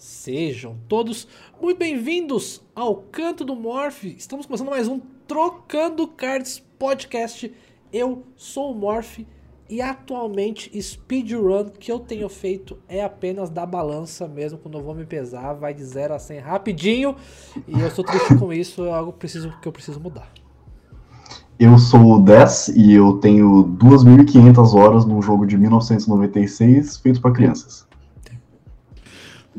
Sejam todos muito bem-vindos ao Canto do Morph. Estamos começando mais um Trocando Cards Podcast. Eu sou o Morph e atualmente speedrun que eu tenho feito é apenas da balança mesmo, quando eu vou me pesar, vai de 0 a 100 rapidinho. E eu estou triste com isso, é algo preciso, que eu preciso mudar. Eu sou o 10 e eu tenho 2.500 horas num jogo de 1996 feito para crianças.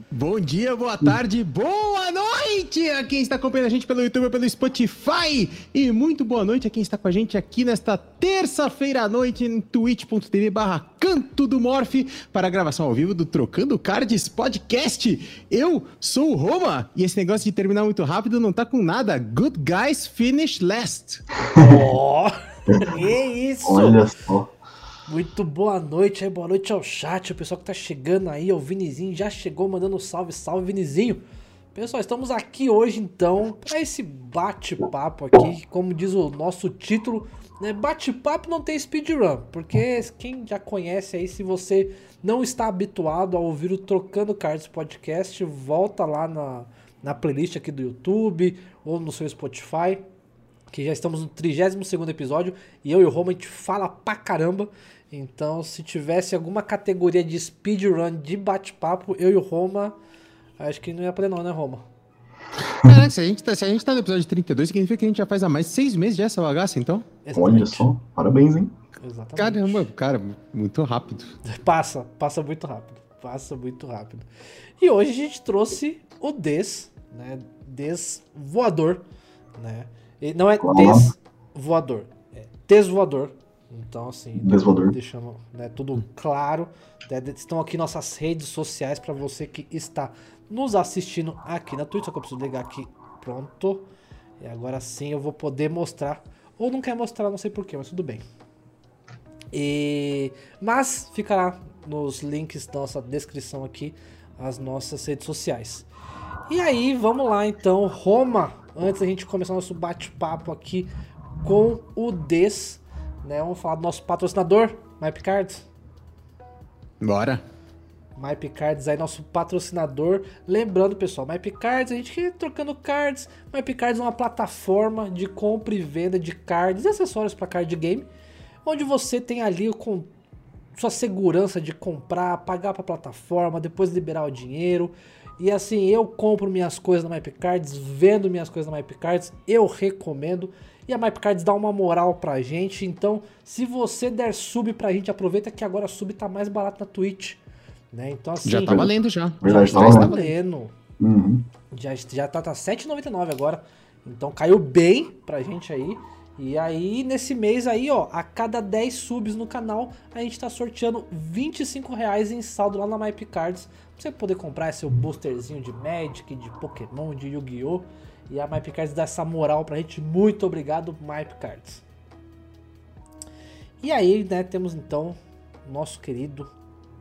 Bom dia, boa tarde, boa noite a quem está acompanhando a gente pelo YouTube pelo Spotify. E muito boa noite a quem está com a gente aqui nesta terça-feira à noite em twitch.tv barra Canto do Morph para a gravação ao vivo do Trocando Cards Podcast. Eu sou o Roma e esse negócio de terminar muito rápido não tá com nada. Good guys finish last. Oh, que isso! Olha só. Muito boa noite aí, boa noite ao chat, o pessoal que tá chegando aí, o Vinizinho já chegou mandando salve, salve Vinizinho. Pessoal, estamos aqui hoje então para esse bate-papo aqui, como diz o nosso título, né? Bate-papo não tem speedrun, porque quem já conhece aí, se você não está habituado a ouvir o Trocando Cards podcast, volta lá na, na playlist aqui do YouTube ou no seu Spotify, que já estamos no 32 episódio e eu e o Roma a gente fala pra caramba. Então, se tivesse alguma categoria de speedrun de bate-papo, eu e o Roma, acho que não ia poder não, né, Roma? Caraca, se a, gente tá, se a gente tá no episódio 32, significa que a gente já faz há mais seis meses já essa bagaça, então? Exatamente. Olha só, parabéns, hein? Exatamente. Caramba, cara, muito rápido. Passa, passa muito rápido. Passa muito rápido. E hoje a gente trouxe o Des, né? Des voador, né? E não é Des voador, é Des voador, então, assim, deixando né, tudo claro. Né, estão aqui nossas redes sociais para você que está nos assistindo aqui na Twitch. Só que eu preciso ligar aqui. Pronto. E agora sim eu vou poder mostrar. Ou não quer mostrar, não sei porquê, mas tudo bem. E... Mas ficará nos links da nossa descrição aqui as nossas redes sociais. E aí, vamos lá então, Roma. Antes da gente começar nosso bate-papo aqui com o Des né? Vamos falar do nosso patrocinador, MyPicards. Bora. MyPicards aí, nosso patrocinador. Lembrando, pessoal, MyPicards, a gente quer trocando cards. MyPicards é uma plataforma de compra e venda de cards e acessórios para card game, onde você tem ali com sua segurança de comprar, pagar para a plataforma, depois liberar o dinheiro. E assim, eu compro minhas coisas na MyPicards, vendo minhas coisas na MyPicards, eu recomendo. E a MyPcards dá uma moral pra gente. Então, se você der sub pra gente, aproveita que agora a sub tá mais barato na Twitch. Né? Então, assim, já tá valendo já. Já tá está valendo. Uhum. Já, já tá, tá 7,99 agora. Então caiu bem pra gente aí. E aí, nesse mês aí, ó, a cada 10 subs no canal, a gente tá sorteando 25 reais em saldo lá na MyPcards. Pra você poder comprar seu boosterzinho de Magic, de Pokémon, de Yu-Gi-Oh! E a MyPcards dá essa moral pra gente. Muito obrigado, MyPcards. E aí, né, temos então nosso querido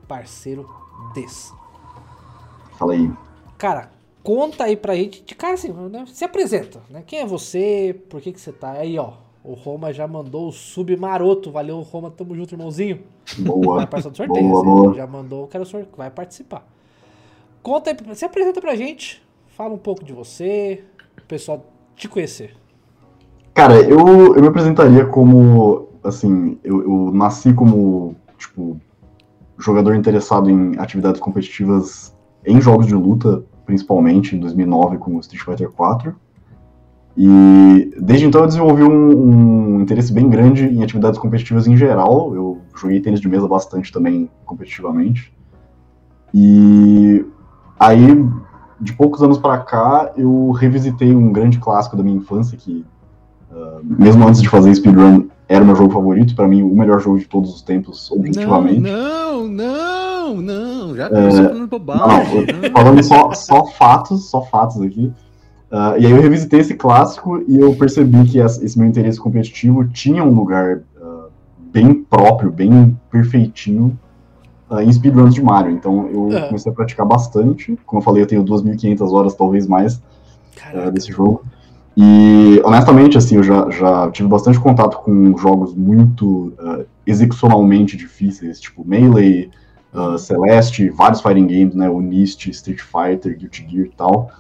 parceiro Des. Fala aí. Cara, conta aí pra gente, de cara assim, né, se apresenta, né? Quem é você? Por que que você tá aí, ó? O Roma já mandou o sub maroto. Valeu, Roma, tamo junto, irmãozinho. Boa. Vai participar do sorteio. Boa, boa. Já mandou, quero sorteio, vai participar. Conta aí, se apresenta pra gente. Fala um pouco de você, pessoal te conhecer. Cara, eu, eu me apresentaria como, assim, eu, eu nasci como, tipo, jogador interessado em atividades competitivas em jogos de luta, principalmente em 2009 com Street Fighter 4. E desde então eu desenvolvi um, um interesse bem grande em atividades competitivas em geral. Eu joguei tênis de mesa bastante também competitivamente. E aí, de poucos anos pra cá, eu revisitei um grande clássico da minha infância que, uh, mesmo antes de fazer speedrun, era o meu jogo favorito. Pra mim, o melhor jogo de todos os tempos, objetivamente. Não, não, não. Já É, começou falando bobagem. Não, falando só, só fatos, só fatos aqui. Ah, e aí eu revisitei esse clássico e eu percebi que esse meu interesse competitivo tinha um lugar ah, bem próprio, bem perfeitinho ah, em speedruns de Mario. Então eu É. comecei a praticar bastante. Como eu falei, eu tenho 2.500 horas, talvez mais, Caraca. desse jogo. E, honestamente, assim, eu já, já tive bastante contato com jogos muito ah, execucionalmente difíceis, tipo Melee, uh, Celeste, vários fighting games, né? O Nist, Street Fighter, Guilty Gear e tal.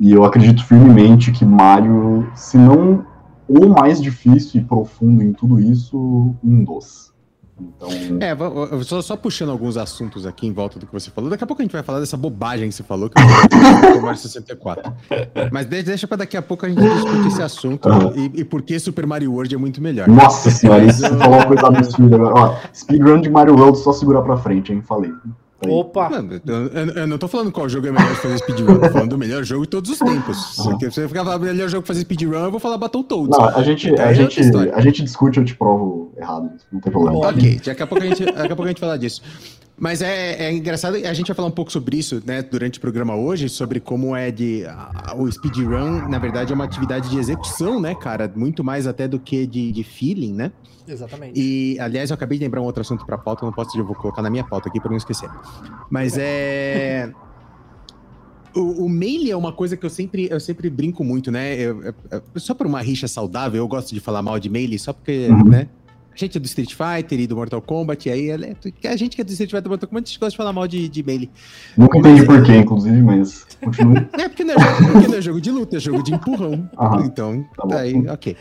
E eu acredito firmemente que Mario, se não o mais difícil e profundo em tudo isso, um dos. Então... É, só, só, puxando alguns assuntos aqui em volta do que você falou. Daqui a pouco a gente vai falar dessa bobagem que você falou, que é Mario 64. Mas deixa pra daqui a pouco a gente discutir esse assunto uhum. e, e por que Super Mario World é muito melhor. Nossa senhora, isso falou uma coisa absurda agora. Ó, speedrun de Mario World só segurar pra frente, hein? Falei. Opa! Não, eu, eu, não tô falando qual jogo é melhor de fazer speedrun, eu tô falando do melhor jogo de todos os tempos. Se você ficar falando melhor jogo pra fazer speedrun, eu vou falar Battletoads. Não, a gente, a, é gente, a gente discute, eu te provo errado, não tem problema. Ok, daqui a pouco a gente, daqui a pouco a gente fala disso. Mas é, é engraçado, a gente vai falar um pouco sobre isso, né, durante o programa hoje, sobre como é de. A, o speedrun, na verdade, é uma atividade de execução, né, cara? Muito mais até do que de, de feeling, né? Exatamente. E, aliás, eu acabei de lembrar um outro assunto para pauta, eu não posso, eu vou colocar na minha pauta aqui para não esquecer. Mas é. o, o Melee é uma coisa que eu sempre, eu sempre brinco muito, né? Eu, eu, só por uma rixa saudável, eu gosto de falar mal de Melee, só porque, né? A gente é do Street Fighter e do Mortal Kombat, e aí é, a gente que é do Street Fighter e do Mortal Kombat, a gente gosta de falar mal de, de Melee. Nunca entendi mas, porquê, inclusive, mas continue. É porque não é, jogo, porque não é jogo de luta, é jogo de empurrão. Aham, então, tá aí, ok.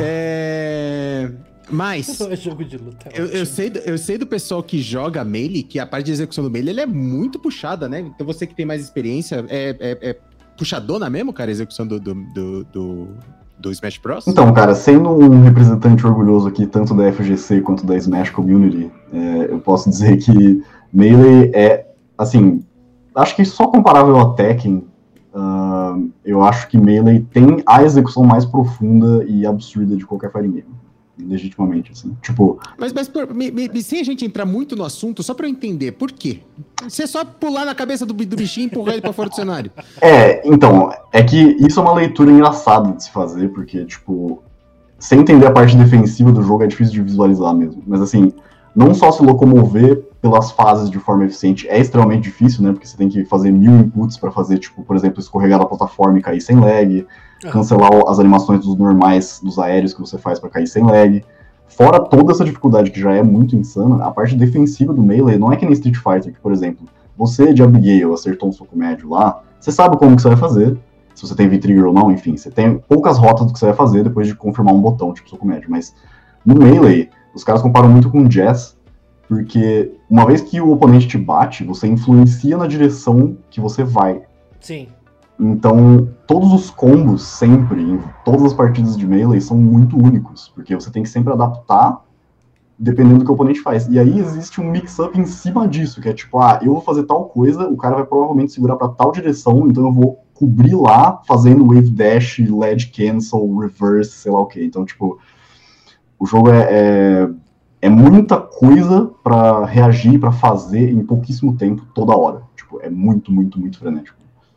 É... Mas. É jogo de luta. É eu, eu, sei, eu sei do pessoal que joga Melee, que a parte de execução do Melee ele é muito puxada, né? Então você que tem mais experiência, é, é, é puxadona mesmo, cara, a execução do, do, do, do, do Smash Bros? Então, cara, sendo um representante orgulhoso aqui, tanto da FGC quanto da Smash Community, é, eu posso dizer que Melee é, assim, acho que só comparável a Tekken, uh, eu acho que Melee tem a execução mais profunda e absurda de qualquer fighting game legitimamente, assim. Tipo. Mas, mas por, me, me, sem a gente entrar muito no assunto, só pra eu entender, por quê? Você só pular na cabeça do, do bichinho e empurrar ele pra fora do cenário. É, então, é que isso é uma leitura engraçada de se fazer, porque, tipo, sem entender a parte defensiva do jogo é difícil de visualizar mesmo. Mas assim, não só se locomover pelas fases de forma eficiente é extremamente difícil, né? Porque você tem que fazer mil inputs para fazer, tipo, por exemplo, escorregar da plataforma e cair sem lag, cancelar as animações dos normais dos aéreos que você faz para cair sem lag. Fora toda essa dificuldade que já é muito insana, a parte defensiva do Melee não é que nem Street Fighter, que, por exemplo, você de Abigail acertou um soco médio lá, você sabe como que você vai fazer, se você tem V-Trigger ou não, enfim, você tem poucas rotas do que você vai fazer depois de confirmar um botão, tipo soco médio, mas no Melee, os caras comparam muito com Jazz, porque uma vez que o oponente te bate, você influencia na direção que você vai. Sim. Então, todos os combos, sempre, em todas as partidas de Melee, são muito únicos, porque você tem que sempre adaptar dependendo do que o oponente faz. E aí existe um mix-up em cima disso, que é tipo, ah, eu vou fazer tal coisa, o cara vai provavelmente segurar para tal direção, então eu vou cobrir lá, fazendo wave dash, ledge cancel, reverse, sei lá o que. Então, tipo, o jogo é, é é muita coisa para reagir, para fazer em pouquíssimo tempo, toda hora. Tipo, é muito, muito, muito frenético.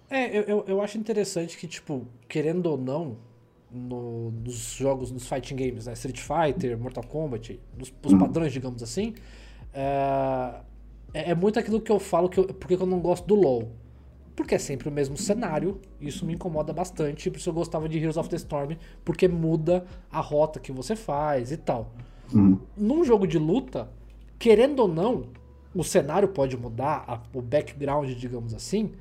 É, eu, eu acho interessante que, tipo, querendo ou não, no, nos jogos, nos fighting games, né? Street Fighter, Mortal Kombat, nos, os uhum. padrões, digamos assim, é, é, é, muito aquilo que eu falo, que eu, porque eu não gosto do LoL. Porque é sempre o mesmo cenário, isso me incomoda bastante, por isso eu gostava de Heroes of the Storm, porque muda a rota que você faz e tal. Uhum. Num jogo de luta, querendo ou não, o cenário pode mudar, a, o background, digamos assim,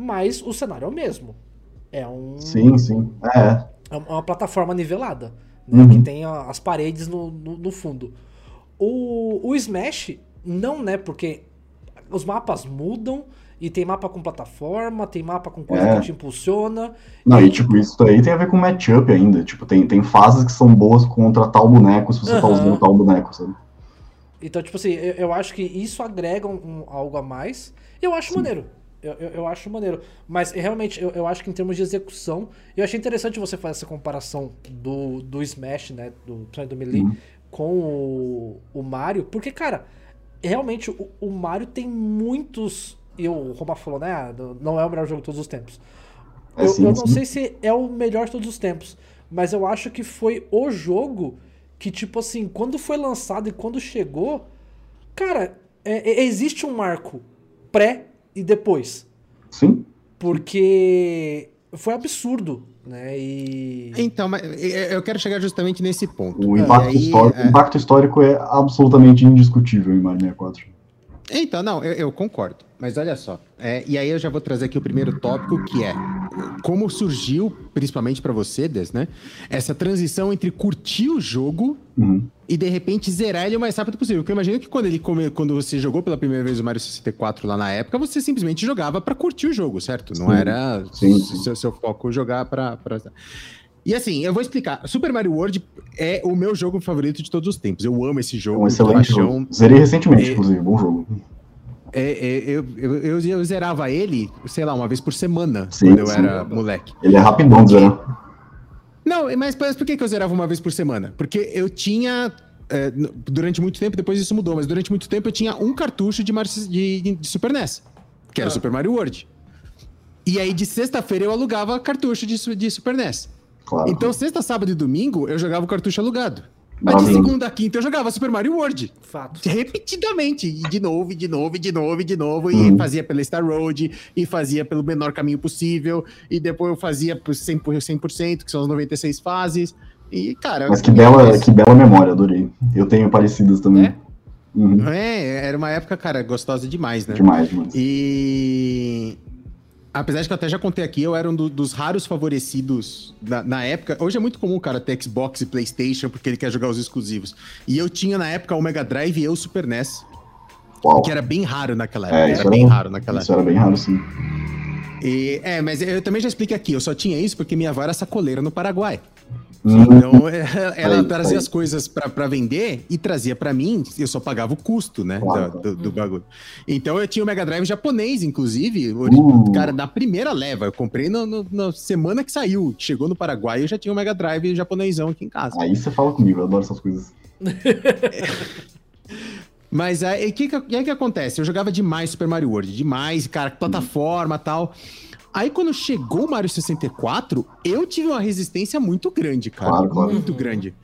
mas o cenário é o mesmo. É um. Sim, sim. É. É uma plataforma nivelada, né, uhum. que tem as paredes no, no, no, fundo. O, o Smash, não, né? Porque os mapas mudam e tem mapa com plataforma, tem mapa com coisa é. que te impulsiona. Não, e, tipo, isso aí tem a ver com matchup ainda. Tipo, tem, tem fases que são boas contra tal boneco se você uhum. tá usando tal boneco, sabe? Então, tipo assim, eu, eu acho que isso agrega um, um, algo a mais. Eu acho Sim. maneiro. Eu, eu, eu, acho maneiro. Mas realmente, eu, eu acho que em termos de execução, eu achei interessante você fazer essa comparação do, do Smash, né? Do, do Melee, uhum. com o, o Mario. Porque, cara, realmente o, o Mario tem muitos e o Roma falou, né? Ah, não é o melhor jogo de todos os tempos. É, eu, sim, eu não sim. sei se é o melhor de todos os tempos, mas eu acho que foi o jogo que, tipo assim, quando foi lançado e quando chegou, cara, é, é, existe um marco pré e depois. Sim. Porque foi absurdo, né? E... Então, mas eu quero chegar justamente nesse ponto. O impacto, aí, histórico, é... o impacto histórico é absolutamente indiscutível em Mario 64. Então, não, eu, eu concordo. Mas olha só. É, e aí eu já vou trazer aqui o primeiro tópico, que é como surgiu, principalmente para você, Des, né? Essa transição entre curtir o jogo Uhum. E de repente zerar ele o mais rápido possível. Porque eu imagino que quando, ele come, quando você jogou pela primeira vez o Mario 64 lá na época, você simplesmente jogava pra curtir o jogo, certo? Não Sim. era Sim, sim. Seu, seu foco jogar pra, pra. E assim, eu vou explicar. Super Mario World é o meu jogo favorito de todos os tempos. Eu amo esse É jogo. um excelente paixão. jogo. Zerei recentemente, É. inclusive, bom jogo. É, é, eu, eu, eu, eu zerava ele, sei lá, uma vez por semana, Sim, quando eu sim. era moleque. Ele é rapidão de zerar. Não, mas, mas por que, que eu zerava uma vez por semana? Porque eu tinha. é, durante muito tempo, depois isso mudou, mas durante muito tempo eu tinha um cartucho de, Mario- de- de Super NES, que era o Ah. Super Mario World. E aí, de sexta-feira, eu alugava cartucho de, de Super NES. Claro. Então, sexta, sábado e domingo, eu jogava o cartucho alugado. Mas de segunda a quinta, eu jogava Super Mario World. Fato. repetidamente, e de novo, e de novo, e de novo, e de novo, e Uhum. fazia pela Star Road, e fazia pelo menor caminho possível, e depois eu fazia por 100%, por 100% que são as 96 fases, e cara... Mas que bela, que bela memória, adorei. Eu tenho parecidas também. É? Uhum. É, era uma época, cara, gostosa demais, né? Demais, demais. E... Apesar de que eu até já contei aqui, eu era um do- dos raros favorecidos na, na época. Hoje é muito comum o cara ter Xbox e PlayStation porque ele quer jogar os exclusivos. E eu tinha na época o Mega Drive e eu o Super NES, Uau. que era bem raro naquela É, época. isso era bem raro naquela Isso era bem raro, sim. E, é, mas eu também já explico aqui, eu só tinha isso porque minha avó era sacoleira no Paraguai. Então, é, ela Aí, trazia aí. as coisas pra, pra vender e trazia pra mim, eu só pagava o custo, né, Claro. do, do- do bagulho. Então eu tinha o Mega Drive japonês, inclusive, Uh. cara, na primeira leva, eu comprei no- no- na semana que saiu, chegou no Paraguai, eu já tinha o Mega Drive japonesão aqui em casa. Aí você fala comigo, eu adoro essas coisas. Mas aí o que, que, e aí que acontece? Eu jogava demais Super Mario World, demais, cara, plataforma e tal. Aí quando chegou o Mario 64, eu tive uma resistência muito grande, cara. Claro, claro. Muito Uhum. grande.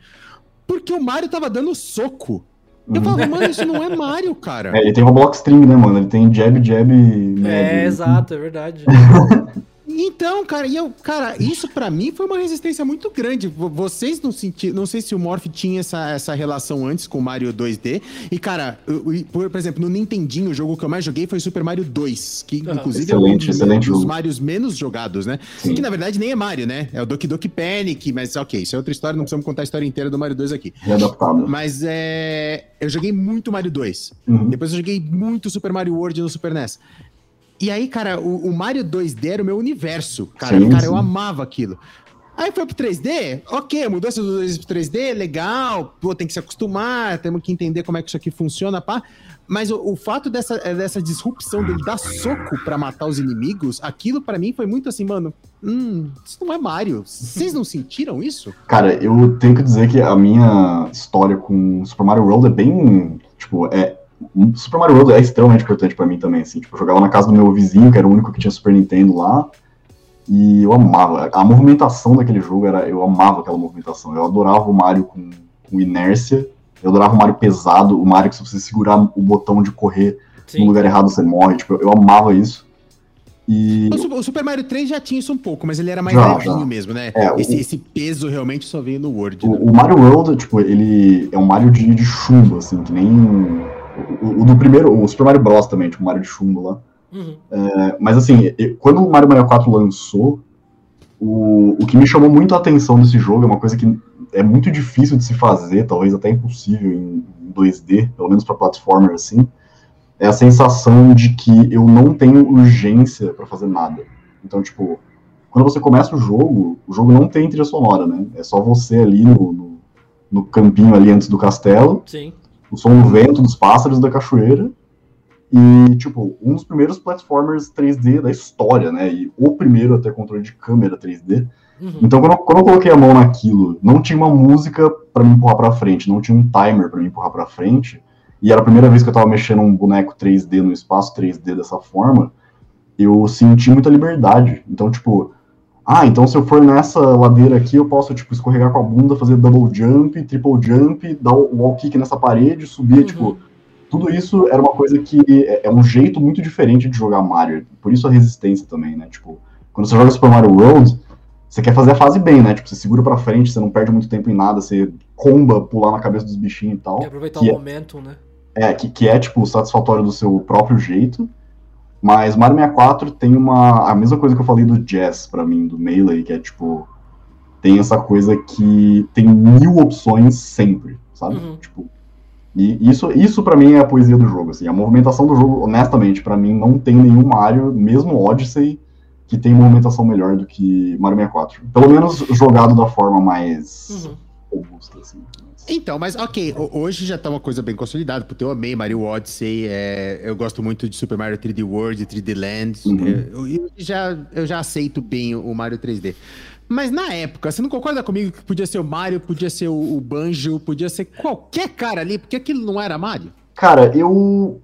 Porque o Mario tava dando soco. Eu Uhum. falava, mano, isso não é Mario, cara. É, ele tem block string, né, mano? Ele tem jab, jab, médio. É, exato, é verdade. Então, cara, e eu, cara, isso pra mim foi uma resistência muito grande. Vo- Vocês não sentiram, não sei se o Morph tinha essa, essa relação antes com o Mario 2D. E, cara, eu- eu- por, por exemplo, no Nintendinho, o jogo que eu mais joguei foi Super Mario 2, que Ah, inclusive é um excelente, dos, excelente dos jogo. Marios menos jogados, né? Sim. Que na verdade nem é Mario, né? É o Doki Doki Panic, mas ok, isso é outra história, não precisamos contar a história inteira do Mario 2 aqui. Readaptado. Mas é. Eu joguei muito Mario 2. Uhum. Depois eu joguei muito Super Mario World no Super NES. E aí, cara, o, o Mario 2D era o meu universo. Cara, Sim, cara sim. eu amava aquilo. Aí foi pro 3D, ok, mudança do 2D pro 3D, legal, pô, tem que se acostumar, temos que entender como é que isso aqui funciona, pá. Mas o, o fato dessa, dessa disrupção dele dar soco pra matar os inimigos, aquilo pra mim foi muito assim, mano, hum, isso não é Mario. Vocês não sentiram isso? Cara, eu tenho que dizer que a minha história com Super Mario World é bem. Tipo, é. Super Mario World é extremamente importante pra mim também, assim. Tipo, eu jogava na casa do meu vizinho, que era o único que tinha Super Nintendo lá. E eu amava. A movimentação daquele jogo era. Eu amava aquela movimentação. Eu adorava o Mario com, com inércia. Eu adorava o Mario pesado, o Mario que se você segurar o botão de correr no Sim. lugar errado você morre. Tipo, eu, eu amava isso. E. O, Su- o Super Mario 3 já tinha isso um pouco, mas ele era mais Já, levinho já. mesmo, né? É, o- esse, esse peso realmente só veio no World. né? O, o Mario World, tipo, ele é um Mario de, de chumbo, assim, que nem. O, o do primeiro, o Super Mario Bros. também, tipo, o Mario de chumbo lá. Uhum. É, mas assim, quando o Mario 64 lançou, o, o que me chamou muito a atenção desse jogo é uma coisa que é muito difícil de se fazer, talvez até impossível em, em 2D, pelo menos para platformer assim, é a sensação de que eu não tenho urgência para fazer nada. Então, tipo, quando você começa o jogo, o jogo não tem trilha sonora, né? É só você ali no, no, no campinho ali antes do castelo, Sim. O som do vento, dos pássaros, da cachoeira. E, tipo, um dos primeiros platformers 3D da história, né? E o primeiro a ter controle de câmera 3D. Uhum. Então, quando eu, quando eu coloquei a mão naquilo, não tinha uma música pra me empurrar pra frente, não tinha um timer pra me empurrar pra frente. E era a primeira vez que eu tava mexendo um boneco 3D no espaço 3D dessa forma. Eu senti muita liberdade. Então, tipo, ah, então se eu for nessa ladeira aqui, eu posso, tipo, escorregar com a bunda, fazer double jump, triple jump, dar o wall kick nessa parede, subir, Uhum. tipo, tudo isso era uma coisa que é, é um jeito muito diferente de jogar Mario. Por isso a resistência também, né? Tipo, quando você joga Super Mario World, você quer fazer a fase bem, né? Tipo, você segura pra frente, você não perde muito tempo em nada, você comba, pular na cabeça dos bichinhos e tal. Quer aproveitar o é- momento, né? É, que, que é, tipo, satisfatório do seu próprio jeito. Mas Mario 64 tem uma. A mesma coisa que eu falei do Jazz, pra mim, do Melee, que é tipo. Tem essa coisa que tem mil opções sempre, sabe? Uhum. Tipo. E isso, isso para mim é a poesia do jogo, assim. A movimentação do jogo, honestamente, pra mim, não tem nenhum Mario, mesmo Odyssey, que tem movimentação melhor do que Mario 64. Pelo menos jogado da forma mais Uhum. robusta, assim. Então, mas ok, ho- hoje já tá uma coisa bem consolidada, porque eu amei Mario Odyssey, é, eu gosto muito de Super Mario 3D World, 3D Land, Uhum. é, eu, eu já, eu já aceito bem o Mario 3D. Mas na época, você não concorda comigo que podia ser o Mario, podia ser o, o Banjo, podia ser qualquer cara ali, porque aquilo não era Mario? Cara, eu.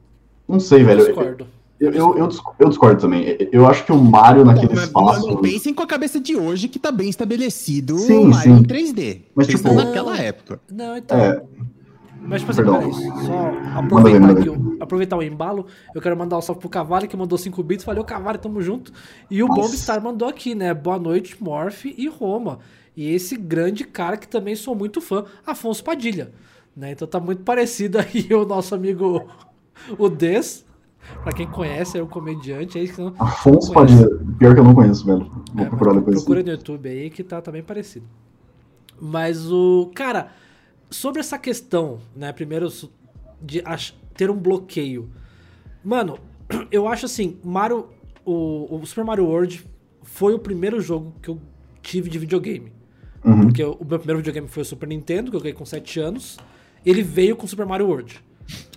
Não sei, velho. Discordo. Eu, eu, eu, disc- eu discordo também. Eu acho que o Mario naquele Mas espaço. não pensem com a cabeça de hoje que tá bem estabelecido Sim, o Mario sim. em 3D. Mas, tipo- naquela época. Não, então. É. Mas, tipo assim, peraí, só aproveitar, manda aqui, o- aproveitar o embalo, eu quero mandar um salve pro Cavale, que mandou 5 bits, valeu Cavale, tamo junto. E o Nossa. Bombstar mandou aqui, né, boa noite, Morph e Roma. E esse grande cara que também sou muito fã, Afonso Padilha. Né, então tá muito parecido aí o nosso amigo, o Des, pra quem conhece, é o comediante, aí que não... Afonso. Padilha. Pior que eu não conheço, velho. Vou É, procurar mas depois. Procura no YouTube aí que tá, tá bem parecido. Mas o. Cara, sobre essa questão, né? Primeiro, de ach- ter um bloqueio. Mano, eu acho assim, Mario. O, o Super Mario World foi o primeiro jogo que eu tive de videogame. Uhum. Porque o meu primeiro videogame foi o Super Nintendo, que eu ganhei com 7 anos. Ele veio com o Super Mario World.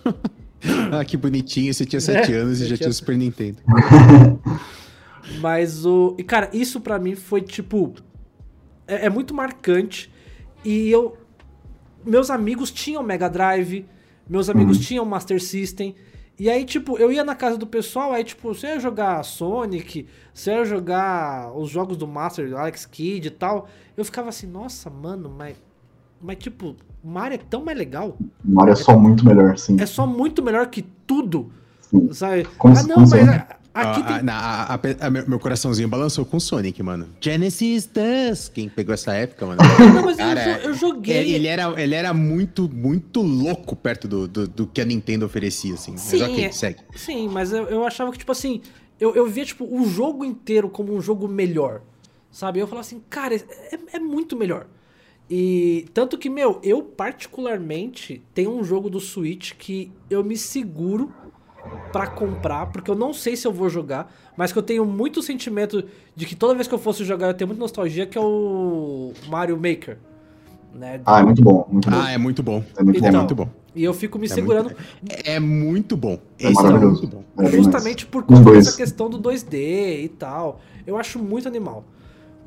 Ah, que bonitinho, você tinha 7 É, anos e já tinha- o Super Nintendo. Mas o. E, cara, isso pra mim foi tipo. É, é muito marcante. E eu. Meus amigos tinham Mega Drive, meus amigos tinham Master System. E aí, tipo, eu ia na casa do pessoal, aí, tipo, você ia jogar Sonic, você ia jogar os jogos do Master, Alex Kidd e tal. Eu ficava assim, nossa, mano, mas. Mas, tipo, Mario é tão mais legal. O Mario é só muito melhor, sim. É só muito melhor que tudo. Sim. Sabe? Como ah, não, mas a- aqui Ah, tem ah, na- a- a- a- meu, coraçãozinho balançou com o Sonic, mano. Genesis Dust. Quem pegou essa época, mano? Não, mas eu Cara, jo- eu joguei. Ele, ele era, ele era muito, muito louco perto do, do, do que a Nintendo oferecia, assim. Sim, Mas ok, é- segue. Sim, mas eu, eu achava que, tipo assim, eu, eu via, tipo, o jogo inteiro como um jogo melhor. Sabe? Eu falava assim, cara, é, é muito melhor. E tanto que, meu, eu particularmente tenho um jogo do Switch que eu me seguro pra comprar, porque eu não sei se eu vou jogar, mas que eu tenho muito sentimento de que toda vez que eu fosse jogar eu tenho muita nostalgia, que é o Mario Maker. Né? Ah, é muito bom, muito bom. Ah, é muito bom. É muito é Então, muito bom. E eu fico me É segurando muito- É muito bom. É Esse é maravilhoso. muito bom. É justamente por conta dois. dessa questão do 2D e tal. Eu acho muito animal.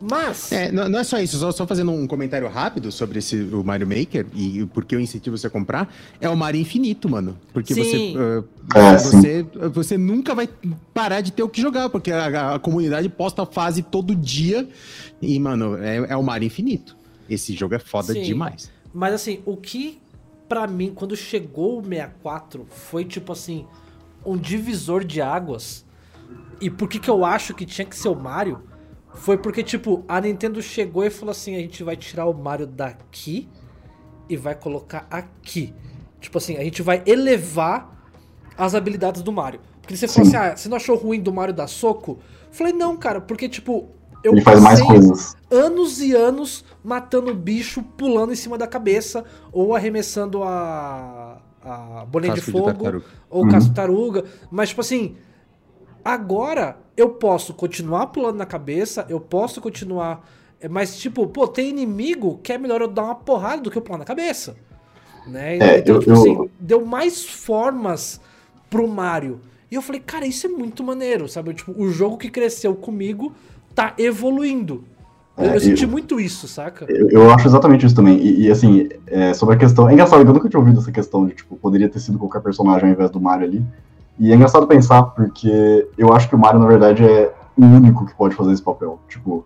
Mas. É, não, não é só isso, só, só fazendo um comentário rápido sobre esse, o Mario Maker e por que eu incentivo você a comprar, é o Mario Infinito, mano. Porque Sim. você, É, ah, sim. você, você nunca vai parar de ter o que jogar, porque a, a comunidade posta fase todo dia e, mano, é, é o Mario Infinito. Esse jogo é foda Sim. demais. Mas assim, o que pra mim, quando chegou o 64, foi tipo assim, um divisor de águas. E por que que eu acho que tinha que ser o Mario? Foi porque, tipo, a Nintendo chegou e falou assim: a gente vai tirar o Mario daqui e vai colocar aqui. Tipo assim, a gente vai elevar as habilidades do Mario. Porque você falou Sim. assim: ah, você não achou ruim do Mario dar soco? Eu falei, não, cara, porque, tipo, eu Ele faz mais passei coisas. anos e anos matando bicho, pulando em cima da cabeça, ou arremessando a, a bolinha de Casco de fogo, tartaruga. ou Uhum. casco de taruga. Mas, tipo assim, agora eu posso continuar pulando na cabeça, eu posso continuar. é, Mas, tipo, pô, tem inimigo que é melhor eu dar uma porrada do que eu pular na cabeça. Né? É, então, eu- tipo eu- assim, deu mais formas pro Mario. E eu falei, cara, isso é muito maneiro, sabe? Tipo, o jogo que cresceu comigo tá evoluindo. Eu, É, eu senti muito isso, saca? Eu, eu acho exatamente isso também. E, e, assim, é, sobre a questão. É engraçado, eu nunca tinha ouvido essa questão de, tipo, poderia ter sido qualquer personagem ao invés do Mario ali. E é engraçado pensar, porque eu acho que o Mario, na verdade, é o único que pode fazer esse papel. Tipo,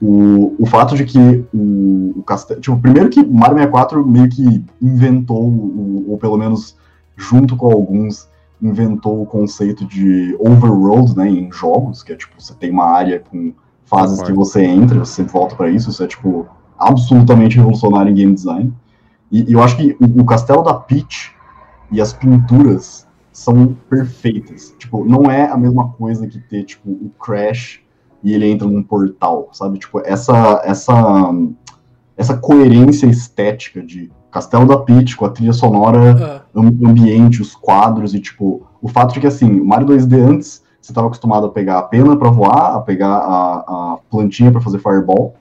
o, o fato de que o, o castelo. Tipo, primeiro que Mario 64 meio que inventou, o- ou pelo menos junto com alguns, inventou o conceito de overworld, né, em jogos, que é tipo, você tem uma área com fases que você entra, você sempre volta pra isso, isso é tipo absolutamente revolucionário em game design. E, e eu acho que o, o castelo da Peach e as pinturas são perfeitas. Tipo, não é a mesma coisa que ter, tipo, o Crash e ele entra num portal, sabe? Tipo, essa, essa, essa coerência estética de Castelo da Peach, com a trilha sonora, Ah, ambiente, os quadros e, tipo, o fato de que, assim, o Mario 2D antes, você estava acostumado a pegar a pena para voar, a pegar a, a plantinha para fazer fireball,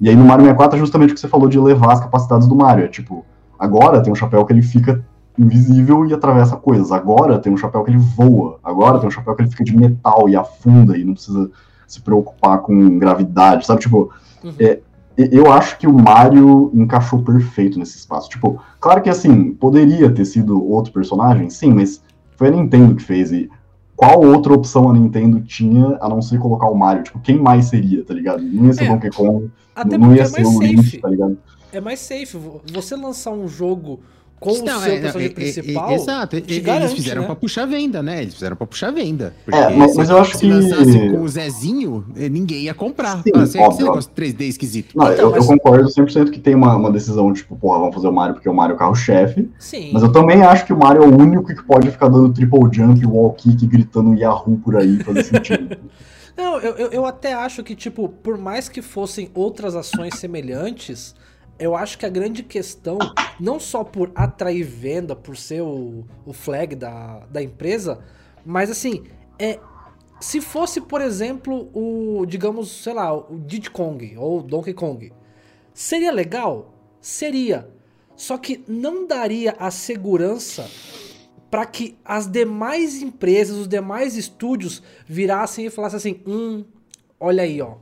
e aí no Mario 64 é justamente o que você falou de elevar as capacidades do Mario, é tipo, agora tem um chapéu que ele fica invisível e atravessa coisas, agora tem um chapéu que ele voa, agora tem um chapéu que ele fica de metal e afunda e não precisa se preocupar com gravidade, sabe, tipo, Uhum. é, eu acho que o Mario encaixou perfeito nesse espaço. Tipo, claro que assim, poderia ter sido outro personagem, sim, mas foi a Nintendo que fez. E qual outra opção a Nintendo tinha a não ser colocar o Mario? Tipo, quem mais seria, tá ligado? Não ia ser É, Donkey Kong, Até não ia é ser mais o Link, safe. tá ligado? É mais safe. Vo- Você lançar um jogo com o Não, seu é, não, personagem é, é, principal. é, exato, te eles garante, fizeram né? pra puxar venda, né? Eles fizeram pra puxar venda. É, mas- se, mas eu acho se que- lançasse com o Zezinho, eh, ninguém ia comprar. Sim, Ah, você- óbvio, esse negócio 3D esquisito. Não, Então, eu, mas- eu concordo 100% que tem uma, uma decisão, tipo, porra, vamos fazer o Mario porque o Mario é o carro-chefe. Sim. Mas eu também acho que o Mario é o único que pode ficar dando triple jump, wall kick, gritando Yahoo por aí, fazer sentido. Não, eu, eu, eu até acho que, tipo, por mais que fossem outras ações semelhantes, eu acho que a grande questão, não só por atrair venda, por ser o, o flag da, da empresa, mas assim, é. Se fosse, por exemplo, o, digamos, sei lá, o Diddy Kong ou Donkey Kong, seria legal? Seria. Só que não daria a segurança para que as demais empresas, os demais estúdios virassem e falassem assim: hum, olha aí, ó.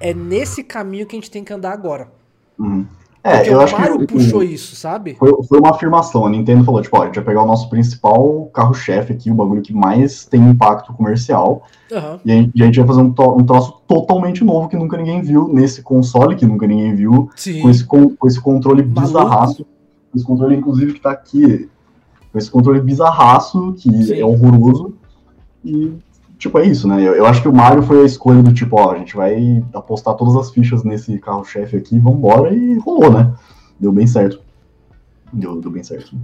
É nesse caminho que a gente tem que andar agora. Uhum. É, Porque eu o acho Mario que puxou isso, sabe? foi, foi uma afirmação. A Nintendo falou, tipo, ó, a gente vai pegar o nosso principal carro-chefe aqui, o bagulho que mais tem impacto comercial, Aham. e a gente, e a gente vai fazer um, to- um troço totalmente novo que nunca ninguém viu nesse console, que nunca ninguém viu, Sim. com esse, con- com esse controle Maluco. bizarraço, com esse controle, inclusive, que tá aqui, com esse controle bizarraço, que Sim. é horroroso, e, tipo, é isso, né? Eu, eu acho que o Mario foi a escolha do tipo, ó, a gente vai apostar todas as fichas nesse carro-chefe aqui, vambora, e rolou, né? Deu bem certo. Deu, deu bem certo.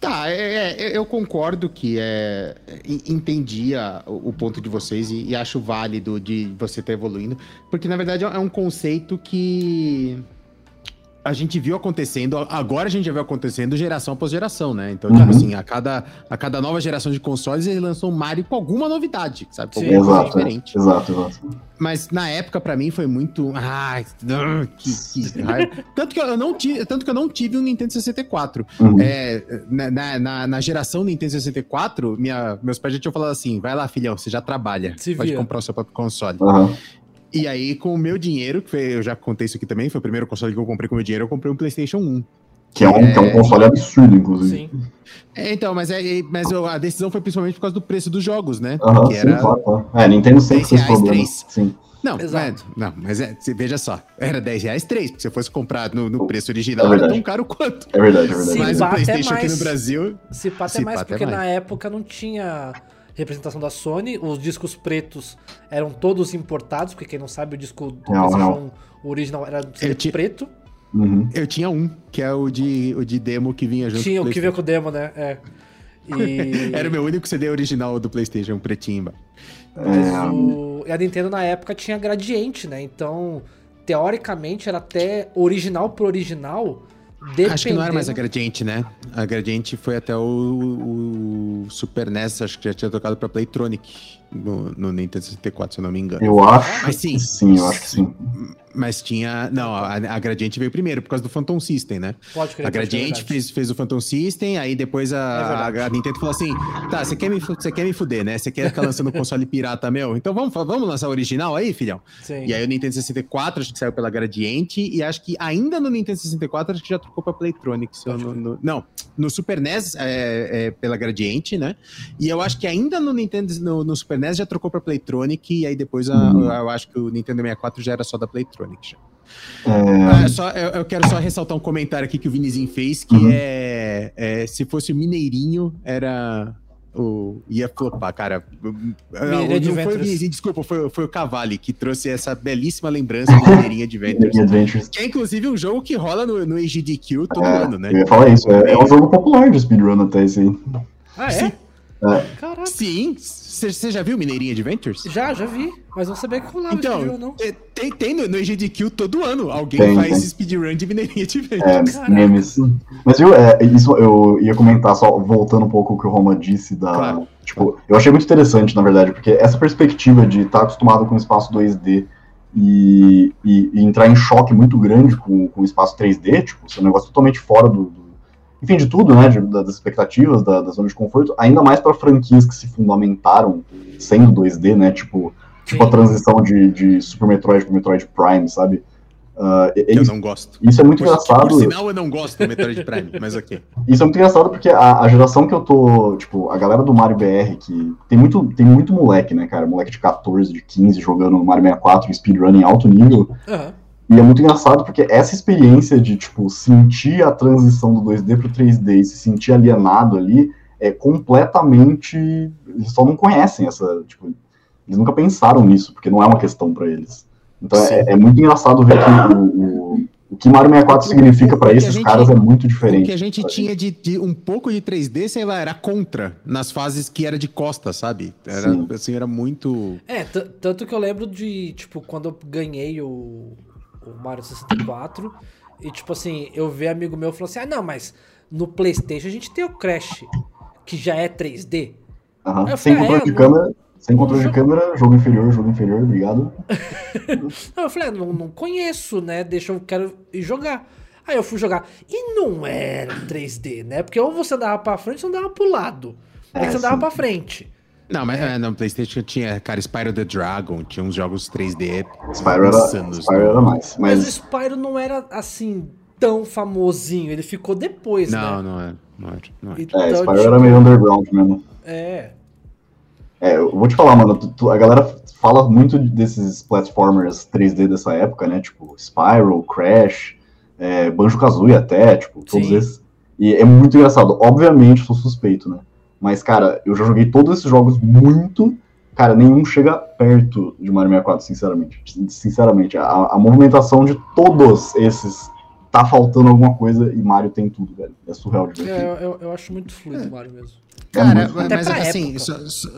Tá, é, é, eu concordo que é, en- entendia o, ponto de vocês e, e acho válido de você estar evoluindo, porque na verdade é um conceito que a gente viu acontecendo, agora a gente já viu acontecendo geração após geração, né? Então, tipo Uhum. assim, a cada, a cada nova geração de consoles eles lançam um Mario com alguma novidade, sabe? Com Sim, exato, diferente. exato, exato. Mas na época, pra mim, foi muito. Ai, ah, que, que raiva. Tanto que eu não tive, tanto que eu não tive um Nintendo 64. Uhum. É, na, na- na, geração Nintendo 64, minha, meus pais já tinham falado assim: vai lá, filhão, você já trabalha. Se pode vira. comprar o seu próprio console. Aham. E aí, com o meu dinheiro, que foi, eu já contei isso aqui também, foi o primeiro console que eu comprei com o meu dinheiro, eu comprei um PlayStation 1. Que, é um, que é um console absurdo, inclusive. Sim. É, então, mas, é, é- mas eu- a decisão foi principalmente por causa do preço dos jogos, né? Aham, que sim, era. claro, claro. É, Nintendo sempre 10 fez problema. três. Sim. Não, Exato. é, não, mas é, veja só, era 10 reais 3, porque se você fosse comprar no, no preço original, É era tão caro quanto. É verdade, é verdade. Mas o PlayStation aqui mais. no Brasil. Se pá até mais, porque mais. na época não tinha representação da Sony, os discos pretos eram todos importados, porque quem não sabe, o disco do Não, PlayStation o original era Eu ti- preto. Uhum. Eu tinha um, que é o de, o de demo que vinha junto Tinha com o que veio com o demo, né? É. E... Era o meu único CD original do PlayStation, pretinho. embaixo. Mas É, o... e a Nintendo na época tinha gradiente, né? Então, teoricamente, era até original pro original. Acho que não era mais a Gradiente, né? A Gradiente foi até o, o Super NES, acho que já tinha tocado pra Playtronic no, no Nintendo 64, se eu não me engano. Eu acho Mas sim. que sim, eu acho que sim. Mas tinha. Não, a, a Gradiente veio primeiro, por causa do Phantom System, né? Pode crer, A Gradiente fez, fez o Phantom System, aí depois É a, a Nintendo falou assim: tá, você quer, me, você quer me fuder, né? Você quer ficar lançando console pirata meu? Então vamos, vamos lançar o original aí, filhão? Sim. E aí o Nintendo 64 acho que saiu pela Gradiente, e acho que ainda no Nintendo 64 acho que já trocou pra Playtronic. não, no- não, no Super NES é, é pela Gradiente, né? E eu acho que ainda no Nintendo, no, no Super NES já trocou pra Playtronic, e aí depois a- Hum. eu acho que o Nintendo 64 já era só da Playtronic. Já. É, Ah, só, eu, eu quero só ressaltar um comentário aqui que o Vinizinho fez, que Uhum. é, é, se fosse o Mineirinho, era o, ia flopar, cara. Mineirinha Não, não foi o. Vinicius, desculpa, foi, foi o Cavalli que trouxe essa belíssima lembrança do Mineirinha de Ventures. Mineirinha Adventures. Que é inclusive um jogo que rola no, no EGDQ todo É, ano, né? Eu ia falar isso. É, é um jogo popular de speedrun até esse aí. Ah, é? Sim. É. Caraca. Sim, você já viu Mineirinha Adventures? Já, já vi. Mas não sabia que rolava Então, speedrun, não. é, tem, tem no, no EGDQ todo ano. Alguém Tem, faz tem. speedrun de Mineirinha É, Adventures. Caraca. memes. Mas viu, é, isso eu ia comentar, só voltando um pouco o que o Roma disse da. Claro. Tipo, eu achei muito interessante, na verdade, porque essa perspectiva de estar acostumado com o espaço 2D e, e- e entrar em choque muito grande com, com o espaço 3D, tipo, isso é um negócio totalmente fora do. Enfim, de tudo, né? de- das expectativas, da, da zona de conforto, ainda mais para franquias que se fundamentaram sendo 2D, né? Tipo, tipo a transição de, de Super Metroid para Metroid Prime, sabe? É Eu isso, não gosto. isso é muito Por, engraçado. por sinal, eu não gosto do Metroid Prime, mas ok. Isso é muito engraçado porque a, a geração que eu tô, tipo, a galera do Mario BR, que tem muito, tem muito moleque, né, cara? Moleque de 14, de 15 jogando Mario 64 em speedrun em alto nível. Aham. E é muito engraçado porque essa experiência de, tipo, sentir a transição do 2D pro 3D e se sentir alienado ali é completamente. Eles só não conhecem essa. Tipo, eles nunca pensaram nisso, porque não é uma questão pra eles. Então é, é muito engraçado ver que o, o, o que Mario 64 significa o pra que a esses gente- caras é muito O diferente. que a gente tinha de, de um pouco de 3D, sei lá, era contra nas fases que era de costa, sabe? Era, Sim. assim, era muito. É, tanto que eu lembro de, tipo, quando eu ganhei o, o Mario 64, e tipo assim, eu vi amigo meu falou assim: ah, não, mas no PlayStation a gente tem o Crash, que já é 3D. Aham. Eu Sem falei, controle é, de não- câmera, sem controle de não- câmera, jogo inferior, jogo inferior, obrigado. Aí eu falei: ah, não, não conheço, né? Deixa eu quero ir jogar. Aí eu fui jogar. E não era 3D, né? Porque ou você andava pra frente ou você andava pro lado. É, É, você andava sim. pra frente. Não, mas é, no PlayStation tinha, cara, Spyro the Dragon, tinha uns jogos 3D. Spyro era, Spyro era mais. Mas, Mas, o Spyro não era assim tão famosinho. Ele ficou depois, Não, né? não é. Não é, não é. Então, é, Spyro tipo, era meio underground mesmo. É. É, eu vou te falar, mano, tu- tu- a galera fala muito desses platformers 3D dessa época, né? Tipo, Spyro, Crash, é, Banjo-Kazooie até, tipo, todos Sim. esses. E é muito engraçado. Obviamente, sou suspeito, né? Mas, cara, eu já joguei todos esses jogos muito. Cara, nenhum chega perto de Mario 64, sinceramente. Sinceramente, a, a movimentação de todos esses tá faltando alguma coisa e Mario tem tudo, velho. É surreal de ver. É, eu, eu, eu acho muito fluido o Mario mesmo. Cara, muito mas, mas, assim, só,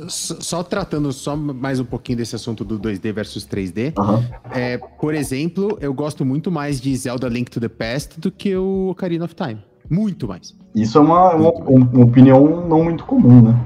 só- só tratando só mais um pouquinho desse assunto do 2D versus 3D, Aham. é, por exemplo, eu gosto muito mais de Zelda Link to the Past do que o Ocarina of Time. Muito mais. Isso é uma, uma, uma opinião não muito comum, né?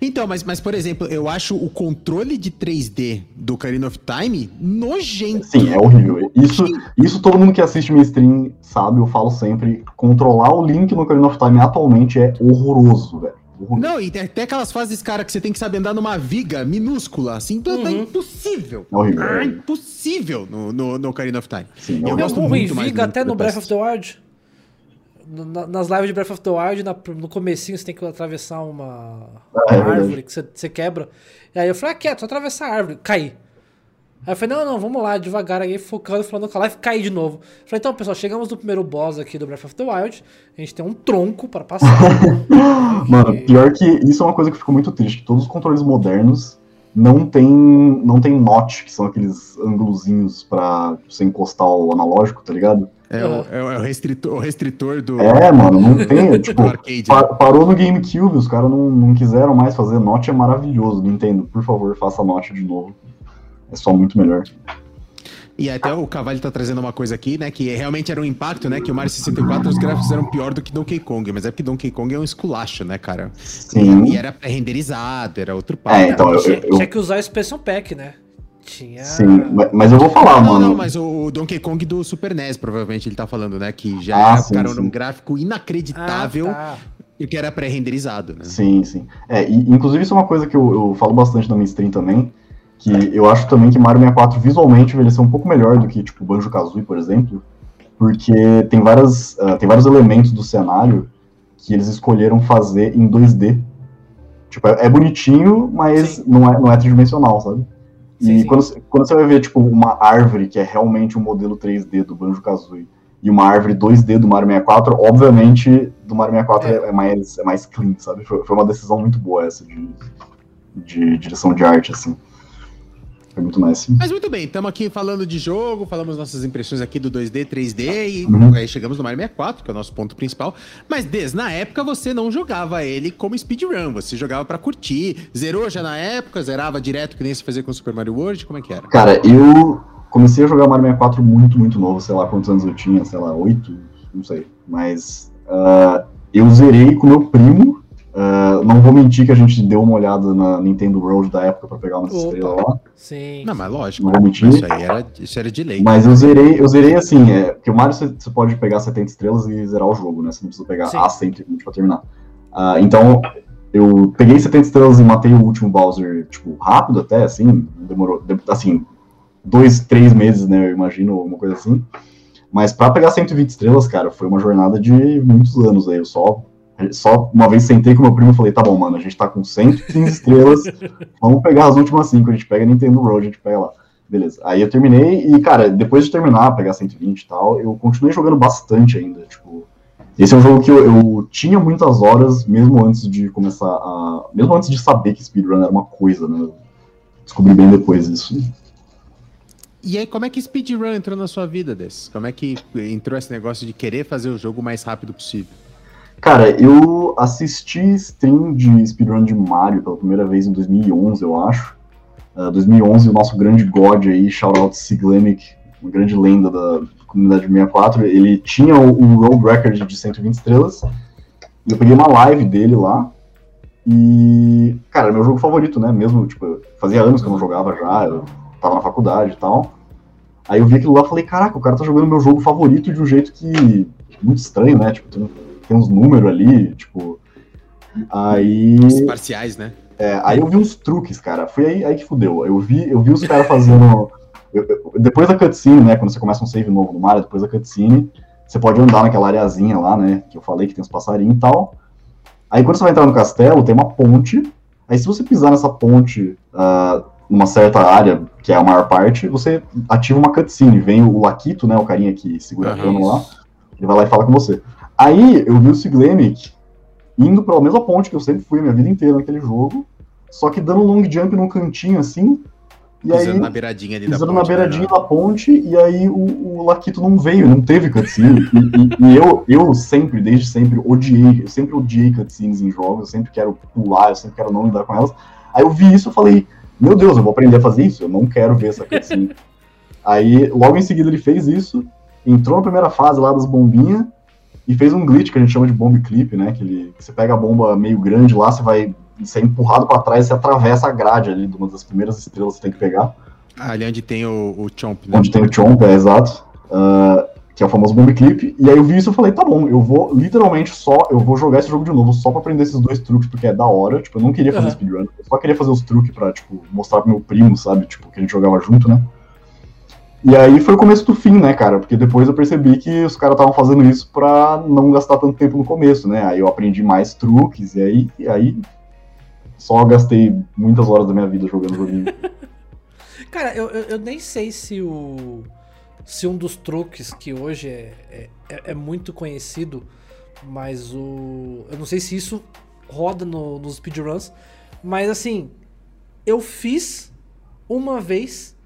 Então, mas, mas por exemplo, eu acho o controle de 3D do Ocarina of Time nojento. Sim, é horrível. Isso, isso todo mundo que assiste minha stream sabe, eu falo sempre. Controlar o Link no Ocarina of Time atualmente é horroroso, velho. Não, e tem até aquelas fases, cara, que você tem que saber andar numa viga minúscula, assim, é Uhum. impossível. É horrível. é impossível no, no, no Ocarina of Time. Sim, é Eu Eu gosto morro em muito mais Viga até no Breath of the Wild. Na- nas lives de Breath of the Wild, na- no comecinho você tem que atravessar uma, Ah, é uma árvore que você, você quebra. E aí eu falei, ah, quieto, só atravessar a árvore, caí. Aí eu falei, não, não, vamos lá, devagar, aí focando, falando com a live, caí de novo. Falei, então, pessoal, chegamos no primeiro boss aqui do Breath of the Wild, a gente tem um tronco para passar. Mano, E- pior que isso é uma coisa que ficou muito triste. que Todos os controles modernos não tem, não tem notch, que são aqueles ângulozinhos pra você encostar o analógico, tá ligado? É, o, é o- é o restritor, o restritor do, É, mano, não tem. Tipo, parou no GameCube, os caras não, não quiseram mais fazer. Notch é maravilhoso, Nintendo. Por favor, faça notch de novo. É só muito melhor. E até o Cavalho tá trazendo uma coisa aqui, né? Que realmente era um impacto, né? Que o Mario 64 os gráficos eram pior do que Donkey Kong. Mas é porque Donkey Kong é um esculacho, né, cara? Sim. E, e era pré-renderizado, era outro papo. É, então, eu, tinha, eu- tinha que usar o Expansion Pack, né? Tinha. sim, mas, eu vou falar, Não, mano. não, mas o Donkey Kong do Super NES, provavelmente ele tá falando, né? Que já Ah, era, sim, cara, sim. um gráfico inacreditável Ah, tá. e que era pré-renderizado, né? Sim, sim. É, e, inclusive isso é uma coisa que eu, eu falo bastante na minha stream também, que eu acho também que Mario 64 visualmente envelheceu um pouco melhor do que, tipo, Banjo-Kazooie, por exemplo, porque tem, várias, ah, tem vários elementos do cenário que eles escolheram fazer em 2D. Tipo, é, é bonitinho, mas Sim. não é, não é tridimensional, sabe? Sim, e sim. Quando, você- quando você vai ver, tipo, uma árvore que é realmente um modelo 3D do Banjo-Kazooie, e uma árvore 2D do Mario 64, obviamente do Mario 64 é, é mais, é mais clean, sabe? Foi, foi uma decisão muito boa essa de, de direção de arte, assim. Foi muito mais sim. Mas muito bem, estamos aqui falando de jogo, falamos nossas impressões aqui do 2D, 3D e uhum. aí chegamos no Mario 64, que é o nosso ponto principal. Mas desde na época você não jogava ele como speedrun, você jogava para curtir. Zerou já na época, zerava direto que nem se fazia com o Super Mario World, como é que era? Cara, eu comecei a jogar Mario 64 muito, muito novo, sei lá quantos anos eu tinha, sei lá, oito, não sei. Mas uh, eu zerei com meu primo Uh, não vou mentir que a gente deu uma olhada na Nintendo World da época para pegar umas Opa, estrelas lá. Sim. Não, mas lógico. Não vou mentir. Isso aí era, isso era de lei. Mas eu zerei, eu zerei assim, é, porque o Mario você, pode pegar 70 estrelas e zerar o jogo, né? Você não precisa pegar Sim. a 120 pra terminar. Uh, então, eu peguei 70 estrelas e matei o último Bowser, tipo, rápido até, assim, demorou, assim, dois, três meses, né, eu imagino, uma coisa assim. Mas para pegar 120 estrelas, cara, foi uma jornada de muitos anos aí, eu só só uma vez sentei com meu primo e falei, tá bom, mano, a gente tá com 115 estrelas, vamos pegar as últimas 5, a gente pega Nintendo Road, a gente pega lá. Beleza. Aí eu terminei e, cara, depois de terminar, pegar 120 e tal, eu continuei jogando bastante ainda, tipo... Esse é um jogo que eu, eu tinha muitas horas, mesmo antes de começar a... Mesmo antes de saber que speedrun era uma coisa, né? Eu descobri bem depois isso. E aí, como é que speedrun entrou na sua vida, desse? Como é que entrou esse negócio de querer fazer o jogo o mais rápido possível? Cara, eu assisti stream de speedrun de Mario pela primeira vez em 2011, eu acho. Uh, 2011, o nosso grande god aí, shoutout Siglemic, uma grande lenda da comunidade 64, ele tinha o, o Road Record de 120 estrelas. Eu peguei uma live dele lá. E, cara, meu jogo favorito, né? Mesmo, tipo, fazia anos que eu não jogava já, eu tava na faculdade e tal. Aí eu vi aquilo lá e falei, caraca, o cara tá jogando meu jogo favorito de um jeito que. muito estranho, né? Tipo, tem uns números ali, tipo. Aí. Os parciais, né? É, aí eu vi uns truques, cara. Foi aí, aí que fudeu. Eu vi, eu vi os caras fazendo. Eu, eu, depois da cutscene, né? Quando você começa um save novo no Mario, depois da cutscene, você pode andar naquela areazinha lá, né? Que eu falei que tem uns passarinhos e tal. Aí quando você vai entrar no castelo, tem uma ponte. Aí se você pisar nessa ponte uh, numa certa área, que é a maior parte, você ativa uma cutscene. Vem o Laquito, né? O carinha que segura a cama lá. Ele vai lá e fala com você. Aí eu vi o Siglenic indo pela mesma ponte que eu sempre fui minha vida inteira naquele jogo, só que dando um long jump num cantinho assim. E pisando aí, na beiradinha ali da ponte. na beiradinha né? da ponte, e aí o, o Laquito não veio, não teve cutscene. e, e, e, eu, eu sempre, desde sempre, odiei, eu sempre odiei cutscenes em jogos, eu sempre quero pular, eu sempre quero não lidar com elas. Aí eu vi isso e falei, meu Deus, eu vou aprender a fazer isso, eu não quero ver essa cutscene. aí, logo em seguida ele fez isso, entrou na primeira fase lá das bombinhas, e fez um glitch que a gente chama de bomb clip, né? Que, ele, que você pega a bomba meio grande lá, você vai ser empurrado para trás, você atravessa a grade ali de uma das primeiras estrelas que você tem que pegar. Ah, ali onde tem o, o Chomp, né? Onde tem o Chomp, é exato. Uh, que é o famoso bomb clip. E aí eu vi isso e falei, tá bom, eu vou literalmente só, eu vou jogar esse jogo de novo só pra aprender esses dois truques, porque é da hora. Tipo, eu não queria fazer uhum. speedrun, eu só queria fazer os truques pra, tipo, mostrar pro meu primo, sabe? Tipo, que a gente jogava junto, né? E aí foi o começo do fim, né, cara? Porque depois eu percebi que os caras estavam fazendo isso pra não gastar tanto tempo no começo, né? Aí eu aprendi mais truques, e aí, e aí só gastei muitas horas da minha vida jogando joguinho. cara, eu, eu, eu, nem sei se o. Se um dos truques que hoje é, é, é, é muito conhecido, mas o. Eu não sei se isso roda no, nos speedruns, mas assim, eu fiz uma vez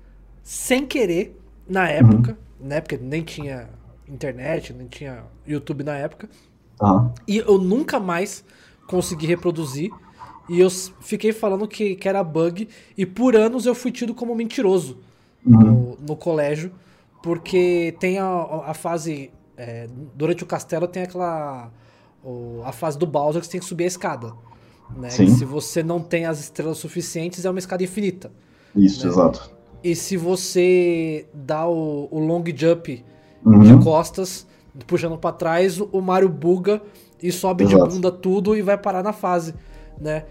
sem querer na época, uhum. né? Porque nem tinha internet, nem tinha YouTube na época. Uhum. E eu nunca mais consegui reproduzir. E eu fiquei falando que, que era bug. E por anos eu fui tido como mentiroso uhum. no, no, colégio. Porque tem a, a fase. É, durante o castelo tem aquela. O, a fase do Bowser que você tem que subir a escada. Né? se você não tem as estrelas suficientes, é uma escada infinita. Isso, né? exato. E se você dá o, o long jump uhum. de costas, puxando para trás, o Mario buga e sobe Exato. de bunda tudo e vai parar na fase, né?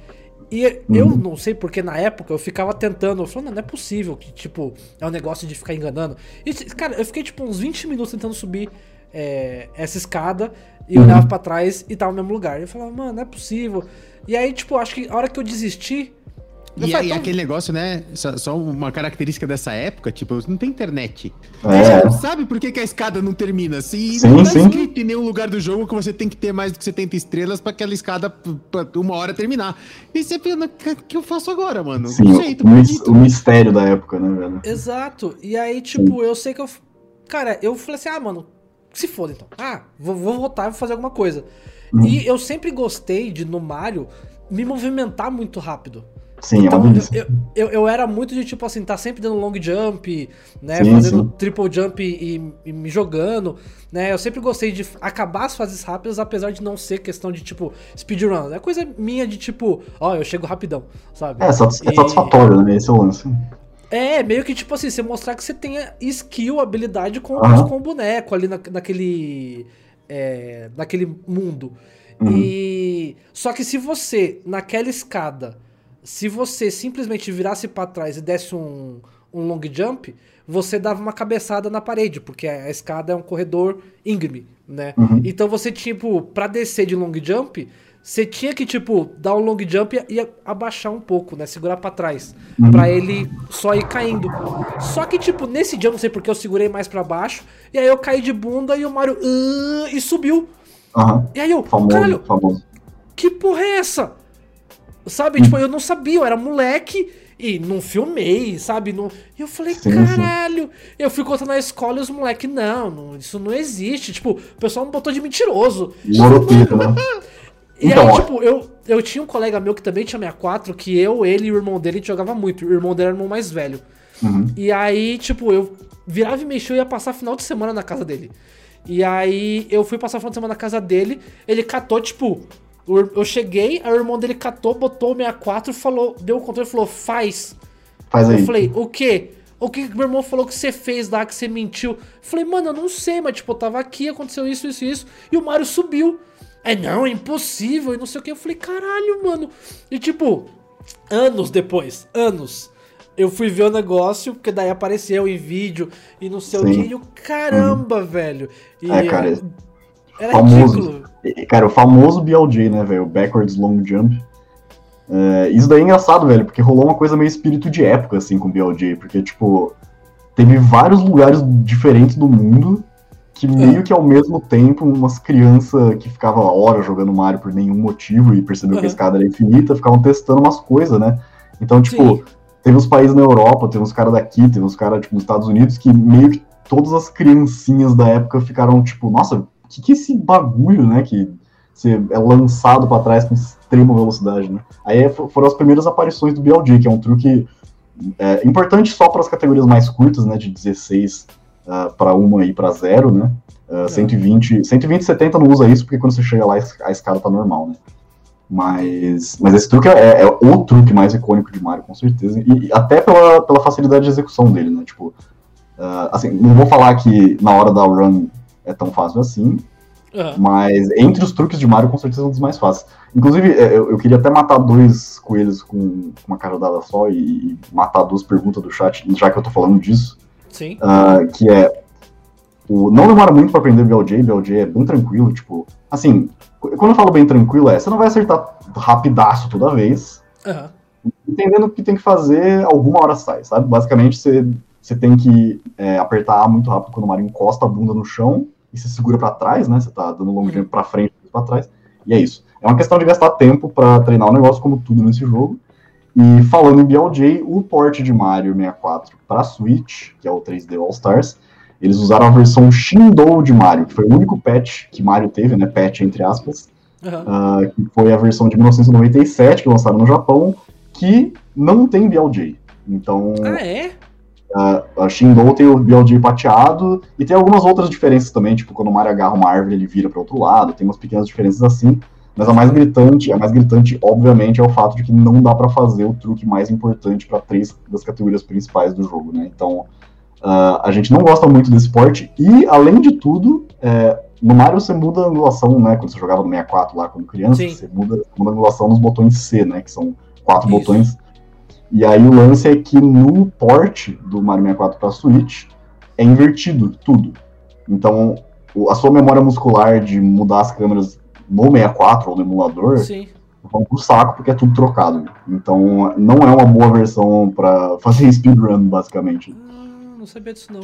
E uhum. eu não sei porque na época eu ficava tentando, eu falando, não é possível que, tipo, é um negócio de ficar enganando. E, cara, eu fiquei, tipo, uns 20 minutos tentando subir é, essa escada e uhum. olhava para trás e tava no mesmo lugar. E eu falava, mano, não é possível. E aí, tipo, acho que a hora que eu desisti, E, e então- aquele negócio, né? Só, só uma característica dessa época, tipo, não tem internet. É. Você não sabe por que, que a escada não termina. Se Sim, não tá sim. escrito em nenhum lugar do jogo que você tem que ter mais do que 70 estrelas pra aquela escada pra uma hora terminar. E você pensa, o que que eu faço agora, mano? Sim, não sei, tô o, o mistério da época, né, velho? Exato. E aí, tipo, eu sei que eu. Cara, eu falei assim, ah, mano, se foda então. Ah, vou, vou voltar e vou fazer alguma coisa. Uhum. E eu sempre gostei de, no Mario, me movimentar muito rápido. Sim, é Então, uma eu, eu, eu, era muito de, tipo assim, tá sempre dando long jump, né? Sim, fazendo sim. triple jump e, e me jogando, né? Eu sempre gostei de acabar as fases rápidas, apesar de não ser questão de, tipo, speedrun. É coisa minha de, tipo, ó, eu chego rapidão, sabe? É, é E- satisfatório, né? Esse é o lance. É, meio que tipo assim, você mostrar que você tenha skill, habilidade com, Aham. com o boneco ali na, naquele. É, naquele mundo. Uhum. E. Só que se você, naquela escada, se você simplesmente virasse pra trás e desse um, um long jump, você dava uma cabeçada na parede, porque a escada é um corredor íngreme, né? Uhum. Então você, tipo, pra descer de long jump, você tinha que, tipo, dar um long jump e abaixar um pouco, né? Segurar pra trás. Uhum. Pra ele só ir caindo. Só que, tipo, nesse dia, não sei porque eu segurei mais pra baixo. E aí eu caí de bunda e o Mario. "Ah", e subiu. Aham. E aí eu, Famoso, caralho, famoso. que porra é essa? Sabe, tipo, eu não sabia, eu era moleque e não filmei, sabe? Não... E eu falei, Sim, sim. caralho. Eu fui contando na escola e os moleques, não, não, isso não existe. Tipo, o pessoal me botou de mentiroso. Né? E Então, aí, tipo, eu, eu tinha um colega meu que também tinha 64, que eu, ele e o irmão dele jogava muito. O irmão dele era o irmão mais velho. Uhum. E aí, tipo, eu virava e mexia, eu ia passar final de semana na casa dele. E aí eu fui passar final de semana na casa dele, ele catou, tipo, eu cheguei, aí o irmão dele catou, botou o 64 e falou, deu o controle e falou, faz. Faz aí. Eu falei, o quê? O que meu irmão falou que você fez lá, que você mentiu? Eu falei, mano, eu não sei, mas tipo, eu tava aqui, aconteceu isso, isso e isso, e o Mario subiu. É, não, é impossível, e não sei o que. Eu falei, caralho, mano. E tipo, anos depois, anos, eu fui ver o negócio, porque daí apareceu em vídeo e não sei o Sim. que, e eu, caramba, velho. E, É, cara, era famoso. ridículo. Cara, o famoso BLJ, né, velho? O Backwards Long Jump. É, isso daí é engraçado, velho, porque rolou uma coisa meio espírito de época, assim, com o BLJ. Porque, tipo, teve vários lugares diferentes do mundo que meio que ao mesmo tempo umas crianças que ficavam horas jogando Mario por nenhum motivo e percebeu que Uhum. a escada era infinita, ficavam testando umas coisas, né? Então, tipo, Sim. teve uns países na Europa, teve uns caras daqui, teve uns caras, tipo, nos Estados Unidos, que meio que todas as criancinhas da época ficaram, tipo, nossa, que, que é esse bagulho, né? Que você é lançado pra trás com extrema velocidade, né? Aí fo- foram as primeiras aparições do BLG, que é um truque é, importante só para as categorias mais curtas, né? De 16 uh, para uma e para zero, né? Uh, 120, 120 e 70 não usa isso, porque quando você chega lá a escada tá normal, né? Mas, mas esse truque é, é o truque mais icônico de Mario, com certeza. E, e até pela, pela facilidade de execução dele, né? Tipo, uh, assim, não vou falar que na hora da run é tão fácil assim, Aham. mas entre os truques de Mario, com certeza é um dos mais fáceis. Inclusive, é, eu, eu queria até matar dois coelhos com, uma cajadada só e, e matar duas perguntas do chat, já que eu tô falando disso. Sim. ah, que é. O, não demora muito pra aprender BLJ, BLJ é bem tranquilo, tipo. Assim, qu- quando eu falo bem tranquilo, é, você não vai acertar rapidaço toda vez, Aham. entendendo que tem que fazer, alguma hora sai, sabe? Basicamente, você, você tem que é, apertar A muito rápido quando o Mario encosta a bunda no chão e você segura pra trás, né? Você tá dando long Uhum. jump pra frente e pra trás. E é isso. É uma questão de gastar tempo pra treinar o negócio, como tudo nesse jogo. E falando em BLJ, o port de Mario 64 pra Switch, que é o 3D All Stars, eles usaram a versão Shindou de Mario, que foi o único patch que Mario teve, né? Patch entre aspas, Aham. ah, que foi a versão de 1997 que lançaram no Japão, que não tem BLJ. Então, Ah, é? A Shindou tem o BLJ pateado e tem algumas outras diferenças também, tipo quando o Mario agarra uma árvore ele vira para outro lado, tem umas pequenas diferenças assim. Mas a mais gritante, a mais gritante, obviamente, é o fato de que não dá para fazer o truque mais importante para três das categorias principais do jogo, né? Então, ah, a gente não gosta muito desse porte e, além de tudo, é, no Mario você muda a angulação, né? Quando você jogava no 64 lá como criança, Sim. você muda, muda a angulação nos botões C, né? Que são quatro Isso. botões. E aí o lance é que no port do Mario 64 para Switch é invertido tudo. Então, a sua memória muscular de mudar as câmeras no 64 ou no emulador Sim. vão pro saco porque é tudo trocado. Então não é uma boa versão pra fazer speedrun, basicamente. Ah, não sabia disso não.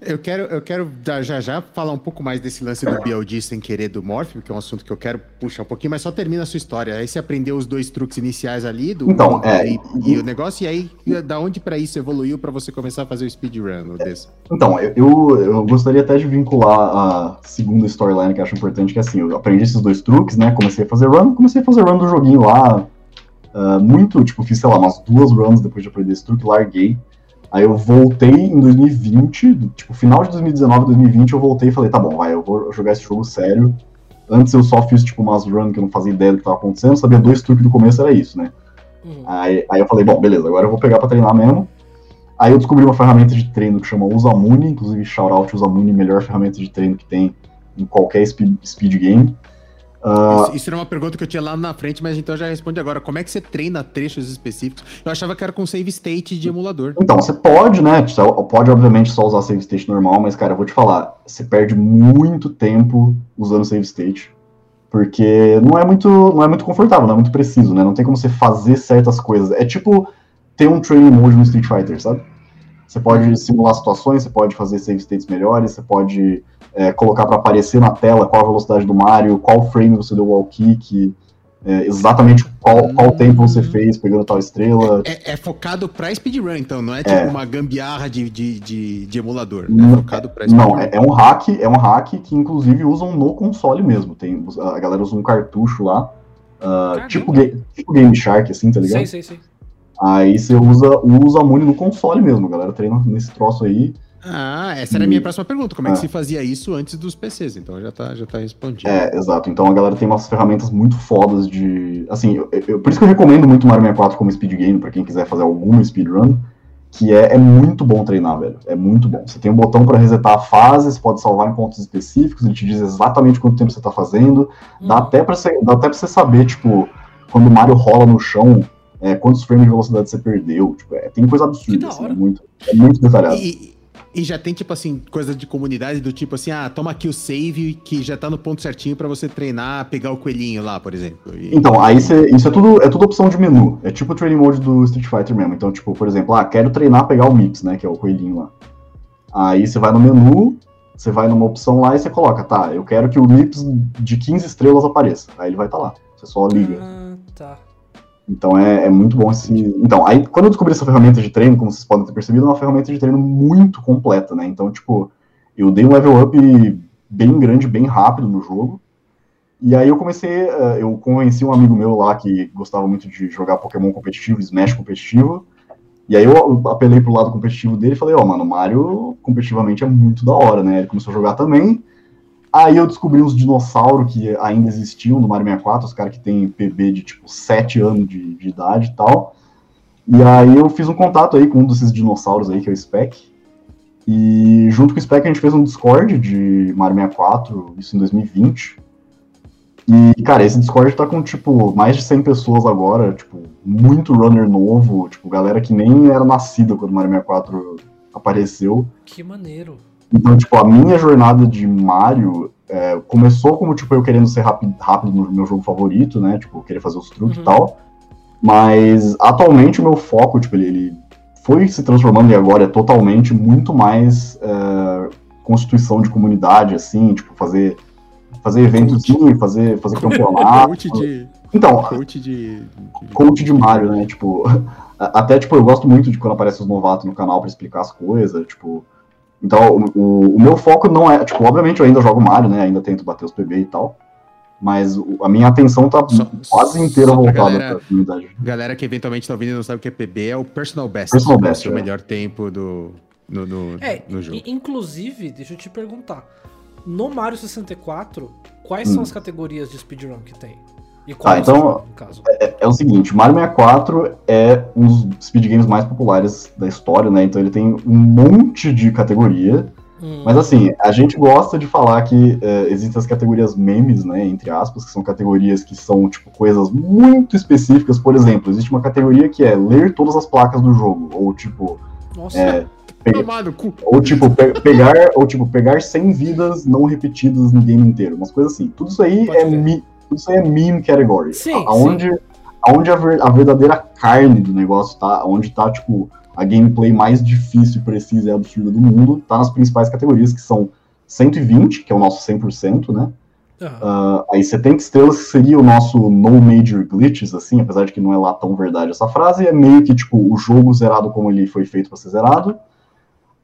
Eu quero, eu quero já já falar um pouco mais desse lance do BLD sem querer do Morph, que é um assunto que eu quero puxar um pouquinho, mas só termina a sua história. Aí você aprendeu os dois truques iniciais ali do então, é, e, e, o negócio, e aí da onde para isso evoluiu para você começar a fazer o speedrun desse? Então, eu, eu gostaria até de vincular a segunda storyline que eu acho importante, que é assim, eu aprendi esses dois truques, né? Comecei a fazer run, comecei a fazer run do joguinho lá. Uh, muito, tipo, fiz, sei lá, umas duas runs depois de aprender esse truque, larguei. Aí eu voltei em 2020, tipo, final de 2019, 2020, eu voltei e falei, tá bom, vai, eu vou jogar esse jogo sério. Antes eu só fiz, tipo, umas runs que eu não fazia ideia do que tava acontecendo, sabia dois truques do começo, era isso, né? Uhum. Aí, aí eu falei, bom, beleza, agora eu vou pegar pra treinar mesmo. Aí eu descobri uma ferramenta de treino que chama Usamune, inclusive shoutout Usamune, melhor ferramenta de treino que tem em qualquer speed, speed game. Uh, isso, isso, era uma pergunta que eu tinha lá na frente, mas então já responde agora. Como é que você treina trechos específicos? Eu achava que era com save state de emulador. Então, você pode, né? Pode, obviamente, só usar save state normal, mas, cara, eu vou te falar, você perde muito tempo usando save state. Porque não é muito, não é muito confortável, não é muito preciso, né? Não tem como você fazer certas coisas. É tipo ter um training mode no Street Fighter, sabe? Você pode simular situações, você pode fazer save states melhores, você pode é, colocar para aparecer na tela qual a velocidade do Mario, qual frame você deu o wall kick, é, exatamente qual, qual tempo você fez pegando tal estrela. É, é focado para speedrun, então, não é tipo é. uma gambiarra de, de, de, de emulador. É focado pra speedrun. Não, é, é, um hack, é um hack que inclusive usam no console mesmo. Tem, a galera usa um cartucho lá, uh, tipo, tipo Game Shark, assim, tá ligado? Sim, sim, sim. Aí você usa, usa a Muni no console mesmo, a galera treina nesse troço aí. Ah, essa era a minha próxima pergunta. Como é, é que se fazia isso antes dos PCs? Então já tá, já tá respondido. É, exato. Então a galera tem umas ferramentas muito fodas de. Assim, eu, eu, por isso que eu recomendo muito o Mario 64 como speed game, pra quem quiser fazer alguma speedrun. Que é, é muito bom treinar, velho. É muito bom. Você tem um botão para resetar a fase, você pode salvar em pontos específicos, ele te diz exatamente quanto tempo você tá fazendo. Dá, hum. até pra você, dá até pra você saber, tipo, quando o Mario rola no chão, é, quantos frames de velocidade você perdeu. Tipo, é, tem coisa absurda, assim, é, muito, é muito detalhado. E, e, já tem, tipo assim, coisas de comunidade do tipo assim, ah, toma aqui o save que já tá no ponto certinho para você treinar, pegar o coelhinho lá, por exemplo. E... Então, aí cê, isso é tudo, é tudo opção de menu. É tipo o training mode do Street Fighter mesmo. Então, tipo, por exemplo, ah, quero treinar pegar o Mix, né, que é o coelhinho lá. Aí você vai no menu, você vai numa opção lá e você coloca, tá, eu quero que o Mix de 15 estrelas apareça. Aí ele vai estar tá lá. Você só liga. Ah, tá. Então é, é, muito bom esse. Então, aí quando eu descobri essa ferramenta de treino, como vocês podem ter percebido, é uma ferramenta de treino muito completa, né? Então, tipo, eu dei um level up bem grande, bem rápido no jogo. E aí eu comecei, eh, eu conheci um amigo meu lá que gostava muito de jogar Pokémon competitivo, Smash competitivo. E aí eu apelei pro lado competitivo dele e falei, ó, oh, mano, Mario competitivamente é muito da hora, né? Ele começou a jogar também. Aí eu descobri uns dinossauros que ainda existiam no Mario 64, os caras que tem PB de tipo 7 anos de, de, idade e tal. E aí eu fiz um contato aí com um desses dinossauros aí, que é o Spec. E junto com o Spec a gente fez um Discord de Mario 64, isso em 2020. E, cara, esse Discord tá com, tipo, mais de 100 pessoas agora, tipo, muito runner novo, tipo, galera que nem era nascida quando o Mario 64 apareceu. Que maneiro. Então, tipo, a minha jornada de Mario é, começou como, tipo, eu querendo ser rápido, rápido no meu jogo favorito, né? Tipo, querer fazer os truques uhum. e tal. Mas, atualmente, o meu foco, tipo, ele, ele, foi se transformando e agora é totalmente muito mais é, constituição de comunidade, assim, tipo, fazer, fazer eventos, fazer, fazer campeonato. coach de... Então, coach de... Coach de Mario, né? Tipo, até, tipo, eu gosto muito de quando aparecem os novatos no canal para explicar as coisas, tipo... Então, o, o, meu foco não é. Tipo, obviamente eu ainda jogo Mario, né? Ainda tento bater os PB e tal. Mas o, a minha atenção tá só, quase inteira voltada galera, pra comunidade. Galera que eventualmente tá ouvindo e não sabe o que é PB, é o Personal Best. Personal Best. É o melhor tempo do, no, no, é, no jogo. Inclusive, deixa eu te perguntar. No Mario 64, quais hum. são as categorias de speedrun que tem? E qual ah, então, é, é, é, o seguinte, Mario 64 é um dos speed games mais populares da história, né? Então ele tem um monte de categoria. Hum. Mas assim, a gente gosta de falar que é, existem as categorias memes, né? Entre aspas, que são categorias que são, tipo, coisas muito específicas. Por exemplo, existe uma categoria que é ler todas as placas do jogo. Ou tipo. Nossa. É, ou tipo, pe pegar, ou tipo, pegar 100 vidas não repetidas no game inteiro. Umas coisas assim. Tudo isso aí é, mi isso é meme category. Sim, aonde, sim. aonde a, ver, a verdadeira carne do negócio tá, onde tá, tipo, a gameplay mais difícil, precisa e absurda do mundo, tá nas principais categorias, que são 120, que é o nosso 100%, né? Uhum. Uh, aí 70 estrelas que seria o nosso no major glitches, assim, apesar de que não é lá tão verdade essa frase, é meio que tipo o jogo zerado como ele foi feito para ser zerado.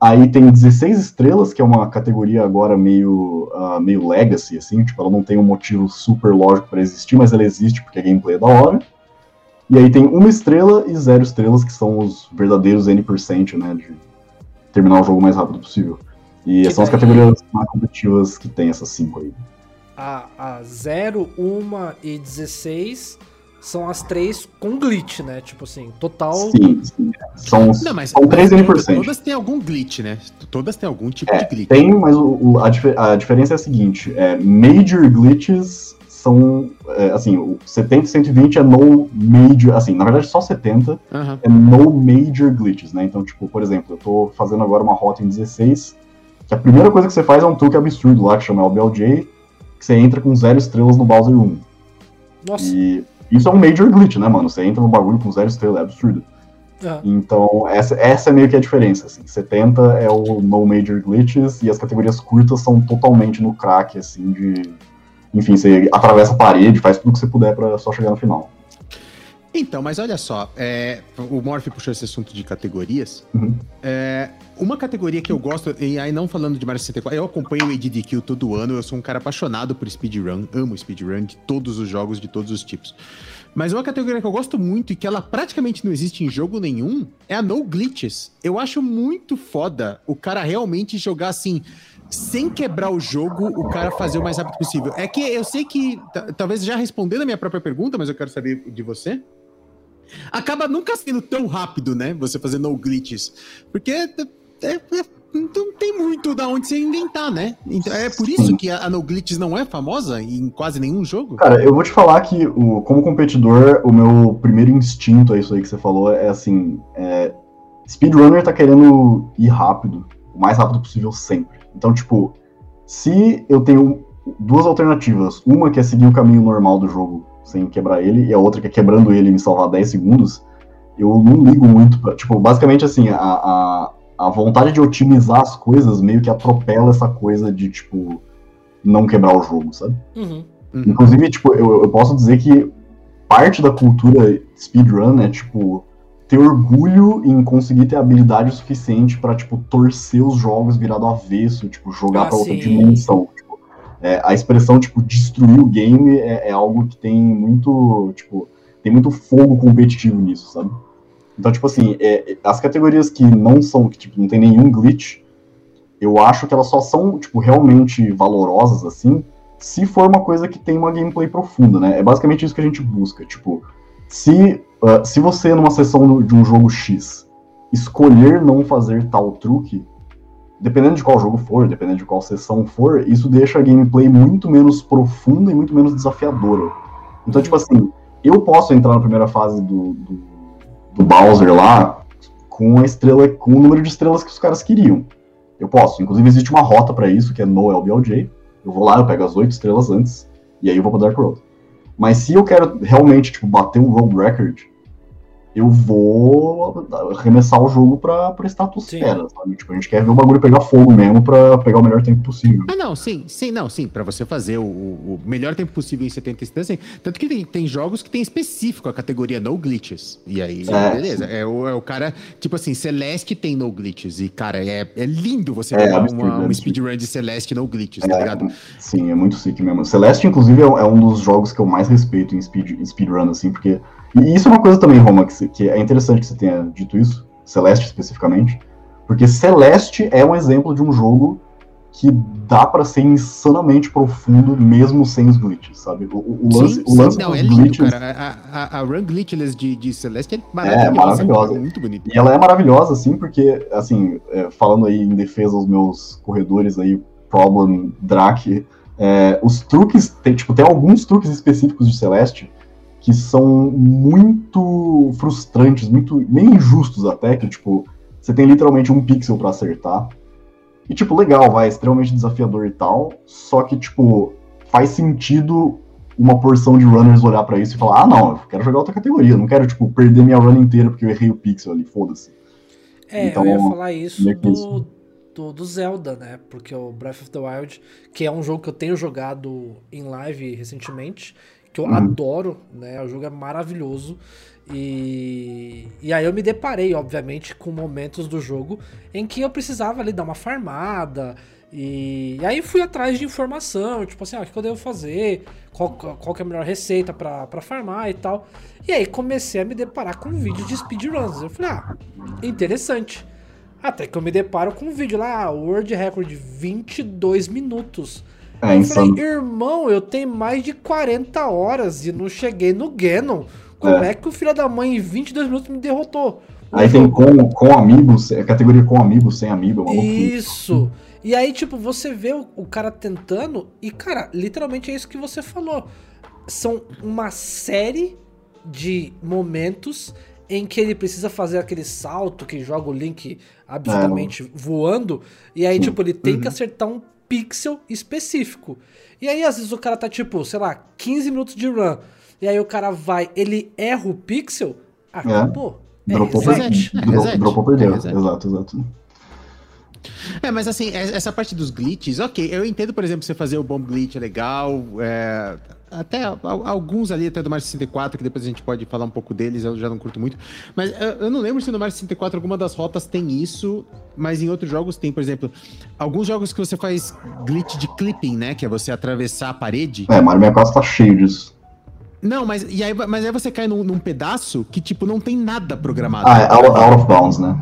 Aí tem 16 estrelas, que é uma categoria agora meio, uh, meio legacy, assim, tipo, ela não tem um motivo super lógico para existir, mas ela existe porque a gameplay é da hora. E aí tem uma estrela e zero estrelas, que são os verdadeiros N%, né, de terminar o jogo o mais rápido possível. E Que são as daí- categorias mais competitivas que tem essas cinco aí. A, a 0, 1 e 16 são as três com glitch, né? Tipo assim, total. Sim, sim. São, Não, mas, são 3 mas N%. todas têm algum glitch, né? Todas têm algum tipo É, de glitch. Tem, mas o, a, a diferença é a seguinte: é, major glitches são. é, assim, o 70 e 120 é no major. Assim, na verdade, só 70 Aham. é no major glitches, né? Então, tipo, por exemplo, eu tô fazendo agora uma rota em 16, que a primeira coisa que você faz é um truque absurdo lá, que chama LBLJ, que você entra com zero estrelas no Bowser 1. Nossa. E isso é um major glitch, né, mano? Você entra no bagulho com zero estrelas, é absurdo. Aham. Então, essa, essa é meio que a diferença, assim. 70 é o no major glitches e as categorias curtas são totalmente no crack, assim, de... Enfim, você atravessa a parede, faz tudo que você puder pra só chegar no final. Então, mas olha só, é, o Morph puxou esse assunto de categorias. Uhum. É, uma categoria que eu gosto, e aí não falando de Mario 64, eu acompanho o ADDQ todo ano, eu sou um cara apaixonado por speedrun, amo speedrun de todos os jogos, de todos os tipos. Mas uma categoria que eu gosto muito e que ela praticamente não existe em jogo nenhum é a No Glitches. Eu acho muito foda o cara realmente jogar assim, sem quebrar o jogo, o cara fazer o mais rápido possível. É que eu sei que, ta- talvez já respondendo a minha própria pergunta, mas eu quero saber de você. Acaba nunca sendo tão rápido, né? Você fazer no glitches. Porque é- é- não tem muito da onde você inventar, né? Então, é por isso que a, a no glitches não é famosa em quase nenhum jogo. Cara, eu vou te falar que, o, como competidor, o meu primeiro instinto, é isso aí que você falou, é assim: é, speedrunner tá querendo ir rápido, o mais rápido possível sempre. Então, tipo, se eu tenho duas alternativas, uma que é seguir o caminho normal do jogo sem quebrar ele, e a outra que é quebrando ele e me salvar 10 segundos, eu não ligo muito pra. Tipo, basicamente assim, a, a, a vontade de otimizar as coisas meio que atropela essa coisa de, tipo, não quebrar o jogo, sabe? Uhum. Inclusive, tipo, eu, eu posso dizer que parte da cultura speedrun é, tipo, ter orgulho em conseguir ter habilidade o suficiente pra, tipo, torcer os jogos virado avesso, tipo, jogar Ah, pra outra sim. dimensão. É, a expressão, tipo, destruir o game é, é algo que tem muito, tipo, tem muito fogo competitivo nisso, sabe? Então, tipo assim, é, as categorias que não são, que, tipo, não tem nenhum glitch, eu acho que elas só são, tipo, realmente valorosas, assim, se for uma coisa que tem uma gameplay profunda, né? É basicamente isso que a gente busca. Tipo, se, ah, se você, numa sessão de um jogo X, escolher não fazer tal truque, dependendo de qual jogo for, dependendo de qual sessão for, isso deixa a gameplay muito menos profunda e muito menos desafiadora. Então, tipo assim, eu posso entrar na primeira fase do, do, do Bowser lá com a estrela, com o número de estrelas que os caras queriam. Eu posso. Inclusive, existe uma rota pra isso, que é no LBLJ. Eu vou lá, eu pego as oito estrelas antes, e aí eu vou pro Dark Road. Mas se eu quero realmente, tipo, bater um road record, eu vou arremessar o jogo pra, pra estratosfera, sabe? Tipo, a gente quer ver o bagulho pegar fogo mesmo pra pegar o melhor tempo possível. Ah, não, sim, sim, não, sim, pra você fazer o, o- melhor tempo possível em 70 instantes, sim. tanto que tem, tem jogos que tem específico a categoria no glitches, e aí, É, beleza, é o, é o cara, tipo assim, Celeste tem no glitches, e cara, é, é lindo você É, pegar uma, absurdo. speedrun de Celeste no glitches, tá É, ligado? Sim, é muito sick mesmo. Celeste, inclusive, é, é um dos jogos que eu mais respeito em, speed, em speedrun, assim, porque. E isso é uma coisa também, Roma, que, que é interessante que você tenha dito isso, Celeste especificamente, porque Celeste é um exemplo de um jogo que dá pra ser insanamente profundo mesmo sem os glitches, sabe? O, o- lance, sim, o lance não, dos é lindo, glitches. cara. A, a, a run glitchless de, de Celeste é maravilhosa. maravilhosa. É muito bonito. E ela é maravilhosa, assim, porque, assim, é, falando aí em defesa dos meus corredores aí, Problem, Drake, é, os truques, tem, tipo, tem alguns truques específicos de Celeste que são muito frustrantes, muito, meio injustos até, que, tipo, você tem literalmente um pixel pra acertar. E, tipo, legal, vai, extremamente desafiador e tal, só que, tipo, faz sentido uma porção de runners olhar para isso e falar, ah, não, eu quero jogar outra categoria, não quero, tipo, perder minha run inteira porque eu errei o pixel ali, foda-se. É, Então, eu ia falar isso do, isso. do, do Zelda, né? Porque o Breath of the Wild, que é um jogo que eu tenho jogado em live recentemente, que eu Uhum. adoro, né? O jogo é maravilhoso. E, e aí eu me deparei, obviamente, com momentos do jogo em que eu precisava ali dar uma farmada. E, e aí fui atrás de informação, tipo assim, ah, o que eu devo fazer, qual, qual é a melhor receita pra farmar e tal. E aí comecei a me deparar com um vídeo de speedruns. Eu falei, ah, interessante. Até que eu me deparo com um vídeo lá, World Record 22 minutos. É eu insano. falei, irmão, eu tenho mais de 40 horas e não cheguei no Ganon. Como é, É. que o filho da mãe em 22 minutos me derrotou? Aí tem com, com amigos, é categoria com amigos, sem amigo, é uma loucura. Isso. E aí, tipo, você vê o, o cara tentando e, cara, literalmente é isso que você falou. São uma série de momentos em que ele precisa fazer aquele salto que joga o Link absolutamente voando. E aí, Sim. tipo, ele tem que Uhum. acertar um pixel específico. E aí, às vezes, o cara tá, tipo, sei lá, 15 minutos de run. E aí o cara vai, ele erra o pixel, acabou. É, Dropou, É, dro- reset. dropou perdeu. É, reset. Exato, exato. É, mas assim, es- essa parte dos glitches, ok, eu entendo, por exemplo, você fazer o bomb glitch é legal, é, até al- alguns ali, até do Mario 64, que depois a gente pode falar um pouco deles, eu já não curto muito, mas eu, eu não lembro se no Mario 64 alguma das rotas tem isso, mas em outros jogos tem, por exemplo, alguns jogos que você faz glitch de clipping, né, que é você atravessar a parede, É, Mario 64 tá cheio disso. não, mas, e aí, mas aí você cai num, num pedaço que, tipo, não tem nada programado. Ah, é out, out of bounds, né?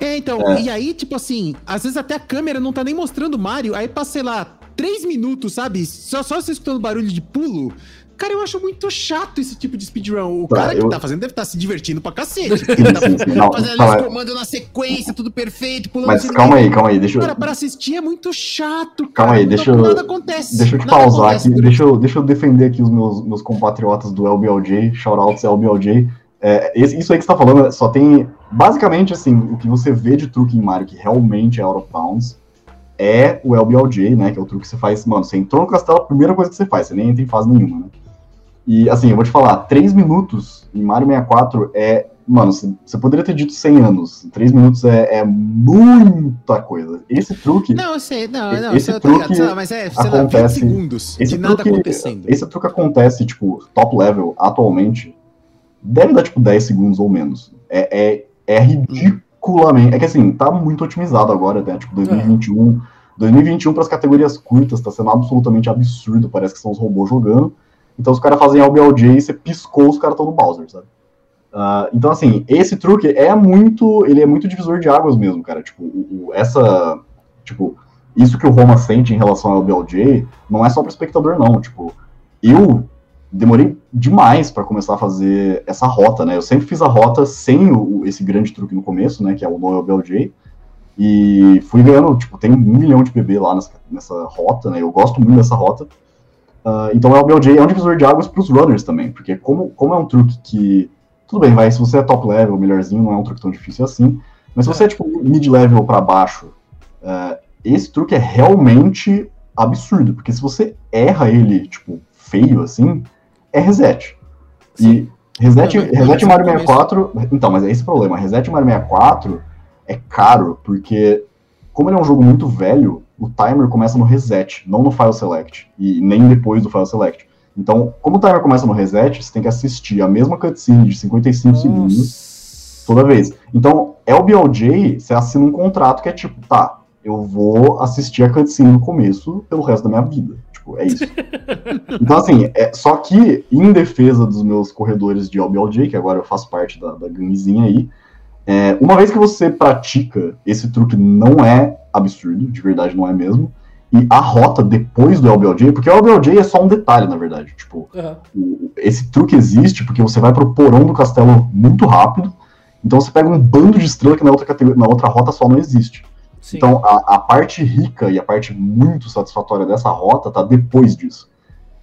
É, então, É. e aí, tipo assim, às vezes até a câmera não tá nem mostrando o Mario, aí passa, sei lá, três minutos, sabe? Só, só você escutando barulho de pulo. Cara, eu acho muito chato esse tipo de speedrun. O Tá, cara que eu- tá fazendo deve estar se divertindo pra cacete. Sim, tá sim, sim. Não, fazendo os comandos na sequência, tudo perfeito, pulando Mas sem calma aí, calma aí, deixa eu. Cara, pra assistir é muito chato, cara. Calma aí, Nada- deixa eu- Nada acontece. Deixa eu te pausar acontece aqui, deixa eu, deixa eu defender aqui os meus, meus compatriotas do LBLJ, shoutouts LBLJ. É, esse- isso aí que você tá falando só tem. Basicamente, assim, o que você vê de truque em Mario que realmente é out of bounds é o LBLJ, né? Que é o truque que você faz. Mano, você entrou no castelo, a primeira coisa que você faz, você nem entra em fase nenhuma, né? E assim, eu vou te falar, 3 minutos em Mario 64 é. Mano, você poderia ter dito 100 anos. 3 minutos é, é muita coisa. Esse truque. Não, eu sei, não, Esse não, eu tô truque ligado, lá, mas é, sei lá, 20 acontece- segundos Esse de nada truque, acontecendo. esse truque acontece, tipo, top level, atualmente, deve dar, tipo, 10 segundos ou menos. É, é, é ridiculamente... É que, assim, tá muito otimizado agora, né? Tipo, 2021... 2021 para as categorias curtas tá sendo absolutamente absurdo, parece que são os robôs jogando. Então os caras fazem LBLJ e você piscou, os caras estão no Bowser, sabe? Ah, então, assim, esse truque é muito. Ele é muito divisor de águas mesmo, cara. Tipo, o- o- essa. Tipo, isso que o Roma sente em relação ao LBLJ não é só pro espectador, não. Tipo, eu demorei demais para começar a fazer essa rota, né? Eu sempre fiz a rota sem o, esse grande truque no começo, né? Que é o no LBLJ. E fui ganhando, tipo, tem um milhão de PB lá nessa, nessa rota, né? Eu gosto muito dessa rota. Ah, então o LBLJ é um divisor de águas para os runners também, porque como, como é um truque que. Tudo bem, vai, se você é top level, melhorzinho, não é um truque tão difícil assim. Mas se você é tipo mid-level para baixo, ah, esse truque é realmente absurdo, porque se você erra ele, tipo, feio assim, é reset. E reset, Não, reset Mario no começo- 64. Então, mas é esse o problema. Reset Mario 64 é caro, porque como ele é um jogo muito velho, o timer começa no reset, não no file select, e nem depois do file select. Então, como o timer começa no reset, você tem que assistir a mesma cutscene de 55 segundos Nossa. toda vez. Então, LBLJ, você assina um contrato que é tipo, tá, eu vou assistir a cutscene no começo pelo resto da minha vida. Tipo, é isso. então, assim, é, só que, em defesa dos meus corredores de LBLJ, que agora eu faço parte da, da ganguezinha aí, é, uma vez que você pratica, esse truque não é absurdo, de verdade não é mesmo, e a rota depois do LBLJ, porque o LBLJ é só um detalhe, na verdade. Tipo, o- esse truque existe porque você vai pro porão do castelo muito rápido, então você pega um bando de estrela que na outra, categoria, na outra rota só não existe. Sim. Então a, a parte rica e a parte muito satisfatória dessa rota tá depois disso.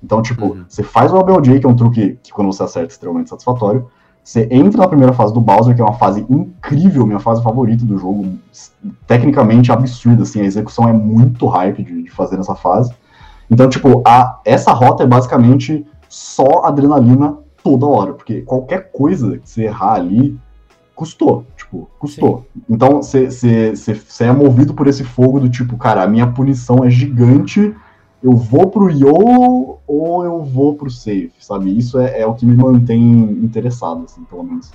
Então, tipo, Uhum. você faz o ABLJ, que é um truque que quando você acerta é extremamente satisfatório. Você entra na primeira fase do Bowser, que é uma fase incrível, minha fase favorita do jogo, tecnicamente absurda, assim, a execução é muito hype de, de fazer nessa fase. Então, tipo, a, essa rota é basicamente só adrenalina toda hora, porque qualquer coisa que você errar ali custou, tipo, custou. Sim. Então, você é movido por esse fogo do tipo, cara, a minha punição é gigante, eu vou pro YOLO ou eu vou pro safe, sabe? Isso é, é o que me mantém interessado, assim, pelo menos.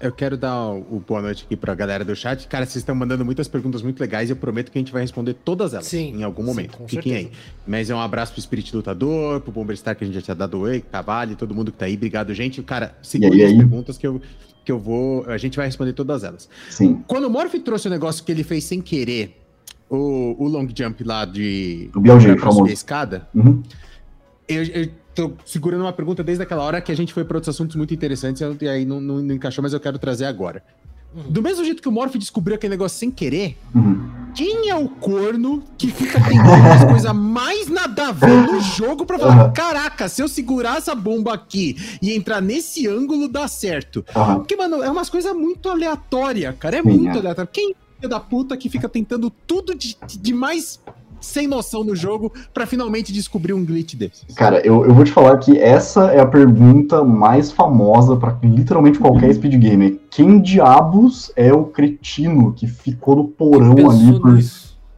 Eu quero dar o boa noite aqui pra galera do chat. Cara, vocês estão mandando muitas perguntas muito legais e eu prometo que a gente vai responder todas elas sim, em algum momento. Sim, Fiquem certeza. aí. Mas é um abraço pro Spirit Lutador, pro Bomber Star que a gente já tinha dado oi, Cavalho, todo mundo que tá aí. Obrigado, gente. Cara, segure as perguntas que eu, que eu vou. A gente vai responder todas elas. Sim. Quando o Morph trouxe o negócio que ele fez sem querer, o, o long jump lá de. O BLG, famoso. escada. Uhum. Eu, eu tô segurando uma pergunta desde aquela hora que a gente foi para outros assuntos muito interessantes e aí não, não, não, encaixou, mas eu quero trazer agora. Uhum. Do mesmo jeito que o Morph descobriu aquele negócio sem querer, uhum. Quem é o corno que fica tentando as coisas mais nada a ver no jogo pra falar: uhum. caraca, se eu segurar essa bomba aqui e entrar nesse ângulo, dá certo? Porque, mano, é umas coisas muito aleatórias, cara. É Sim, muito é. aleatório. Quem é da puta que fica tentando tudo de, de mais sem noção no jogo para finalmente descobrir um glitch desses? Cara, eu, eu vou te falar que essa é a pergunta mais famosa para literalmente qualquer uhum. speed game. Quem diabos é o cretino que ficou no porão ali por,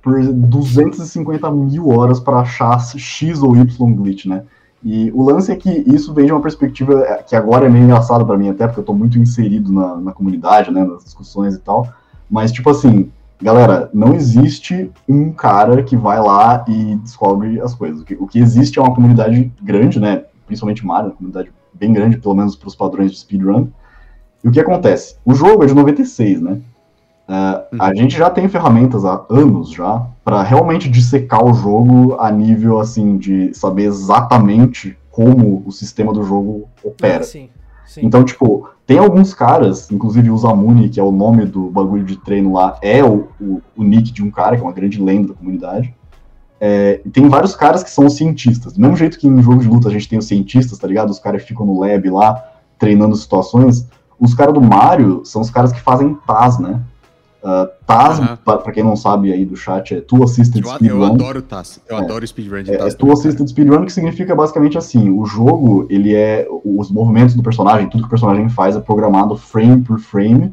por 250 mil horas para achar X ou Y glitch, né? E o lance é que isso vem de uma perspectiva que agora é meio engraçado para mim, até porque eu tô muito inserido na, na comunidade, né, nas discussões e tal. Mas, tipo assim, Galera, não existe um cara que vai lá e descobre as coisas. O que, o que existe é uma comunidade grande, né? Principalmente Mario, uma comunidade bem grande, pelo menos para os padrões de speedrun. E o que acontece? O jogo é de 96, né? Uh, a gente já tem ferramentas há anos já para realmente dissecar o jogo a nível assim de saber exatamente como o sistema do jogo opera. Ah, sim, sim. Então, tipo, tem alguns caras, inclusive o Zamuni, que é o nome do bagulho de treino lá, é o, o, o nick de um cara, que é uma grande lenda da comunidade. É, tem vários caras que são cientistas. Do mesmo jeito que em jogo de luta a gente tem os cientistas, tá ligado? Os caras ficam no lab lá, treinando situações. Os caras do Mario são os caras que fazem TAS, né? Uh, TAS, uhum. para quem não sabe aí do chat, é Tool Assisted eu, Speedrun. Eu adoro TAS, eu é, adoro Speedrun de é, TAS. É Tool Assisted Speedrun, que significa basicamente assim, o jogo, ele é, os movimentos do personagem, tudo que o personagem faz é programado frame por frame,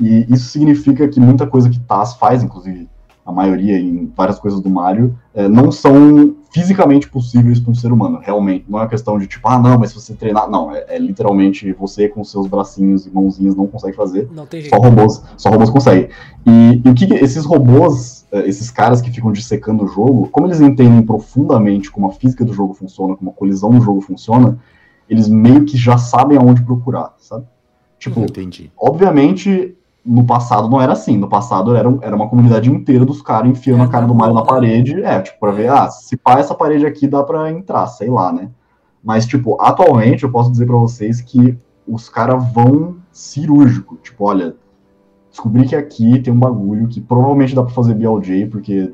e isso significa que muita coisa que TAS faz, inclusive a maioria em várias coisas do Mario, é, não são fisicamente possíveis para um ser humano, realmente. Não é uma questão de tipo, ah, não, mas se você treinar. Não, é, é literalmente você com seus bracinhos e mãozinhas não consegue fazer. Não tem jeito. Só robôs, só robôs conseguem. E, e o que, que esses robôs, é, esses caras que ficam dissecando o jogo, como eles entendem profundamente como a física do jogo funciona, como a colisão do jogo funciona, eles meio que já sabem aonde procurar, sabe? Tipo, Entendi. obviamente no passado não era assim. No passado era, era uma comunidade inteira dos caras enfiando é, a cara do Mario na parede. É, tipo, pra ver, ah, se pá, essa parede aqui dá pra entrar, sei lá, né? Mas, tipo, atualmente eu posso dizer para vocês que os caras vão cirúrgico. Tipo, olha, descobri que aqui tem um bagulho que provavelmente dá pra fazer BLJ, porque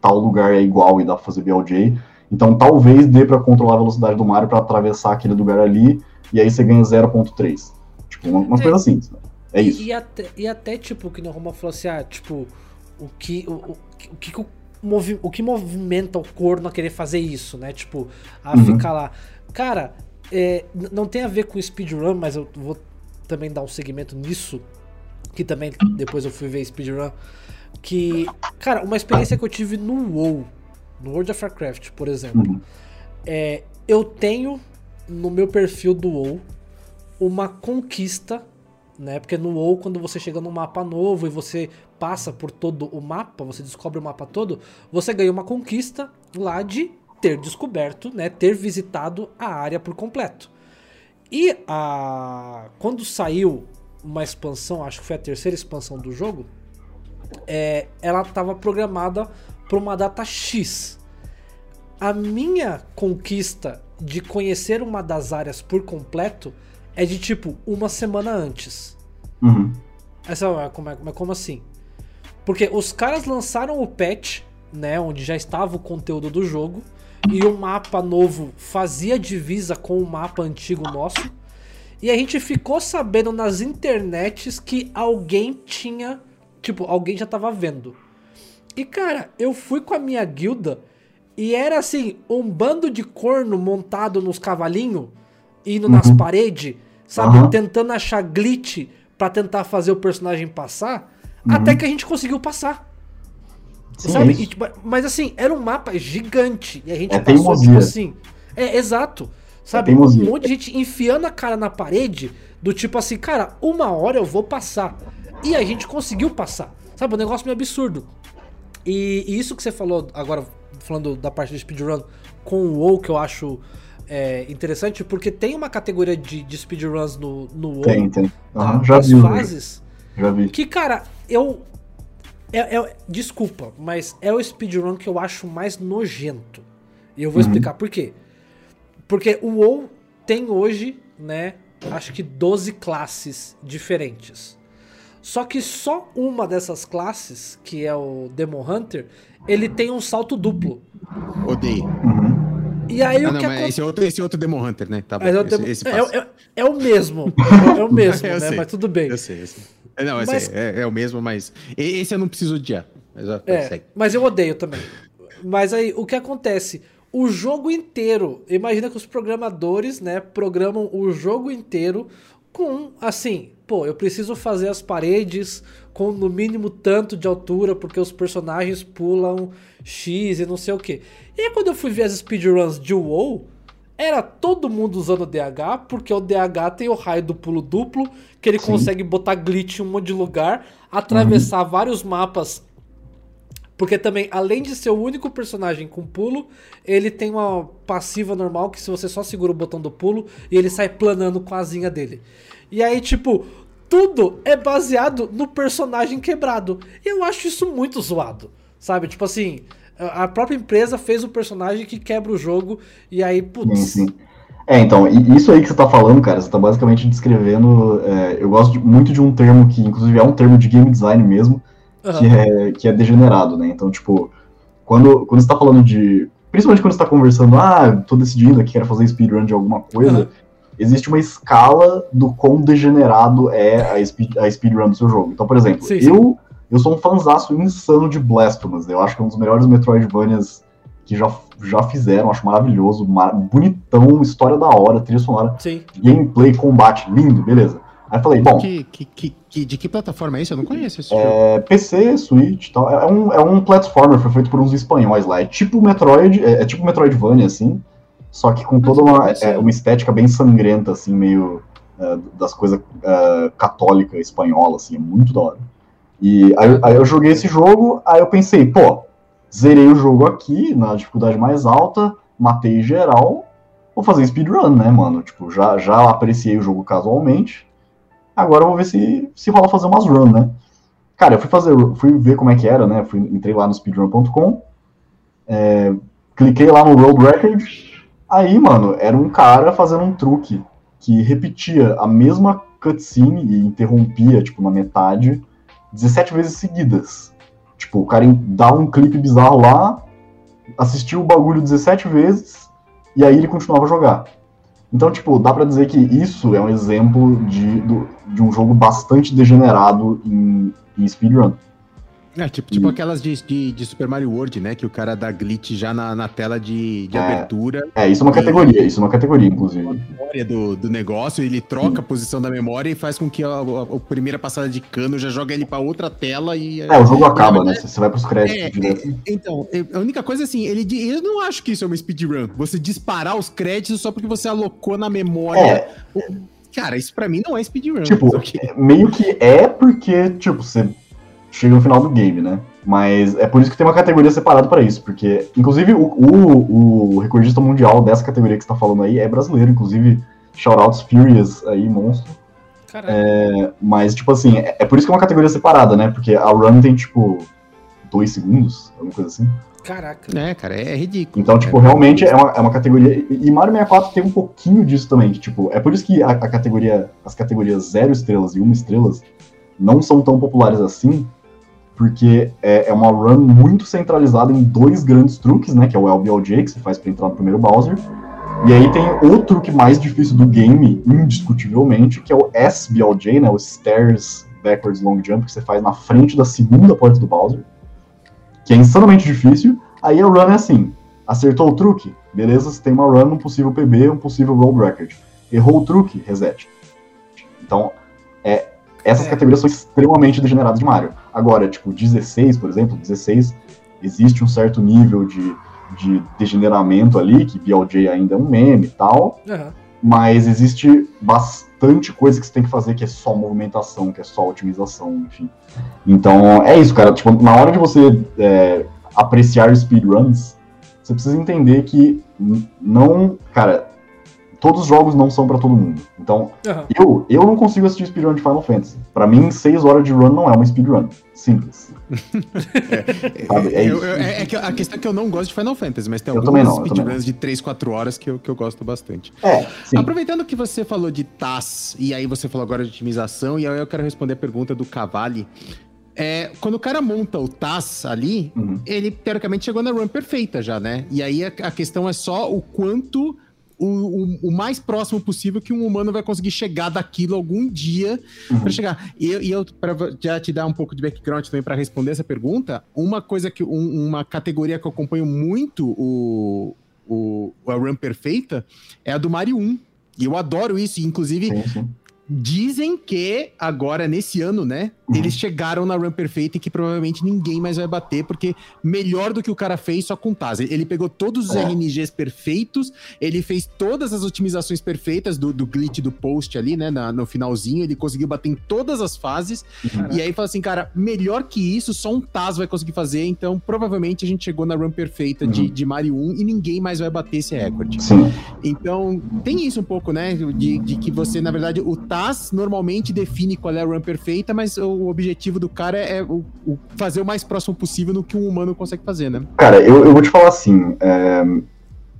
tal lugar é igual e dá pra fazer BLJ. Então talvez dê para controlar a velocidade do Mario para atravessar aquele lugar ali, e aí você ganha 0.3. Tipo, uma, uma coisa assim. É isso. E, e, até, e até, tipo, que o Roma falou assim, ah, tipo, o que o, o, o que, o, movi, o que movimenta o corno a querer fazer isso, né? Tipo, a uhum. ficar lá. Cara, é, não tem a ver com speedrun, mas eu vou também dar um segmento nisso, que também depois eu fui ver speedrun, que, cara, uma experiência que eu tive no WoW, no World of Warcraft, por exemplo, uhum. é, eu tenho no meu perfil do WoW uma conquista né? Porque no WoW, quando você chega num mapa novo e você passa por todo o mapa, você descobre o mapa todo, você ganha uma conquista lá de ter descoberto, né? Ter visitado a área por completo. E a quando saiu uma expansão, acho que foi a terceira expansão do jogo, é, ela estava programada para uma data X. A minha conquista de conhecer uma das áreas por completo é de tipo uma semana antes. Uhum. Essa, é como, é, como assim? Porque os caras lançaram o patch, né? Onde já estava o conteúdo do jogo. E o mapa novo fazia divisa com o mapa antigo nosso. E a gente ficou sabendo nas internets que alguém tinha. Tipo, alguém já tava vendo. E cara, eu fui com a minha guilda E era assim, um bando de corno montado nos cavalinhos, indo nas paredes, sabe? Aham. Tentando achar glitch pra tentar fazer o personagem passar, até que a gente conseguiu passar. Sim, sabe? é. E, tipo, mas assim, era um mapa gigante. E a gente É passou, tipo assim. É, exato. Sabe? um teimosia. monte de gente enfiando a cara na parede, do tipo assim, cara, uma hora eu vou passar. E a gente conseguiu passar. Sabe? Um negócio meio absurdo. E, e isso que você falou agora, falando da parte do speedrun com o WoW, que eu acho é, interessante, porque tem uma categoria de, de speedruns no, no WoW. Tem, tem. Aham, já As vi. fases. Já vi. Que, cara, eu. É, é- desculpa, mas é o speedrun que eu acho mais nojento. E eu vou Uhum. explicar por quê. Porque o WoW tem hoje, né, acho que 12 classes diferentes. Só que só uma dessas classes, que é o Demon Hunter, ele tem um salto duplo. Odeio. Uhum. E aí Ah, o não, que mas acontece. esse é outro, esse é outro Demon Hunter, né? Tá bom. É o esse, esse é, é- é o mesmo. É o mesmo, Eu né? sei. Mas tudo bem. Eu sei, eu sei. É, Não, Mas- é, é o mesmo, mas esse eu não preciso odiar. Mas, É, segue. mas eu odeio também. Mas aí, o que acontece? O jogo inteiro, imagina que os programadores, né, programam o jogo inteiro com, assim, pô, eu preciso fazer as paredes com no mínimo tanto de altura, porque os personagens pulam X e não sei o que. E aí quando eu fui ver as speedruns de WoW, era todo mundo usando o DH, porque o DH tem o raio do pulo duplo, que ele Sim. consegue botar glitch em um monte de lugar, atravessar vários mapas porque também, além de ser o único personagem com pulo, ele tem uma passiva normal que se você só segura o botão do pulo e ele sai planando com a asinha dele. E aí, tipo, tudo é baseado no personagem quebrado. E eu acho isso muito zoado. Sabe? Tipo assim, a própria empresa fez o personagem que quebra o jogo e aí, putz. Sim, sim. É, então, isso aí que você tá falando, cara, você tá basicamente descrevendo. é, eu gosto de- muito de um termo que, inclusive, é um termo de game design mesmo. Que é, que é degenerado, né? Então, tipo, quando, quando você tá falando de. Principalmente quando você tá conversando, ah, tô decidindo aqui, quero fazer speedrun de alguma coisa, Aham. existe uma escala do quão degenerado é a, speed, a speedrun do seu jogo. Então, por exemplo, Sim, sim. eu eu sou um fanzaço insano de Blasphemous. Eu acho que é um dos melhores Metroidvanias que já, já fizeram, acho maravilhoso, mar- bonitão, história da hora, trilha sonora, Sim. gameplay, combate, lindo, beleza. Aí eu falei, bom, Que, que, que, que- de que plataforma é isso? Eu não conheço esse jogo. é, PC, Switch e tal. É um, é um platformer, foi feito por uns espanhóis lá. É tipo Metroid, é, é tipo Metroidvania, assim, só que com toda uma, é, uma estética bem sangrenta, assim, meio é, das coisas é, católica espanhola, assim, é muito da hora. E aí, aí eu joguei esse jogo, aí eu pensei, pô, zerei o jogo aqui, na dificuldade mais alta, matei geral, vou fazer speedrun, né, mano? Tipo, já, já apreciei o jogo casualmente, agora eu vou ver se, se rola fazer umas run, né? Cara, eu fui fazer, fui ver como é que era, né? Fui, entrei lá no speedrun.com, é, cliquei lá no World Record, aí, mano, era um cara fazendo um truque que repetia a mesma cutscene e interrompia, tipo, na metade, 17 vezes seguidas. Tipo, o cara dá um clipe bizarro lá, assistiu o bagulho 17 vezes, e aí ele continuava a jogar. Então, tipo, dá pra dizer que isso é um exemplo de, de um jogo bastante degenerado em, em speedrun. É, tipo, tipo Hum. aquelas de, de, de Super Mario World, né? Que o cara dá glitch já na, na tela de, de É. abertura, É, isso é uma categoria, isso é uma categoria, inclusive. memória do, do negócio, ele troca a posição da memória e faz com que a, a- a primeira passada de cano já joga ele pra outra tela e. É, o jogo acaba, né? Você vai pros créditos É, direto. Então, eu- a única coisa assim, ele, eu não acho que isso é uma speedrun. Você disparar os créditos só porque você alocou na memória. É, Cara, isso pra mim não é speedrun. Tipo, meio que é porque, tipo, você chega no final do game, né? Mas é por isso que tem uma categoria separada pra isso, porque, inclusive, o, o, o recordista mundial dessa categoria que você tá falando aí é brasileiro, inclusive, shoutouts Furious aí, monstro. Caralho. Mas, tipo assim, é, é por isso que é uma categoria separada, né? Porque a run tem, tipo, dois segundos, alguma coisa assim. Caraca. É, cara, é ridículo. Então, tipo, É. realmente é uma, é uma categoria. E e Mario 64 tem um pouquinho disso também, que, tipo, é por isso que a, a categoria, as categorias zero estrelas e uma estrelas não são tão populares assim, porque é, é uma run muito centralizada em dois grandes truques, né? Que é o LBLJ, que você faz pra entrar no primeiro Bowser. E aí tem o truque mais difícil do game, indiscutivelmente, que é o SBLJ, né? O Stairs Backwards Long Jump, que você faz na frente da segunda porta do Bowser. Que é insanamente difícil. Aí a run é assim: Acertou o truque? Beleza, você tem uma run, um possível PB, um possível roll record. Errou o truque? Reset. Então, é, essas É. categorias são extremamente degeneradas de Mario. Agora, tipo, 16, por exemplo, 16, existe um certo nível de, de degeneramento ali, que BLJ ainda é um meme e tal, Aham. mas existe bastante coisa que você tem que fazer que é só movimentação, que é só otimização, enfim. Então, é isso, cara. Tipo, na hora de você é, apreciar speedruns, você precisa entender que não, cara, todos os jogos não são pra todo mundo. Então, Aham. eu, eu não consigo assistir speedrun de Final Fantasy. Pra mim, 6 horas de run não é uma speedrun. Simples. Sabe, é Eu- isso. eu- é- é que a questão é que eu não gosto de Final Fantasy, mas tem Eu algumas não, speedruns de 3, 4 horas que eu, que eu gosto bastante. É, sim. Aproveitando que você falou de TAS, e aí você falou agora de otimização, e aí eu quero responder a pergunta do Cavalli. É, quando o cara monta o TAS ali, Uhum. ele teoricamente chegou na run perfeita já, né? E aí a, a questão é só o quanto. O, o- o mais próximo possível que um humano vai conseguir chegar daquilo algum dia Uhum. para chegar. E eu, e eu para já te dar um pouco de background também para responder essa pergunta, uma coisa que um- uma categoria que eu acompanho muito o, o a run perfeita é a do Mario 1. E eu adoro isso, inclusive Sim, sim. Dizem que agora, nesse ano, né? Uhum. Eles chegaram na run perfeita e que provavelmente ninguém mais vai bater, porque melhor do que o cara fez só com Taz. Ele pegou todos os É. RNGs perfeitos, ele fez todas as otimizações perfeitas do, do glitch do post ali, né? na- no finalzinho, ele conseguiu bater em todas as fases. Uhum. E aí fala assim, cara, melhor que isso, só um Taz vai conseguir fazer. Então, provavelmente a gente chegou na run perfeita de, Uhum. de Mario 1 e ninguém mais vai bater esse recorde. Sim. Então, tem isso um pouco, né? De, de que você, na verdade, o TAS normalmente define qual é a run perfeita, mas o objetivo do cara é o, o fazer o mais próximo possível no que um humano consegue fazer, né? Cara, eu, eu vou te falar assim. é,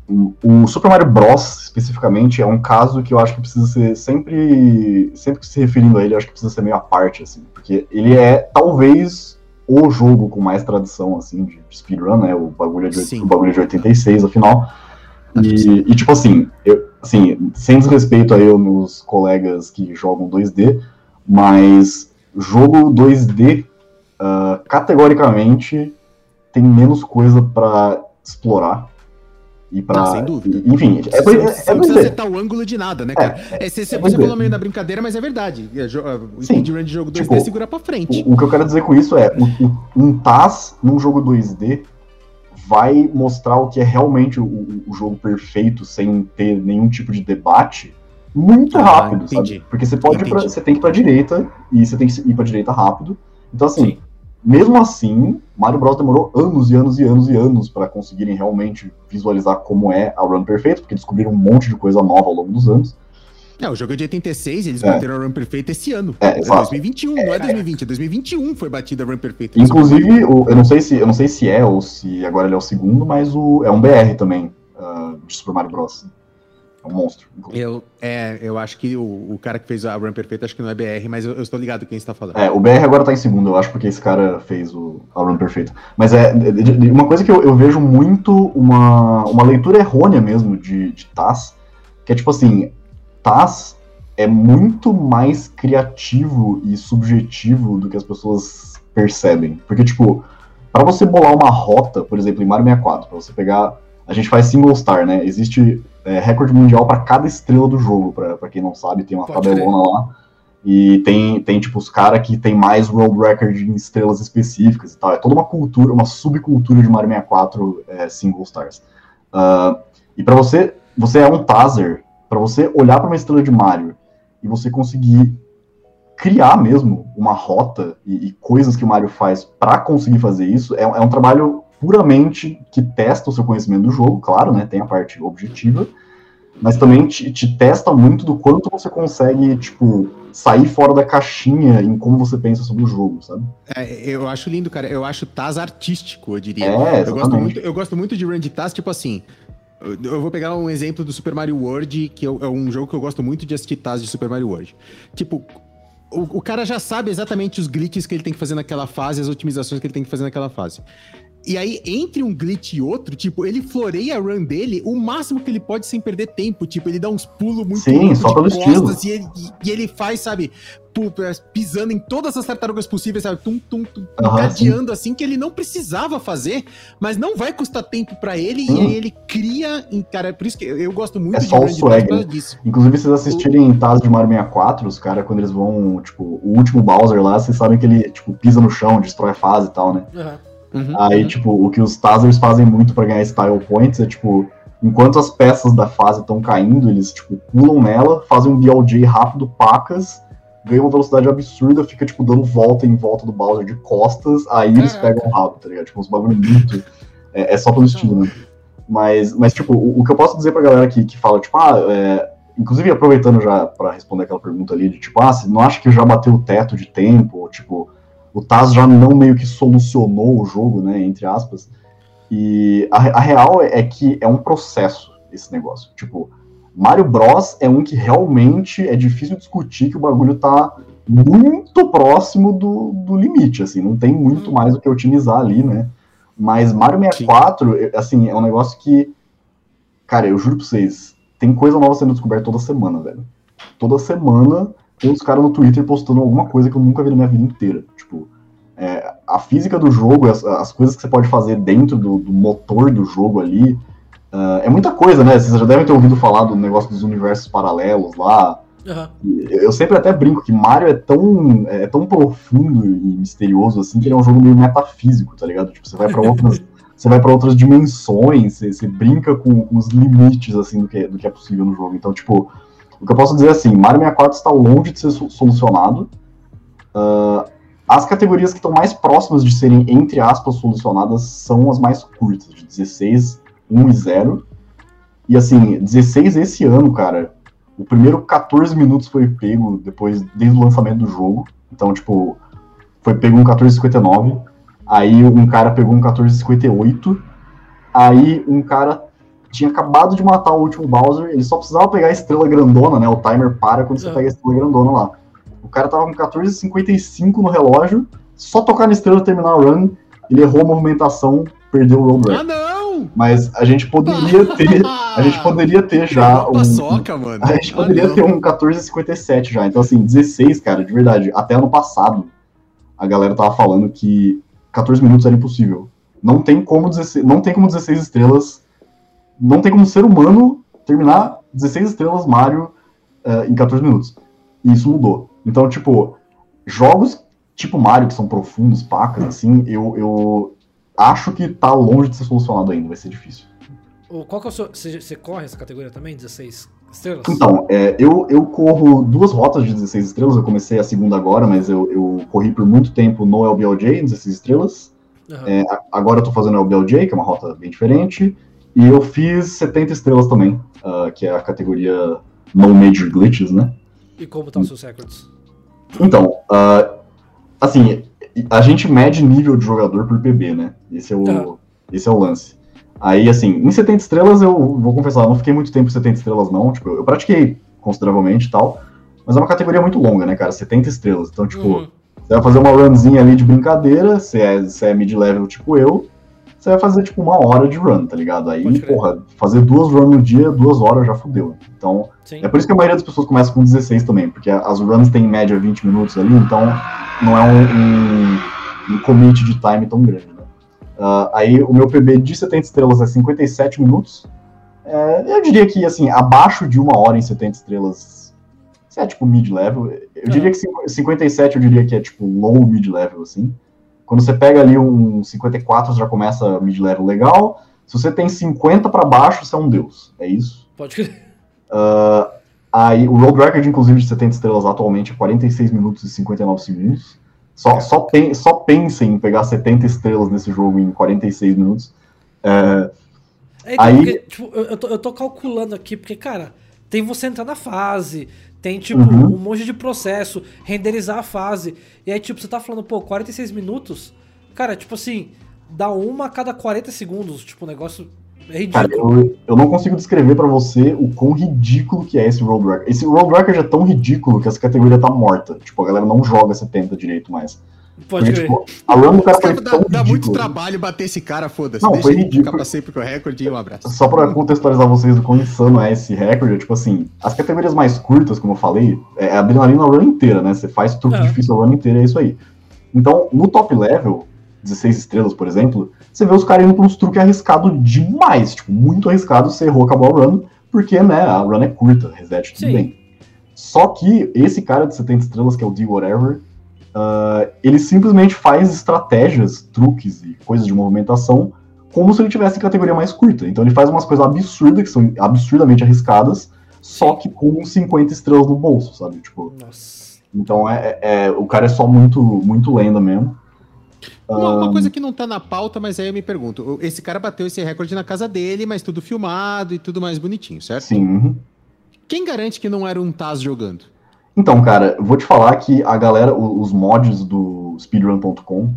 o Super Mario Bros. especificamente é um caso que eu acho que precisa ser sempre. Sempre que se referindo a ele, eu acho que precisa ser meio à parte, assim. Porque ele é talvez o jogo com mais tradição, assim, de, speedrun, né? O bagulho, é de, Sim. o bagulho é de 86, afinal. E, e, tipo assim, eu, assim, sem desrespeito a eu, meus colegas que jogam 2D, mas jogo 2D, ah, categoricamente, tem menos coisa pra explorar. E pra. Ah, sem dúvida. Enfim, é, Você é, não- é, você não precisa 2D. acertar o ângulo de nada, né, cara? É, você, você é 2D. falou meio da brincadeira, mas é verdade. É, O speedrun de jogo 2D Tipo, segura pra frente. O, o que eu quero dizer com isso é, o- um TAS num jogo 2D vai mostrar o que é realmente o, o jogo perfeito, sem ter nenhum tipo de debate, muito Ah, rápido, entendi. sabe? Porque você pode pra, você tem que ir pra direita e você tem que ir pra direita rápido. Então, assim, Sim. mesmo assim, Mario Bros demorou anos e anos e anos e anos para conseguirem realmente visualizar como é a run perfeita, porque descobriram um monte de coisa nova ao longo dos anos. É, o jogo é de 86, eles É. bateram a run perfeita esse ano. É, exato. 2021, não é 2020, é 2021 foi batida a run perfeita. Inclusive, o- eu não sei se eu não sei se é ou se agora ele é o segundo, mas o, é um BR também ah, de Super Mario Bros. É um monstro. inclusive. Eu, é, eu acho que o, o cara que fez a run perfeita, acho que não é BR, mas eu, eu estou ligado quem está falando. É, o BR agora tá em segundo, eu acho, porque esse cara fez o, a run perfeita. Mas é de- de- uma coisa que eu, eu vejo muito, uma, uma leitura errônea mesmo de, de TAS, que é tipo assim, TAS é muito mais criativo e subjetivo do que as pessoas percebem. Porque, tipo, para você bolar uma rota, por exemplo, em Mario 64, pra você pegar. A gente faz single star, né? Existe é, recorde mundial para cada estrela do jogo, pra pra quem não sabe, tem uma Pode tabelona lá. E tem, tem tipo, os caras que tem mais world record em estrelas específicas e tal. É toda uma cultura, uma subcultura de Mario 64 é, single stars. Ah, e para você, você é um taser, para você olhar para uma estrela de Mario e você conseguir criar mesmo uma rota e, e coisas que o Mario faz para conseguir fazer isso, é, é um trabalho puramente que testa o seu conhecimento do jogo, claro, né? Tem a parte objetiva, mas também te, te testa muito do quanto você consegue, tipo, sair fora da caixinha em como você pensa sobre o jogo, sabe? É, eu acho lindo, cara. Eu acho Taz artístico, eu diria. É, eu, gosto muito, eu gosto muito de run de Taz, tipo assim. Eu- vou pegar um exemplo do Super Mario World, que é um jogo que eu gosto muito de assistir Taz de Super Mario World. Tipo, o, o cara já sabe exatamente os glitches que ele tem que fazer naquela fase, as otimizações que ele tem que fazer naquela fase. E aí, entre um glitch e outro, tipo, ele floreia a run dele o máximo que ele pode sem perder tempo. Tipo, ele dá uns pulos muito Sim, só pelo estilo. E ele, e, e ele faz, sabe, pisando em todas as tartarugas possíveis, sabe? Tum, tum, tum, uhum, assim que ele não precisava fazer, mas não vai custar tempo para ele e aí ele cria, cara, é por isso que eu, eu gosto muito é de só o swag. Né? Disso. Inclusive, vocês assistirem o... Taz de Mario 64, os caras, quando eles vão, tipo, o último Bowser lá, vocês sabem que ele, tipo, pisa no chão, destrói a fase e tal, né? Uhum. Uhum, Aí, uhum. tipo, o que os Tazers fazem muito para ganhar style points é, tipo, enquanto as peças da fase estão caindo, eles, tipo, pulam nela, fazem um BLJ rápido, pacas, ganham uma velocidade absurda, fica, tipo, dando volta em volta do Bowser de costas, aí eles pegam rápido, tá ligado? Tipo, uns bagulho muito... É, é, só pelo estilo, né? Mas, mas tipo, o, o, que eu posso dizer pra galera que, que fala, tipo, ah, é, inclusive aproveitando já para responder aquela pergunta ali, de tipo, ah, você não acha que já bateu o teto de tempo, ou, tipo o Taz já não meio que solucionou o jogo, né, entre aspas. E a, a real é, é, que é um processo esse negócio. Tipo, Mario Bros é um que realmente é difícil discutir que o bagulho tá muito próximo do, do limite, assim, não tem muito mais o que otimizar ali, né? Mas Mario 64, Sim. assim, é um negócio que, cara, eu juro pra vocês, tem coisa nova sendo descoberta toda semana, velho. Toda semana tem os caras no Twitter postando alguma coisa que eu nunca vi na minha vida inteira. É, a física do jogo, as, as, coisas que você pode fazer dentro do, do motor do jogo ali, uh, é muita coisa, né? Vocês já devem ter ouvido falar do negócio dos universos paralelos lá. Uhum. Eu sempre até brinco que Mario é tão, é tão profundo e misterioso assim que ele é um jogo meio metafísico, tá ligado? Tipo, você vai para outras. você vai para outras dimensões, você, você brinca com, com, os limites assim do que, do que é possível no jogo. Então, tipo, o que eu posso dizer é assim, Mario 64 está longe de ser solucionado. Uh, as categorias que estão mais próximas de serem, entre aspas, solucionadas são as mais curtas, de 16, 1 e 0. E assim, 16 esse ano, cara, o primeiro 14 minutos foi pego depois, desde o lançamento do jogo. Então, tipo, foi pego um 14,59. Aí um cara pegou um 14,58. Aí um cara tinha acabado de matar o último Bowser, ele só precisava pegar a estrela grandona, né? O timer para quando você é. pega a estrela grandona lá. O cara tava com 14,55 no relógio, só tocar na estrela terminar o run, ele errou a movimentação, perdeu o road Ah, não! Mas a gente poderia ter. A gente poderia ter já um. Paçoca, mano. A gente poderia ah, ter um 14,57 já. Então, assim, 16, cara, de verdade. Até ano passado, a galera tava falando que 14 minutos era impossível. Não tem como 16, não tem como 16 estrelas não tem como ser humano terminar 16 estrelas Mario uh, em 14 minutos. E isso mudou. Então, tipo, jogos tipo Mario, que são profundos, pacas, assim, eu, eu acho que tá longe de ser solucionado ainda, vai ser difícil. Qual que é o seu. Você, você corre essa categoria também? 16 estrelas? Então, é, eu, eu corro duas rotas de 16 estrelas, eu comecei a segunda agora, mas eu, eu corri por muito tempo no LBLJ, 16 estrelas. Uhum. É, agora eu tô fazendo LBLJ, que é uma rota bem diferente. E eu fiz 70 estrelas também, uh, que é a categoria No Major Glitches, né? E como estão tá os seus records? Então, uh, assim, a gente mede nível de jogador por PB, né? Esse é o, tá. esse é o lance. Aí, assim, em 70 estrelas eu vou confessar, não fiquei muito tempo em 70 estrelas, não. Tipo, eu pratiquei consideravelmente e tal. Mas é uma categoria muito longa, né, cara? 70 estrelas. Então, tipo, uhum. você vai fazer uma runzinha ali de brincadeira, você é, você é mid-level tipo eu você vai fazer tipo uma hora de run, tá ligado? Aí, porra, fazer duas runs no dia, duas horas já fudeu. Então, Sim. é por isso que a maioria das pessoas começa com 16 também, porque as runs têm em média 20 minutos ali, então não é um, um, um commit de time tão grande, né? Uh, aí o meu PB de 70 estrelas é 57 minutos. É, eu diria que, assim, abaixo de uma hora em 70 estrelas, isso é tipo mid-level. Eu diria que 57 eu diria que é tipo low mid-level, assim. Quando você pega ali um 54, já começa mid-level legal. Se você tem 50 para baixo, você é um deus. É isso? Pode crer. Uh, aí, o Road Record, inclusive, de 70 estrelas atualmente é 46 minutos e 59 segundos. Só, só, pen, só pensem em pegar 70 estrelas nesse jogo em 46 minutos. Uh, é, então, aí... Porque, tipo, eu, eu, tô, eu tô calculando aqui, porque, cara, tem você entrar na fase, tem, tipo, uhum. um monte de processo, renderizar a fase. E aí, tipo, você tá falando, pô, 46 minutos? Cara, tipo assim, dá uma a cada 40 segundos. Tipo, o negócio é ridículo. Cara, eu, eu não consigo descrever para você o quão ridículo que é esse Road. Esse Road Record é tão ridículo que essa categoria tá morta. Tipo, a galera não joga 70 direito mais. Pode crer. tipo, a run do cara foi dá, dá muito trabalho bater esse cara, foda-se. Não, Deixa foi ridículo. ficar pra sempre com o recorde e um abraço. Só pra contextualizar vocês o quão insano é esse recorde, é tipo assim, as categorias mais curtas, como eu falei, é a adrenalina a run inteira, né? Você faz truque É. difícil a run inteira, é isso aí. Então, no top level, 16 estrelas, por exemplo, você vê os caras indo pra uns truques arriscados demais, tipo, muito arriscado, você errou, acabou a run, porque, né, a run é curta, reset, tudo Sim. bem. Só que esse cara de 70 estrelas, que é o D Whatever, ah, ele simplesmente faz estratégias, truques e coisas de movimentação como se ele tivesse categoria mais curta. Então ele faz umas coisas absurdas, que são absurdamente arriscadas, só que com 50 estrelas no bolso, sabe? Tipo, Nossa. então é, é- o cara é só muito, muito lenda mesmo. Uma, uma Ah, coisa que não tá na pauta, mas aí eu me pergunto: esse cara bateu esse recorde na casa dele, mas tudo filmado e tudo mais bonitinho, certo? Sim. uhum. Quem garante que não era um Taz jogando? Então, cara, vou te falar que a galera, os mods do speedrun.com,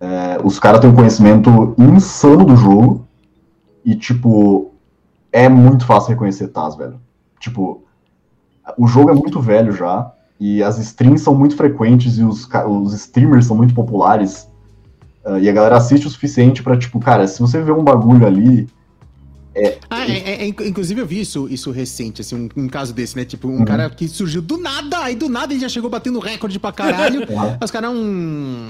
é, os caras têm um conhecimento insano do jogo e, tipo, é muito fácil reconhecer Taz, velho. Tipo, o jogo é muito velho já e as streams são muito frequentes e os, os streamers são muito populares ah, e a galera assiste o suficiente pra, tipo, cara, se você vê um bagulho ali, Ah, é, é- é, inc- inclusive eu vi isso, isso recente, assim, um, um caso desse, né? Tipo, um Uhum. cara que surgiu do nada, aí do nada ele já chegou batendo recorde pra caralho. Aham. Os caras, um.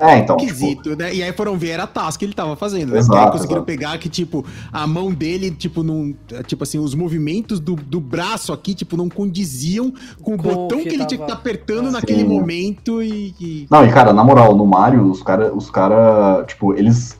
É, então, tipo, Esquisito, né? E aí foram ver, era a task que ele tava fazendo, né? Exato, conseguiram exato. pegar que, tipo, a mão dele, tipo, não. Tipo assim, os movimentos do, do braço aqui, tipo, não condiziam com o Com botão que, que ele tinha que tava- estar apertando Sim. naquele momento e. e- Não, e cara, na moral, no Mario, os caras, os cara, tipo, eles.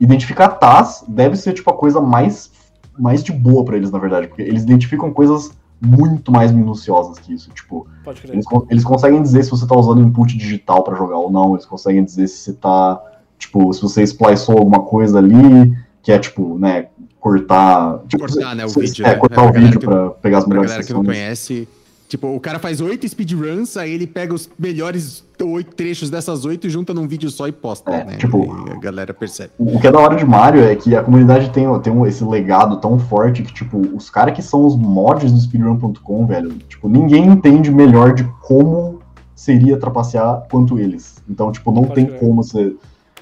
Identificar Taz deve ser, tipo, a coisa mais, mais de boa pra eles, na verdade. Porque eles identificam coisas muito mais minuciosas que isso. Tipo, Pode crer. eles, eles conseguem dizer se você tá usando input digital pra jogar ou não. Eles conseguem dizer se você tá. Tipo, se você spliceou alguma coisa ali, que é, tipo, né, cortar. Tipo, Cortar, né, o se- vídeo, É, né? cortar Pra o vídeo que- pra pegar as Pra melhores galera que não sessões. conhece. Tipo, o cara faz oito speedruns, aí ele pega os melhores oito trechos dessas oito e junta num vídeo só e posta, É, né? tipo- E a galera percebe. O que é da hora de Mario é que a comunidade tem, tem um- esse legado tão forte que, tipo, os caras que são os mods do speedrun.com, velho, tipo, ninguém entende melhor de como seria trapacear quanto eles. Então, tipo, não Pode tem crer. como você.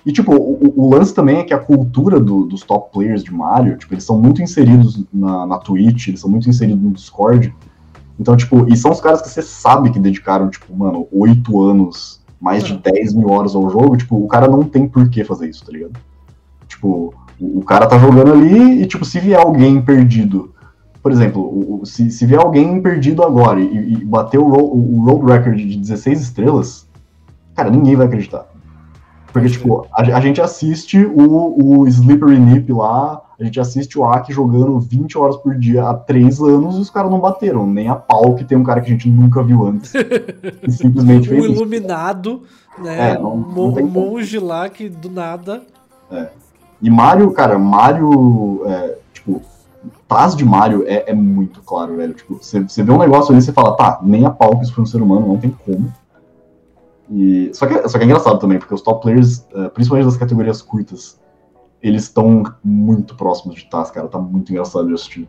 E, tipo, o, o lance também é que a cultura do- dos top players de Mario, tipo, eles são muito inseridos na, na Twitch, eles são muito inseridos no Discord. Então, tipo, e são os caras que você sabe que dedicaram, tipo, mano, oito anos, mais de Uhum. 10 mil horas ao jogo, tipo, o cara não tem por que fazer isso, tá ligado? Tipo, o, cara tá jogando ali e, tipo, se vier alguém perdido, por exemplo, se, se vier alguém perdido agora e, e bater o, ro- o road record de 16 estrelas, cara, ninguém vai acreditar. Porque, tipo, a, a gente assiste o, o Slippery Nip lá, a gente assiste o Aki jogando 20 horas por dia há 3 anos e os caras não bateram, nem a pau que tem um cara que a gente nunca viu antes. e simplesmente Um fez isso. iluminado, né? É, não- um um como. monge lá que do nada. E Mario, cara, Mario, é, tipo, Taz de Mario é, é muito claro, velho. Tipo, você você vê um negócio ali e você fala, tá, nem a pau que isso foi um ser humano, não tem como. E, só, que, só que é engraçado também, porque os top players, é, principalmente das categorias curtas, eles estão muito próximos de Taz, cara. Tá muito engraçado de assistir.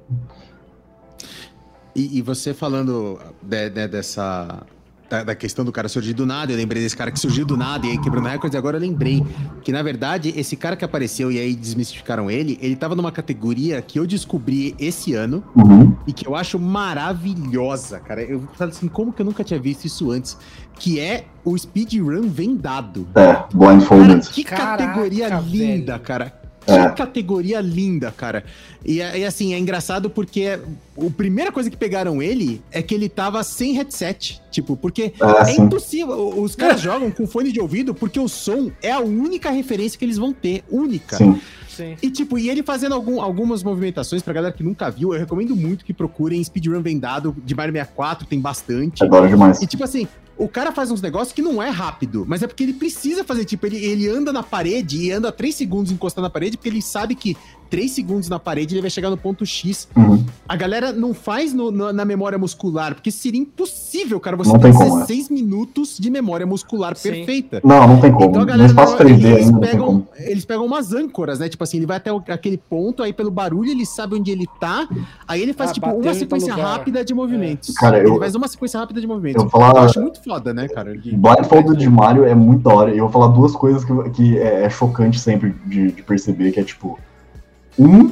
E, e você falando de- de- dessa. Da, da questão do cara surgir do nada, eu lembrei desse cara que surgiu do nada e aí quebrando recordes, e agora eu lembrei que, na verdade, esse cara que apareceu e aí desmistificaram ele, ele tava numa categoria que eu descobri esse ano Uhum. e que eu acho maravilhosa, cara. Eu falo assim, como que eu nunca tinha visto isso antes? Que é o speedrun vendado. É, Cara, Blindfolded. que Caraca, categoria linda, velho. cara. Que É. categoria linda, cara. E, e, assim, é engraçado porque a primeira coisa que pegaram ele é que ele tava sem headset. Tipo, porque É, é sim. impossível. Os caras jogam com fone de ouvido porque o som é a única referência que eles vão ter. Única. Sim. Sim. E tipo, e ele fazendo algum- algumas movimentações pra galera que nunca viu, eu recomendo muito que procurem speedrun vendado de Mario 64, tem bastante. É hora demais. E tipo assim, o cara faz uns negócios que não é rápido, mas é porque ele precisa fazer, tipo, ele, ele anda na parede e anda 3 segundos encostando na parede, porque ele sabe que 3 segundos na parede ele vai chegar no ponto X. Uhum. A galera não faz no- no- na memória muscular, porque seria impossível, cara, você Não ter tem como, é. 16 minutos de memória muscular Sim. perfeita. Não, não tem como. Então a no galera espaço não- 3D eles ainda pegam, como. eles pegam umas âncoras, né? Tipo assim, ele vai até o- aquele ponto, aí pelo barulho ele sabe onde ele tá, aí ele faz Ah, tipo uma sequência rápida de movimentos. Cara, ele eu- faz uma sequência rápida de movimentos. Eu falar- acho muito foda, né, cara? De... Blindfolded de Mario é muito da hora. E eu vou falar duas coisas que, que é, é chocante sempre de, de perceber, que é tipo. Um,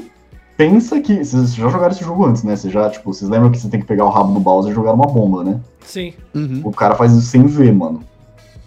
pensa que. Vocês já jogaram esse jogo antes, né? Vocês já, tipo, vocês lembram que você tem que pegar o rabo do Bowser e jogar uma bomba, né? Sim. Uhum. O cara faz isso sem ver, mano.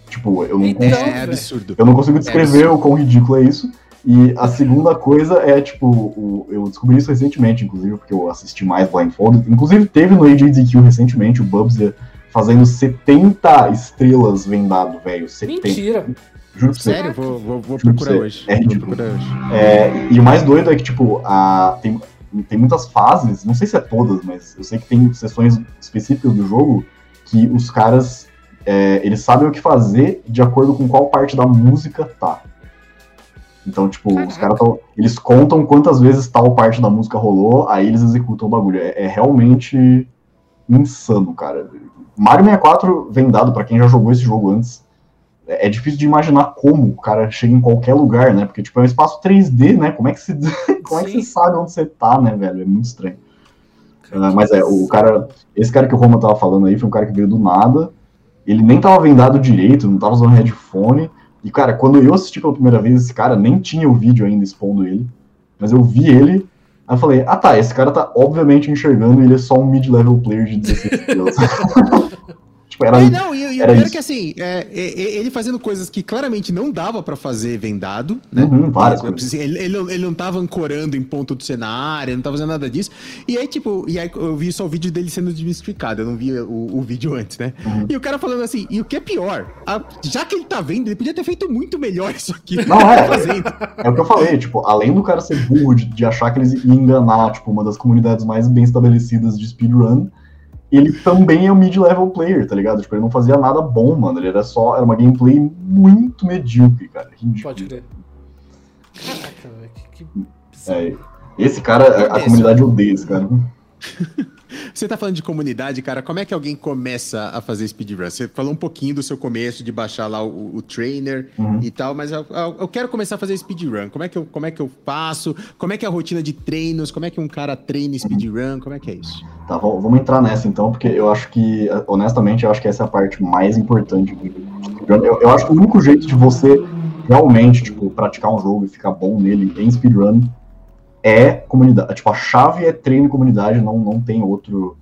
Tipo, eu não Então, consigo. É absurdo. Eu não consigo descrever absurdo. o quão ridículo é isso. E a segunda coisa é, tipo, o- eu descobri isso recentemente, inclusive, porque eu assisti mais Blindfolded. Inclusive, teve no AJDQ recentemente o Bubsy fazendo 70 estrelas vendado, velho. 70. Mentira. Juro pra você. Sério, vou, vou, vou procurar você, hoje. é ridículo. procurar hoje. É, e o mais doido é que, tipo, a, tem, tem muitas fases, não sei se é todas, mas eu sei que tem sessões específicas do jogo que os caras, é, eles sabem o que fazer de acordo com qual parte da música tá. Então, tipo, os Caraca. caras tão, eles contam quantas vezes tal parte da música rolou, aí eles executam o bagulho. É, é realmente insano, cara. Mario 64 vem dado pra quem já jogou esse jogo antes. É difícil de imaginar como o cara chega em qualquer lugar, né? Porque, tipo, é um espaço 3D, né? Como é que você, como é que você sabe onde você tá, né, velho? É muito estranho. Ah, mas é, o cara. Esse cara que o Roma tava falando aí foi um cara que veio do nada. Ele nem tava vendado direito, não tava usando headphone. E, cara, quando eu assisti pela primeira vez esse cara, nem tinha o vídeo ainda expondo ele. Mas eu vi ele. Aí eu falei, ah tá, esse cara tá obviamente enxergando e ele é só um mid-level player de 16 estrelas. tipo, era. É, não, e, e o era pior é isso. que assim, é, é, é, ele fazendo coisas que claramente não dava pra fazer vendado, né? Uhum, várias coisas. Ele, ele, não- ele não tava ancorando em ponto do cenário, não tava fazendo nada disso. E aí, tipo, e aí eu vi só o vídeo dele sendo desmistificado, eu não vi o, o vídeo antes, né? Uhum. E o cara falando assim, e o que é pior, a- já que ele tá vendo, ele podia ter feito muito melhor isso aqui. Não, é. Tá fazendo. É o que eu falei, tipo, além do cara ser burro de, de achar que eles iam enganar, tipo, uma das comunidades mais bem estabelecidas de speedrun, ele também é um mid-level player, tá ligado? Tipo, ele não fazia nada bom, mano. Ele era só. Era uma gameplay muito medíocre, cara. Ridículo. Pode crer. Caraca, velho. Que, que. É, esse cara, a, a comunidade odeia esse cara. Você tá falando de comunidade, cara, como é que alguém começa a fazer speedrun? Você falou um pouquinho do seu começo, de baixar lá o, o trainer Uhum. e tal, mas eu, eu- quero começar a fazer speedrun. Como é, que eu, como é que eu faço? Como é que é a rotina de treinos? Como é que um cara treina speedrun? Como é que é isso? Tá, vamos entrar nessa então, porque eu acho que, honestamente, eu acho que essa é a parte mais importante do speedrun. Eu, eu acho que o único jeito de você realmente, tipo, praticar um jogo e ficar bom nele em speedrun é comunidade. Tipo, a chave é treino e comunidade, não, não tem outro.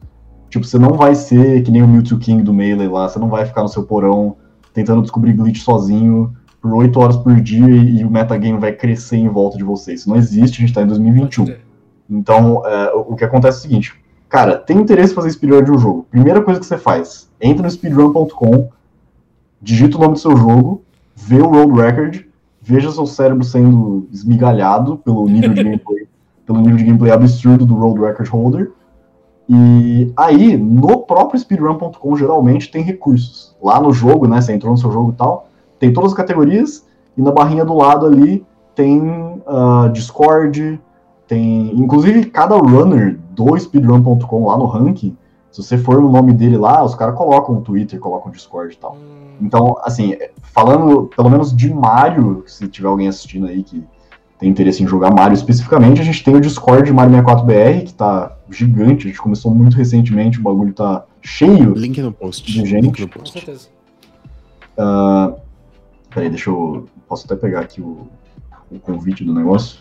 Tipo, você não vai ser que nem o Mewtwo King do Melee lá, você não vai ficar no seu porão tentando descobrir glitch sozinho por 8 horas por dia e, e o metagame vai crescer em volta de você. Isso não existe, a gente tá em Pode 2021. crer. Então, é, o o que acontece é o seguinte: cara, tem interesse em fazer speedrun de um jogo. Primeira coisa que você faz: entra no speedrun.com, digita o nome do seu jogo, vê o world record, veja seu cérebro sendo esmigalhado pelo nível de gameplay, pelo nível de gameplay absurdo do world record holder. E aí, no próprio speedrun.com, geralmente tem recursos. Lá no jogo, né? Você entrou no seu jogo e tal, tem todas as categorias, e na barrinha do lado ali tem ah, Discord, tem. Inclusive, cada runner do speedrun.com lá no ranking, se você for no nome dele lá, os caras colocam o Twitter, colocam o Discord e tal. Hum, Então, assim, falando pelo menos de Mario, se tiver alguém assistindo aí que tem interesse em jogar Mario especificamente, a gente tem o Discord de Mario 64BR, que tá gigante, a gente começou muito recentemente, o bagulho tá cheio. Link no post. De gente. Link no com post. certeza. Peraí, deixa eu. Posso até pegar aqui o, o convite do negócio.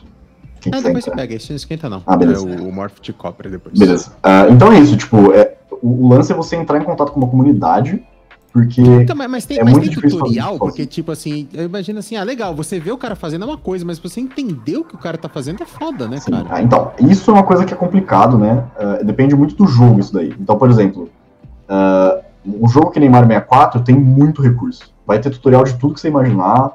Quem Ah, depois você pega, isso não esquenta não. Ah, beleza. É o, o Morph te depois. Beleza. Ah, então é isso, tipo, é, o, o lance é você entrar em contato com uma comunidade, porque. Então, mas, mas tem, É mas muito tem tutorial, porque, tipo assim, eu imagino assim, ah, legal, você vê o cara fazendo é uma coisa, mas você entender o que o cara tá fazendo é foda, né, Sim. cara? Ah, então, isso é uma coisa que é complicado, né? Ah, depende muito do jogo isso daí. Então, por exemplo, ah, um jogo que nem Mario 64 tem muito recurso. Vai ter tutorial de tudo que você imaginar.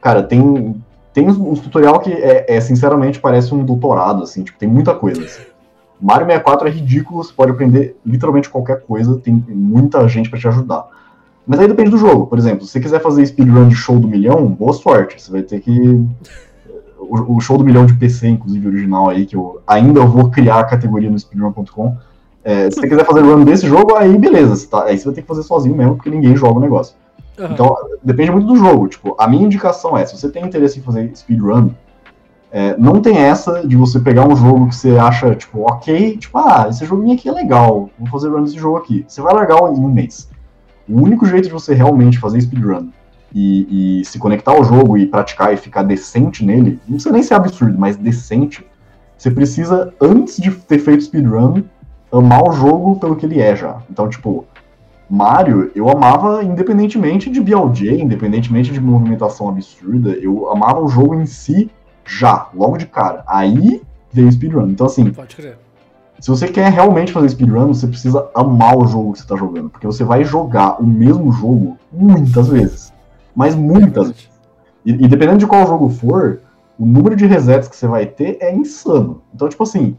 Cara, tem, tem uns, uns tutorial que é, é, sinceramente parece um doutorado, assim, tipo, tem muita coisa. assim. Mario 64 é ridículo, você pode aprender literalmente qualquer coisa, tem muita gente pra te ajudar. Mas aí depende do jogo. Por exemplo, se você quiser fazer speedrun de show do milhão, boa sorte. Você vai ter que o, o show do milhão de PC, inclusive, original aí, que eu ainda vou criar a categoria no speedrun.com. É, se você quiser fazer run desse jogo, aí beleza. você tá- aí você vai ter que fazer sozinho mesmo, porque ninguém joga o negócio. Aham. Então, depende muito do jogo. Tipo, a minha indicação é, se você tem interesse em fazer speedrun, é, não tem essa de você pegar um jogo que você acha, tipo, ok, tipo, ah, esse joguinho aqui é legal, vou fazer run desse jogo aqui. Você vai largar em um mês. O único jeito de você realmente fazer speedrun e, e se conectar ao jogo e praticar e ficar decente nele, não precisa nem ser absurdo, mas decente, você precisa, antes de ter feito speedrun, amar o jogo pelo que ele é já. Então, tipo, Mario, eu amava independentemente de BLJ, independentemente de movimentação absurda, eu amava o jogo em si já, logo de cara. Aí veio speedrun. Então, assim, Pode crer. Se você quer realmente fazer speedrun, você precisa amar o jogo que você tá jogando. Porque você vai jogar o mesmo jogo muitas vezes. Mas muitas. Verdade. E, e dependendo de qual jogo for, o número de resets que você vai ter é insano. Então, tipo assim,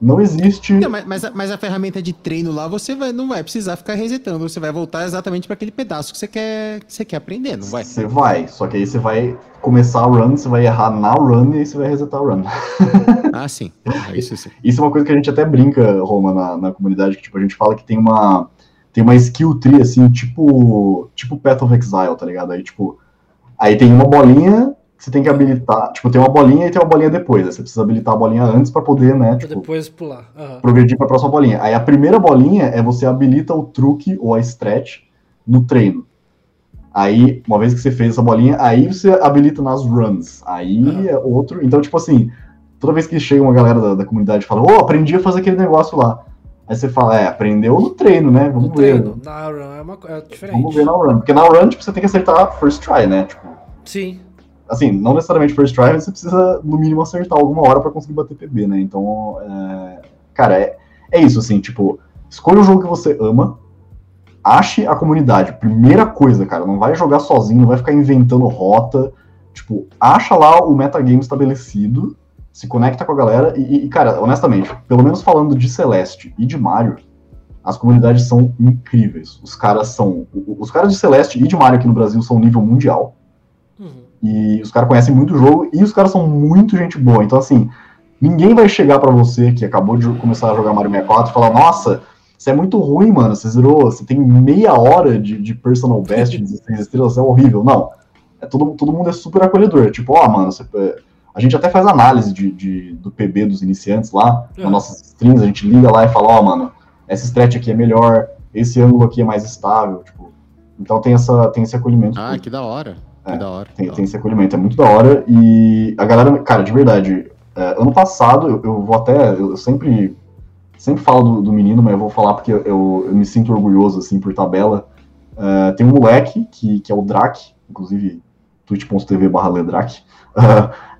não existe. Não, mas, mas, a, mas a ferramenta de treino lá, você vai, não vai precisar ficar resetando. Você vai voltar exatamente para aquele pedaço que você quer, que você quer aprender, não vai? Você vai, só que aí você vai começar a run, você vai errar na run e aí você vai resetar a run. Ah, sim. Ah, Isso sim. Isso é uma coisa que a gente até brinca, Roma, na, na comunidade, que tipo, a gente fala que tem uma tem uma skill tree, assim, tipo tipo Path of Exile, tá ligado? Aí, tipo, aí tem uma bolinha você tem que habilitar, tipo, tem uma bolinha e tem uma bolinha depois, aí você precisa habilitar a bolinha antes pra poder, né, tipo, depois pular. Aham. progredir pra próxima bolinha. Aí a primeira bolinha é você habilita o truque ou a stretch no treino. Aí, uma vez que você fez essa bolinha, aí você habilita nas runs. Aí Aham. é outro. Então, tipo assim, toda vez que chega uma galera da, da comunidade e fala, ô, aprendi a fazer aquele negócio lá. Aí você fala, é, aprendeu no treino, né? Vamos No ver. treino, na run é, uma, co- é diferente. Vamos ver na run. Porque na run, tipo, você tem que acertar first try, né? Tipo, Sim. Assim, não necessariamente first try, você precisa, no mínimo, acertar alguma hora pra conseguir bater PB, né? Então, é... cara, é, é isso, assim, tipo, escolha um jogo que você ama, ache a comunidade, primeira coisa, cara, não vai jogar sozinho, não vai ficar inventando rota, tipo, acha lá o metagame estabelecido, se conecta com a galera e, e, cara, honestamente, pelo menos falando de Celeste e de Mario, as comunidades são incríveis. Os caras são. Os caras de Celeste e de Mario aqui no Brasil são nível mundial. Uhum. E os caras conhecem muito o jogo e os caras são muito gente boa. Então, assim, ninguém vai chegar pra você que acabou de começar a jogar Mario 64 e falar: Nossa, você é muito ruim, mano. Você zerou, você tem meia hora de, de personal best, 16 estrelas, é horrível. Não. É, todo, todo mundo é super acolhedor. Tipo, ó, mano, você, é, a gente até faz análise de, de- do PB dos iniciantes lá, É. nas nossas streams, a gente liga lá e fala: Ó, mano, essa stretch aqui é melhor, esse ângulo aqui é mais estável. Tipo, então tem, essa, tem esse acolhimento. Ah, que da hora. É, da hora. Tem, da tem esse acolhimento, é muito da hora. E a galera, cara, de verdade, é, ano passado, eu, eu vou até. Eu sempre, sempre falo do, do menino, mas eu vou falar porque eu, eu, eu me sinto orgulhoso, assim, por tabela. É, tem um moleque que, que é o Drac, inclusive twitch.tv barra Ledrac.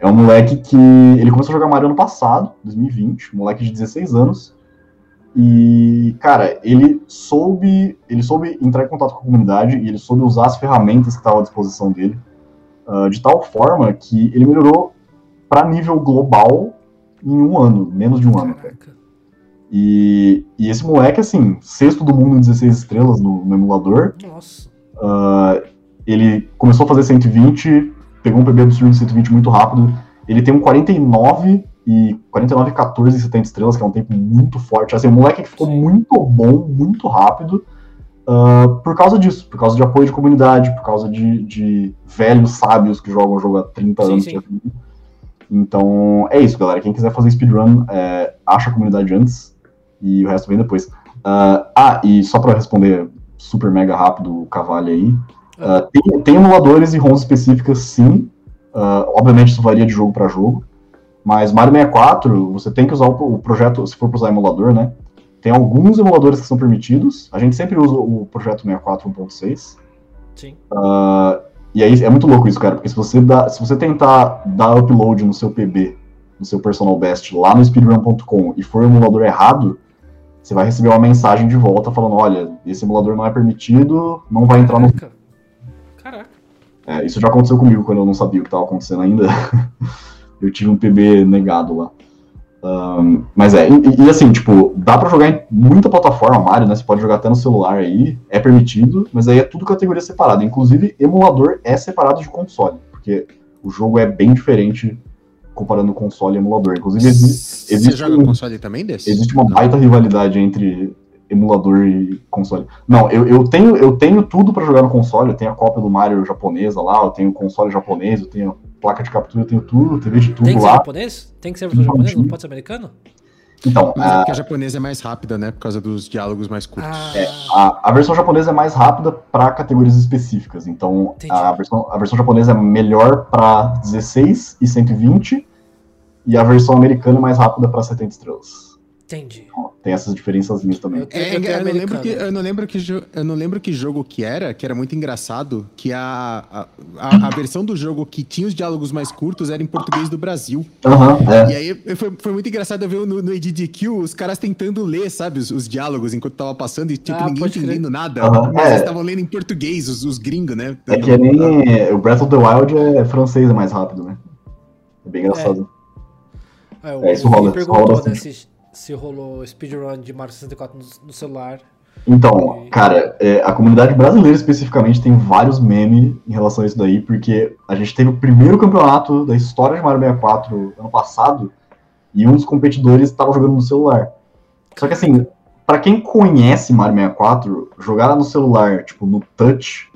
é um moleque que. Ele começou a jogar Mario ano passado, 2020, um moleque de 16 anos. E, cara, ele soube, ele soube entrar em contato com a comunidade e ele soube usar as ferramentas que estavam à disposição dele ah, de tal forma que ele melhorou para nível global em um ano, menos de um ano. cara. E, e esse moleque, assim, sexto do mundo em 16 estrelas no, no emulador, Nossa. ah, ele começou a fazer 120, pegou um PB absurdo de 120 muito rápido. Ele tem um 49 e 49, 14 e 70 estrelas, que é um tempo muito forte. Assim, um moleque que ficou muito bom, muito rápido, ah, por causa disso, por causa de apoio de comunidade, por causa de, de velhos sábios que jogam o jogo há 30 Sim, anos. sim. Então, é isso, galera. Quem quiser fazer speedrun, é, acha a comunidade antes e o resto vem depois. Ah, ah, e só pra responder super mega rápido o Cavalho aí, ah, tem, tem emuladores e ROMs específicas, sim. Obviamente isso varia de jogo para jogo. Mas Mario 64, você tem que usar o, o projeto, se for usar emulador, né? Tem alguns emuladores que são permitidos. A gente sempre usa o projeto 64 1.6. Sim. Ah, e aí é muito louco isso, cara, porque se você, dá, se você tentar dar upload no seu PB, no seu personal best, lá no speedrun.com e for o emulador errado, você vai receber uma mensagem de volta falando, olha, esse emulador não é permitido, não vai entrar no Caraca. Caraca. é, isso já aconteceu comigo quando eu não sabia o que estava acontecendo ainda. eu tive um PB negado lá. Ahn, mas é, e, e assim, tipo, dá pra jogar em muita plataforma, Mario, né? Você pode jogar até no celular aí, é permitido, mas aí é tudo categoria separada. Inclusive, emulador é separado de console, porque o jogo é bem diferente comparando console e emulador. Inclusive, exi- Você existe joga um- console também desse? existe uma Não. baita rivalidade entre emulador e console. Não, eu, eu tenho eu tenho tudo pra jogar no console, eu tenho a cópia do Mario japonesa lá, eu tenho o console japonês, eu tenho placa de captura, eu tenho tudo, TV de tudo Tem que ser lá. japonês? Tem que ser versão japonesa? Não pode ser americano? Então, Mas é a, porque a japonesa é mais rápida, né? Por causa dos diálogos mais curtos. Ah, É, a, a versão japonesa é mais rápida para categorias específicas. Então, a versão, a versão japonesa é melhor para 16 e 120, e a versão americana é mais rápida para 70 estrelas. Entendi. Então, tem essas diferenças também. Eu- É, eu tenho eu, não lembro que, eu, não lembro que, eu não lembro que jogo que era, que era muito engraçado, que a, a, a, versão do jogo que tinha os diálogos mais curtos era em português do Brasil. Aham, é. E aí foi, foi muito engraçado eu ver no, no EDDQ os caras tentando ler, sabe, os, os diálogos enquanto tava passando e tipo, Ah, ninguém pode crer. entendendo nada. Aham, mas é. eles estavam lendo em português, os, os gringos, né? É que nem o Breath of the Wild é francês, é mais rápido, né? É bem engraçado. É, o É, isso rola, isso rola né, se, se rolou speedrun de Mario 64 no, no celular. Então, cara, é, a comunidade brasileira especificamente tem vários memes em relação a isso daí, porque a gente teve o primeiro campeonato da história de Mario 64 ano passado, e um dos competidores estava jogando no celular. Só que assim, pra quem conhece Mario 64, jogar no celular, tipo, no touch,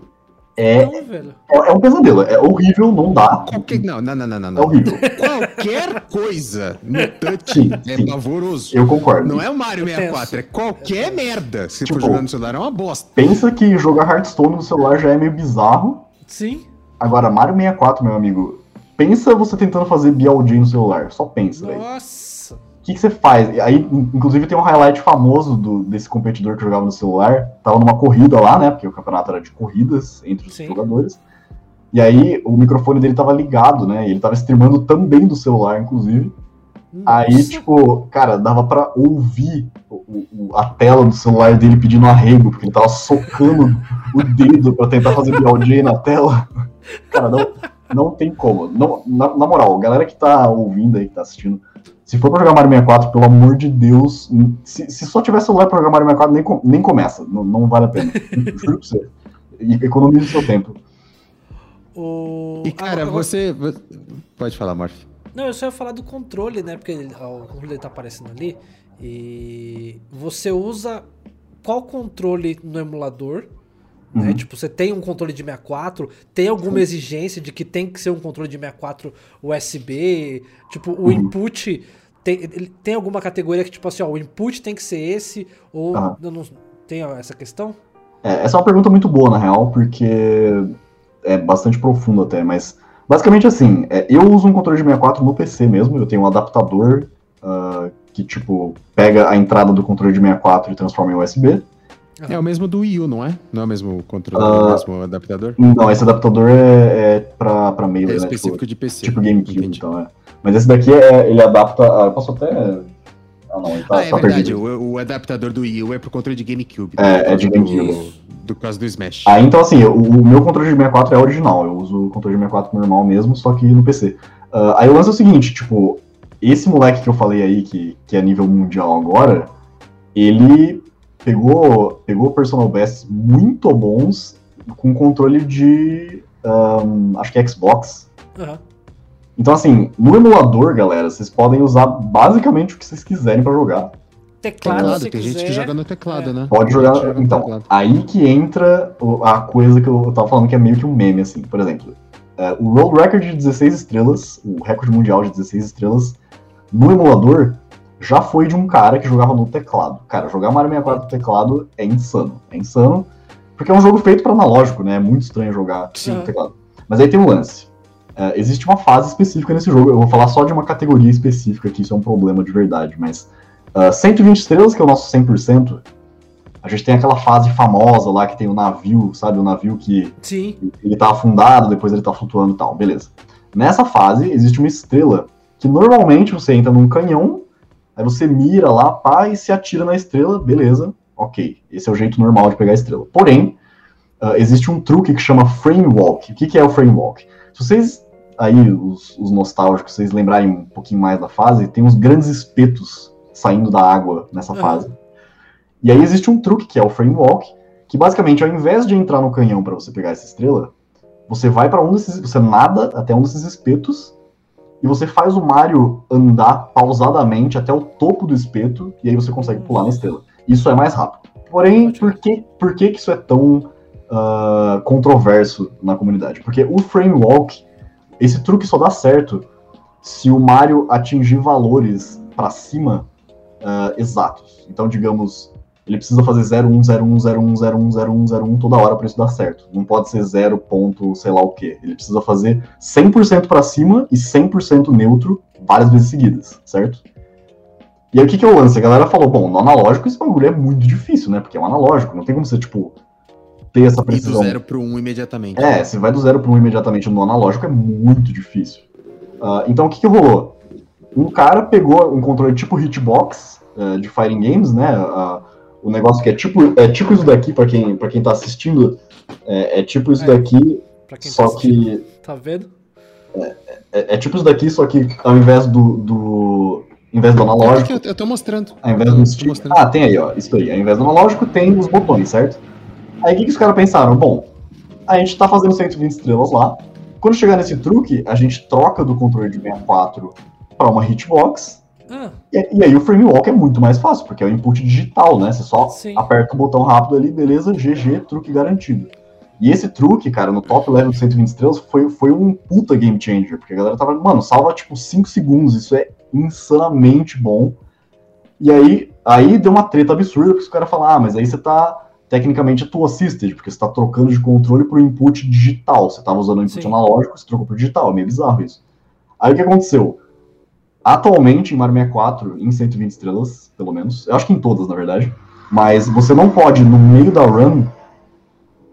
é, Não, velho. é, é um pesadelo. É horrível, não dá. Qualquer, não, não, não, não, não. É horrível. Qualquer coisa no touch Sim, é sim. pavoroso. Eu concordo. Não é o Mario É 64, é qualquer merda. Se Tipo, for jogar no celular, é uma bosta. Pensa que jogar Hearthstone no celular já é meio bizarro. Sim. Agora, Mario 64, meu amigo, pensa você tentando fazer BLG no celular. Só pensa, velho. Nossa. O que, que você faz? Aí, in- inclusive, tem um highlight famoso do- desse competidor que jogava no celular. Tava numa corrida lá, né? Porque o campeonato era de corridas entre os Sim. jogadores. E aí, o microfone dele tava ligado, né? E ele tava streamando também do celular, inclusive. Aí, Nossa. tipo, cara, dava pra ouvir o- o- a tela do celular dele pedindo arrego, porque ele tava socando o dedo pra tentar fazer BLJ na tela. Cara, não, não tem como. Não, na, na moral, galera que tá ouvindo aí, que tá assistindo, se for pra jogar Mario 64, pelo amor de Deus, se, se só tiver celular pra jogar Mario 64, nem, nem começa. Não, não vale a pena. Juro pra você. E economize o seu tempo. O... E, cara, Ah, você. vo- Pode falar, Morph. Não, eu só ia falar do controle, né? Porque ele- ó, o controle tá aparecendo ali. E você usa qual controle no emulador? Né? Uhum. Tipo, você tem um controle de 64, tem alguma exigência de que tem que ser um controle de 64 USB? Tipo, o Uhum. input. Tem, tem alguma categoria que, tipo assim, ó, o input tem que ser esse? Ou eu não, tem essa questão? É, essa é uma pergunta muito boa, na real, porque é bastante profundo até, mas basicamente assim, é, eu uso um controle de 64 no PC mesmo, eu tenho um adaptador ah, que, tipo, pega a entrada do controle de 64 e transforma em USB. É o mesmo do Wii U, não é? Não é o mesmo controle, Ah, o mesmo adaptador? Não, esse adaptador é, é pra, pra meio, É né? específico Tipo, de PC. tipo GameCube, Entendi. então é. Mas esse daqui, é, ele adapta. Ah, eu posso até. Ah, não, ele tá, ah, é tá verdade. perdido. O, o adaptador do Wii U é pro controle de GameCube. É, né? é de Por causa GameCube. Do, do caso do Smash. Ah, então assim, o, o meu controle de 64 é original, eu uso o controle de 64 normal mesmo, só que no PC. Ah, aí o lance é o seguinte, tipo, esse moleque que eu falei aí, que, que é nível mundial agora, ele pegou, pegou personal bests muito bons com controle de, ahn, acho que é Xbox. Aham. Então assim, no emulador, galera, vocês podem usar basicamente o que vocês quiserem pra jogar. Teclado, Teclado, se tem gente que quiser. joga no teclado, é. né? Pode jogar. joga Então, aí que entra a coisa que eu tava falando que é meio que um meme, assim. Por exemplo, é, o World Record de 16 estrelas, o recorde mundial de 16 estrelas, no emulador, já foi de um cara que jogava no teclado. Cara, jogar Mario 64 no teclado é insano. É insano, porque é um jogo feito para analógico, né? É muito estranho jogar Sim. no teclado. Mas aí tem um lance. É, existe uma fase específica nesse jogo. Eu vou falar só de uma categoria específica, que isso é um problema de verdade, mas ah, 120 estrelas, que é o nosso 100%, a gente tem aquela fase famosa lá que tem o navio, sabe? O navio que Sim. ele tá afundado, depois ele tá flutuando e tal, beleza. Nessa fase, existe uma estrela que normalmente você entra num canhão, aí você mira lá, pá, e se atira na estrela, beleza, ok. Esse é o jeito normal de pegar a estrela. Porém, ah, existe um truque que chama frame walk. O que, que é o frame walk? Se vocês, aí, os, os nostálgicos, vocês lembrarem um pouquinho mais da fase, tem uns grandes espetos saindo da água nessa Aham. fase. E aí existe um truque que é o frame walk, que basicamente, ao invés de entrar no canhão para você pegar essa estrela, você vai para um desses, você nada até um desses espetos e você faz o Mario andar pausadamente até o topo do espeto e aí você consegue pular na estrela. Isso é mais rápido. Porém, por que, por que, que isso é tão ah, controverso na comunidade? Porque o frame walk, esse truque só dá certo se o Mario atingir valores para cima uh, exatos. Então, digamos, ele precisa fazer 01, 01, 01, 01, 01, 01 toda hora para isso dar certo. Não pode ser 0 ponto sei lá o que. Ele precisa fazer 100% para cima e 100% neutro várias vezes seguidas, certo? E aí o que que é o lance? A galera falou, bom, no analógico esse bagulho é muito difícil, né? Porque é um analógico, não tem como você, tipo, ter essa precisão. E do 0 pro 1 um imediatamente. É, se vai do 0 pro 1 um imediatamente no analógico é muito difícil. Uh, então o que que rolou? Um cara pegou um controle tipo hitbox uh, de Fighting Games, né? Uh, o negócio que é tipo, é tipo isso daqui, para quem, pra quem tá assistindo, é, é tipo isso é, daqui, tá só tá que... Tá vendo? É, é, é, tipo isso daqui, só que ao invés do, do em vez do analógico. É eu, eu tô mostrando. Ao invés do stick. Ah, tem aí, ó. Isso aí. Ao invés do analógico, tem os botões, certo? Aí o que, que os caras pensaram? Bom, a gente tá fazendo 120 estrelas lá. Quando chegar nesse truque, a gente troca do controle de 64 para uma hitbox. Ah. E, e, aí o frame walk é muito mais fácil, porque é o input digital, né? Você só Sim. aperta o botão rápido ali, beleza, GG, truque garantido. E esse truque, cara, no top level de 120 estrelas, foi, foi um puta game changer, porque a galera tava, mano, salva tipo 5 segundos, isso é insanamente bom. E aí, aí deu uma treta absurda, porque os caras falaram, ah, mas aí você tá tecnicamente tool assisted, porque você tá trocando de controle pro input digital. Você tava usando o input Sim. analógico, você trocou pro digital, é meio bizarro isso. Aí o que aconteceu? Atualmente, em Mario 64, em 120 estrelas, pelo menos, eu acho que em todas, na verdade, mas você não pode, no meio da run,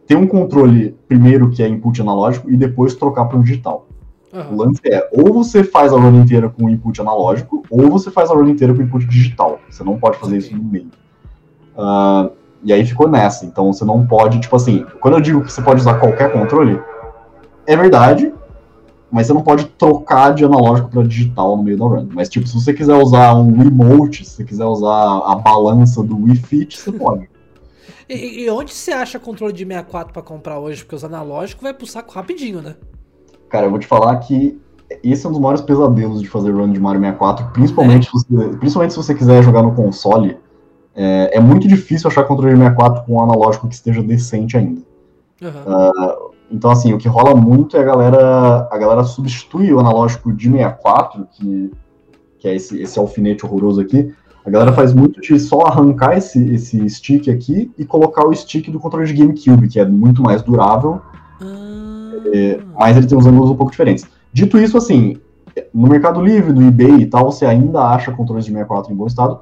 ter um controle primeiro que é input analógico e depois trocar para um digital. Uhum. O lance é, ou você faz a run inteira com input analógico, ou você faz a run inteira com input digital. Você não pode fazer isso no meio. Uh, e aí ficou nessa. Então você não pode, tipo assim, quando eu digo que você pode usar qualquer controle, é verdade, mas você não pode trocar de analógico para digital no meio da run. Mas, tipo, se você quiser usar um remote, se você quiser usar a balança do Wii Fit, você pode. E, e, onde você acha controle de 64 para comprar hoje? Porque os analógicos vai pro saco rapidinho, né? Cara, eu vou te falar que esse é um dos maiores pesadelos de fazer run de Mario 64, principalmente, é. se, você, principalmente se você quiser jogar no console. É, é, muito difícil achar controle de 64 com um analógico que esteja decente ainda. Uhum. Uh, então, assim, o que rola muito é a galera, a galera substitui o analógico de 64, que, que é esse, esse alfinete horroroso aqui. A galera faz muito de só arrancar esse, esse stick aqui e colocar o stick do controle de GameCube, que é muito mais durável é, mas ele tem uns ângulos um pouco diferentes. Dito isso, assim, no Mercado Livre, no eBay e tal, você ainda acha controles de 64 em bom estado.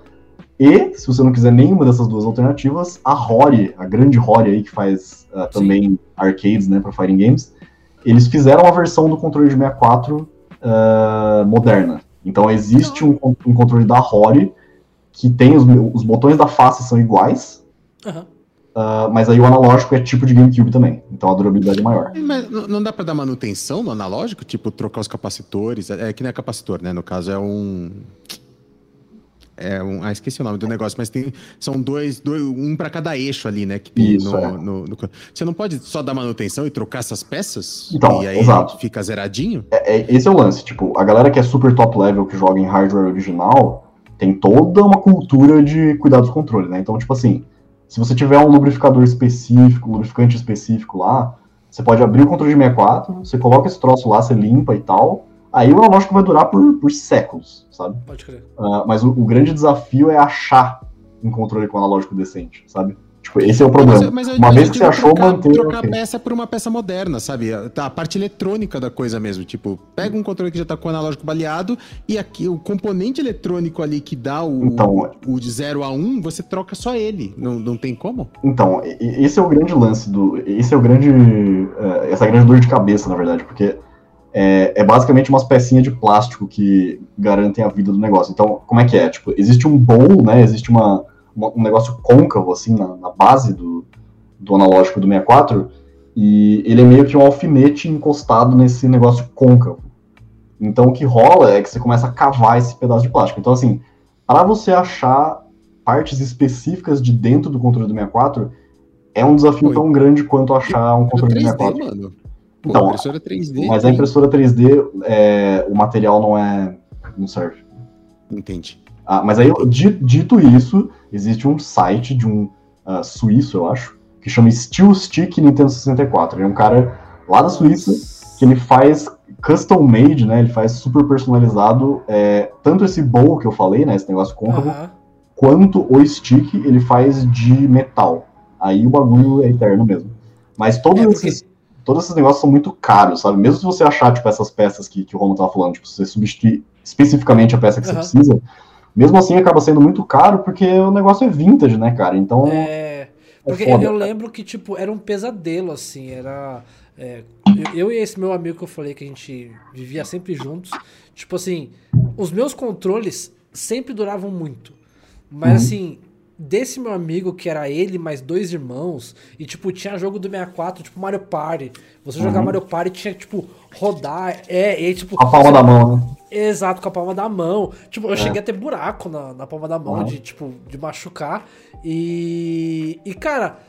E, se você não quiser nenhuma dessas duas alternativas, a Rory, a grande Rory aí, que faz uh, também arcades, né, para Fighting Games, eles fizeram uma versão do controle de 64 uh, ah, moderna. Então existe um, um, controle da Rory que tem os, os botões da face são iguais, uhum. Uh, mas aí o analógico é tipo de GameCube também, então a durabilidade é maior. Mas não dá para dar manutenção no analógico? Tipo, trocar os capacitores? É, é que não é capacitor, né? No caso é um. É um, ah, esqueci o nome do negócio, mas tem são dois, dois um para cada eixo ali, né? Que Isso, no, é. no, no, Você não pode só dar manutenção e trocar essas peças? Então, e aí exato. fica zeradinho? É, é, esse é o lance. Tipo, a galera que é super top level, que joga em hardware original, tem toda uma cultura de cuidar dos controles, né? Então, tipo assim, se você tiver um lubrificador específico, um lubrificante específico lá, você pode abrir o controle de 64, você coloca esse troço lá, você limpa e tal. Aí o analógico vai durar por, por séculos, sabe? Pode crer. Uh, mas o, o, grande desafio é achar um controle com analógico decente, sabe? Tipo, esse é o problema. Mas, mas eu, uma vez que você achou, trocar, manter. Trocar okay. peça por uma peça moderna, sabe? Tá, a parte eletrônica da coisa mesmo. Tipo, pega um controle que já tá com analógico baleado e aqui o componente eletrônico ali que dá o, então, o de 0 a 1, um, você troca só ele. Não, não tem como? Então, esse é o grande lance do. Esse é o grande. Uh, essa grande dor de cabeça, na verdade, porque. É, é, basicamente umas pecinhas de plástico que garantem a vida do negócio. Então, como é que é? Tipo, existe um bowl, né? Existe uma, um negócio côncavo, assim, na, na, base do, do analógico do 64, e ele é meio que um alfinete encostado nesse negócio côncavo. Então o que rola é que você começa a cavar esse pedaço de plástico. Então, assim, para você achar partes específicas de dentro do controle do 64, é um desafio tão grande quanto achar um controle 3D, do 64. Mano. Pô, então, impressora 3D, mas a impressora 3D, é, o material não é. não serve. Entendi. Ah, mas aí, dito isso, existe um site de um uh, suíço, eu acho, que chama Steel Stick Nintendo 64. Ele é um cara lá da Suíça que ele faz custom made, né? Ele faz super personalizado, é, tanto esse bowl que eu falei, né? Esse negócio côncavo, quanto o stick ele faz de metal. Aí o bagulho é eterno mesmo. Mas todos, É, esses, todos esses negócios são muito caros, sabe? Mesmo se você achar, tipo, essas peças que, que o Romulo tava falando, tipo, você substituir especificamente a peça que Aham. você precisa, mesmo assim acaba sendo muito caro, porque o negócio é vintage, né, cara? Então, É. Porque foda, eu cara. lembro que, tipo, era um pesadelo, assim, era. é, eu, eu e esse meu amigo que eu falei que a gente vivia sempre juntos, tipo assim, os meus controles sempre duravam muito. Mas Uhum. assim, desse meu amigo, que era ele mais dois irmãos, e tipo, tinha jogo do 64, tipo Mario Party. Você jogar Uhum. Mario Party tinha, tipo, rodar. É, e tipo. a palma da mão, né? Exato, com a palma da mão. Tipo, eu É. cheguei a ter buraco na, na palma da mão, Uhum. de, tipo, de machucar. E. E, cara,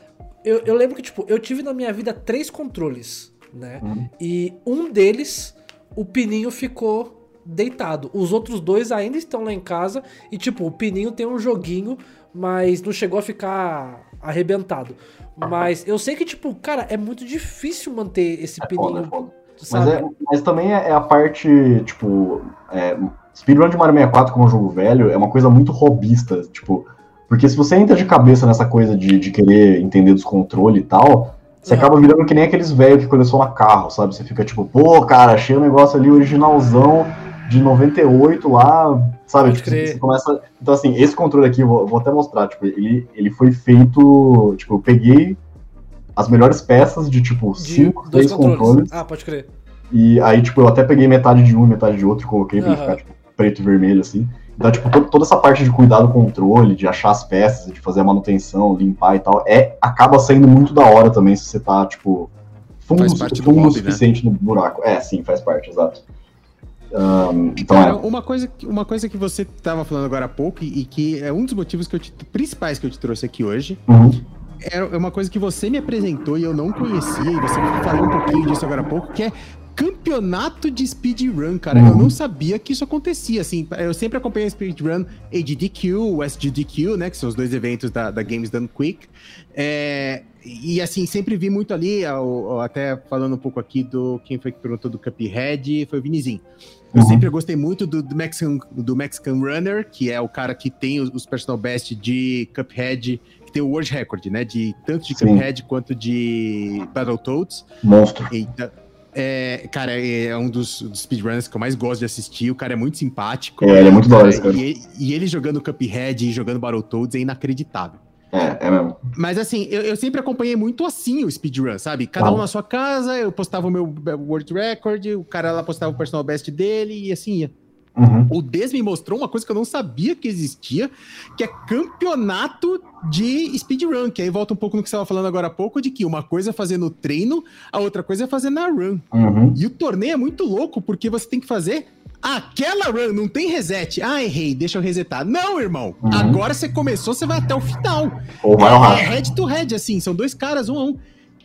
eu, eu lembro que, tipo, eu tive na minha vida três controles, né? Uhum. E um deles, o pininho ficou deitado. Os outros dois ainda estão lá em casa. E, tipo, o pininho tem um joguinho, mas não chegou a ficar arrebentado. Mas eu sei que, tipo, cara, é muito difícil manter esse É foda, é foda. Mas, é, mas também é, é a parte, tipo, é, speedrun de Mario 64 como jogo velho é uma coisa muito robista, tipo, porque se você entra de cabeça nessa coisa de, de querer entender dos controles e tal, você Uhum. acaba virando que nem aqueles velhos que coleciona carro, sabe? Você fica tipo, pô, cara, achei o negócio ali originalzão de 98 lá, sabe? Tipo, você começa... Então, assim, esse controle aqui, eu vou, vou até mostrar, tipo, ele, ele foi feito, tipo, eu peguei as melhores peças de, tipo, De cinco, dois seis controles Ah, pode crer. e aí, tipo, eu até peguei metade de um e metade de outro, coloquei pra ele Aham. ficar, tipo, preto e vermelho, assim. Então, tipo, to- toda essa parte de cuidar do controle, de achar as peças, de fazer a manutenção, limpar e tal, é, acaba saindo muito da hora também se você tá, tipo, fundo, Faz parte do fundo o hobby, né? suficiente no buraco. É, sim, faz parte, exato. Então, Cara, é. uma coisa, que- uma coisa que você tava falando agora há pouco e, e que é um dos motivos que eu te, principais que eu te trouxe aqui hoje, Uhum, é é uma coisa que você me apresentou e eu não conhecia, e você falou um pouquinho disso agora há pouco, que é campeonato de speedrun, cara. Eu Uhum. não sabia que isso acontecia, assim, eu sempre acompanhei speedrun AGDQ, o SGDQ, né, que são os dois eventos da, da Games Done Quick, é, e assim, sempre vi muito ali, até falando um pouco aqui do, quem foi que perguntou do Cuphead, foi o Vinizinho. Eu Uhum. sempre gostei muito do, do Mexican, do Mexican Runner, que é o cara que tem os, os personal best de Cuphead, que tem o World Record, né? De tanto de Sim. Cuphead quanto de Battletoads. monstro. Então, é, cara, é um dos, dos speedrunners que eu mais gosto de assistir. O cara é muito simpático. É, ele é muito da hora. E, ele- e ele jogando Cuphead e jogando Battletoads é inacreditável. É, é mesmo. Mas assim, eu, eu sempre acompanhei muito assim o speedrun, sabe? Cada Ah. um na sua casa, eu postava o meu World Record, o cara lá postava o personal best dele e assim ia. Uhum. O Des me mostrou uma coisa que eu não sabia que existia, que é campeonato de speedrun, que aí volta um pouco no que você estava falando agora há pouco, de que uma coisa é fazer no treino, a outra coisa é fazer na run. Uhum. E o torneio é muito louco, porque você tem que fazer aquela run, não tem reset. Ah, errei, deixa eu resetar. Não, irmão. Uhum. Agora você começou, você vai até o final. Ou vai É, rato. head to head, assim, são dois caras, um a um.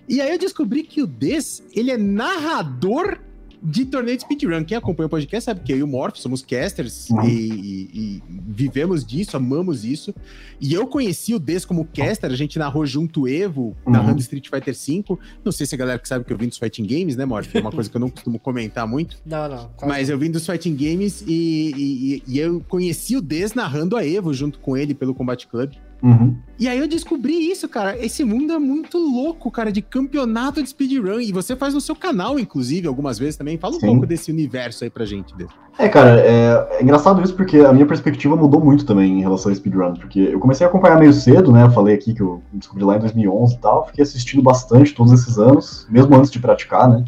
E aí eu descobri que o Des, ele é narrador de torneio de speedrun. Quem acompanha o podcast sabe que eu e o Morph somos casters Uhum. e, e- e vivemos disso, amamos isso. E eu conheci o Des como caster, a gente narrou junto o Evo, Uhum. narrando Street Fighter V. Não sei se a galera que sabe que eu vim dos Fighting Games, né, Morph? É uma coisa que eu não costumo comentar muito. Não, não. Mas eu vim dos Fighting Games e, e- e eu conheci o Des narrando a Evo junto com ele pelo Combat Club. Uhum. E aí eu descobri isso, cara. Esse mundo é muito louco, cara, de campeonato de speedrun. E você faz no seu canal, inclusive, algumas vezes também. Fala um Sim. pouco desse universo aí pra gente. Des. É, cara, é, é engraçado isso porque a minha perspectiva mudou muito também em relação ao speedrun, porque eu comecei a acompanhar meio cedo, né, eu falei aqui que eu descobri lá em 2011 e tal, fiquei assistindo bastante todos esses anos, mesmo antes de praticar, né,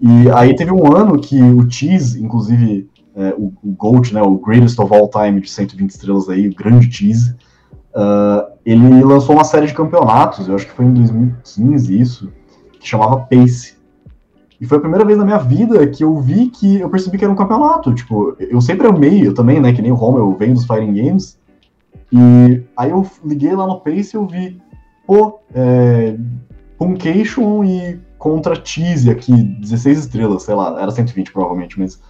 e aí teve um ano que o Cheese, inclusive é, o, o GOAT, né, o Greatest of All Time de 120 estrelas aí, o grande Cheese, ah, ele lançou uma série de campeonatos, eu acho que foi em 2015 isso, que chamava Pace. E foi a primeira vez na minha vida que eu vi que eu percebi que era um campeonato. Tipo, eu sempre amei, eu também, né? Que nem o Home, eu venho dos Fighting Games. E aí eu liguei lá no Pace e eu vi, pô, é, Puncation e contra Cheese aqui, 16 estrelas, sei lá, era 120 provavelmente, mas.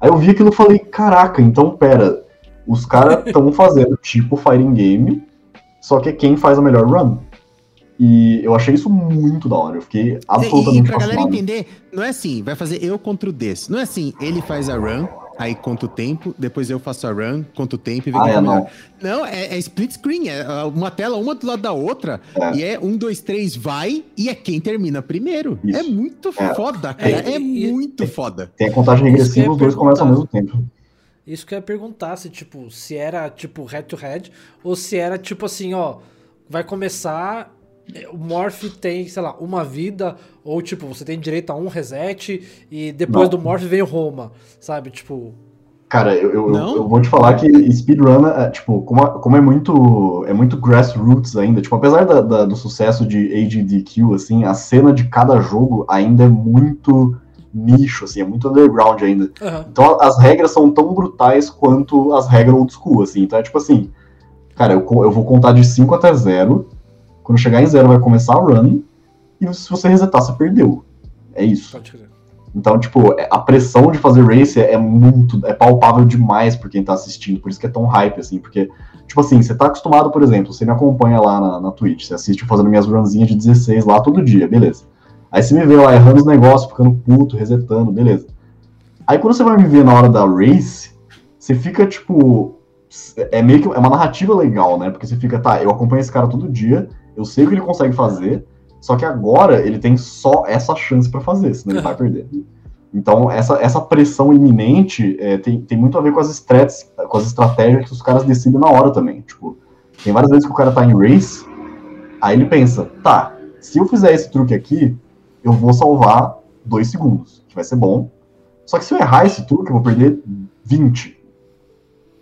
Aí eu vi aquilo e falei, caraca, então pera, os caras estão fazendo tipo Fighting Game, só que é quem faz a melhor run. E eu achei isso muito da hora, eu fiquei E, e absolutamente pra galera fascinado. entender, não é assim, vai fazer eu contra o Des. Não é assim, ele faz a run, aí conta o tempo, depois eu faço a run, conta o tempo e vê Ah, é, tá não. melhor. Não, é, é split screen, é uh, uma tela uma do lado da outra, É. e é um, dois, três, vai, e é quem termina primeiro. Isso. É muito É. foda, cara. É, É, e- muito foda. Tem a contagem regressiva, os dois começam ao mesmo tempo. Isso que eu ia perguntar, se tipo, se era tipo head to head, ou se era tipo assim, ó, vai começar, eh, o Morph tem, sei lá, uma vida, ou tipo, você tem direito a um reset, e depois Não. do Morph vem o Roma, sabe? Tipo, Cara, eu, eu, eu vou te falar que speedrun, é, tipo, como, a- como é muito é muito grassroots ainda, tipo, apesar da- da- do sucesso de AGDQ, assim, a cena de cada jogo ainda é muito nicho, assim, é muito underground ainda. aham, Então as regras são tão brutais quanto as regras old school, assim. Então é tipo assim, cara, eu, eu vou contar de 5 até 0, quando chegar em 0 vai começar a run, e se você resetar, você perdeu. É isso. Então, tipo, é- a pressão de fazer race é muito. é palpável demais por quem tá assistindo. Por isso que é tão hype, assim. Porque, tipo assim, você tá acostumado, por exemplo, você me acompanha lá na, na Twitch, você assiste fazendo minhas runzinhas de 16 lá todo dia, beleza. Aí você me vê lá errando os negócios, ficando puto, resetando, beleza. Aí quando você vai me ver na hora da race, você fica, tipo. É meio que. É uma narrativa legal, né? Porque você fica, tá, eu acompanho esse cara todo dia, eu sei o que ele consegue fazer, só que agora ele tem só essa chance pra fazer, senão ele vai perder. Então, essa, essa pressão iminente é, tem, tem muito a ver com as, strats, com as estratégias que os caras decidem na hora também. Tipo, tem várias vezes que o cara tá em race, aí ele pensa, tá, se eu fizer esse truque aqui, eu vou salvar dois segundos, que vai ser bom. Só que se eu errar esse truque, eu vou perder 20.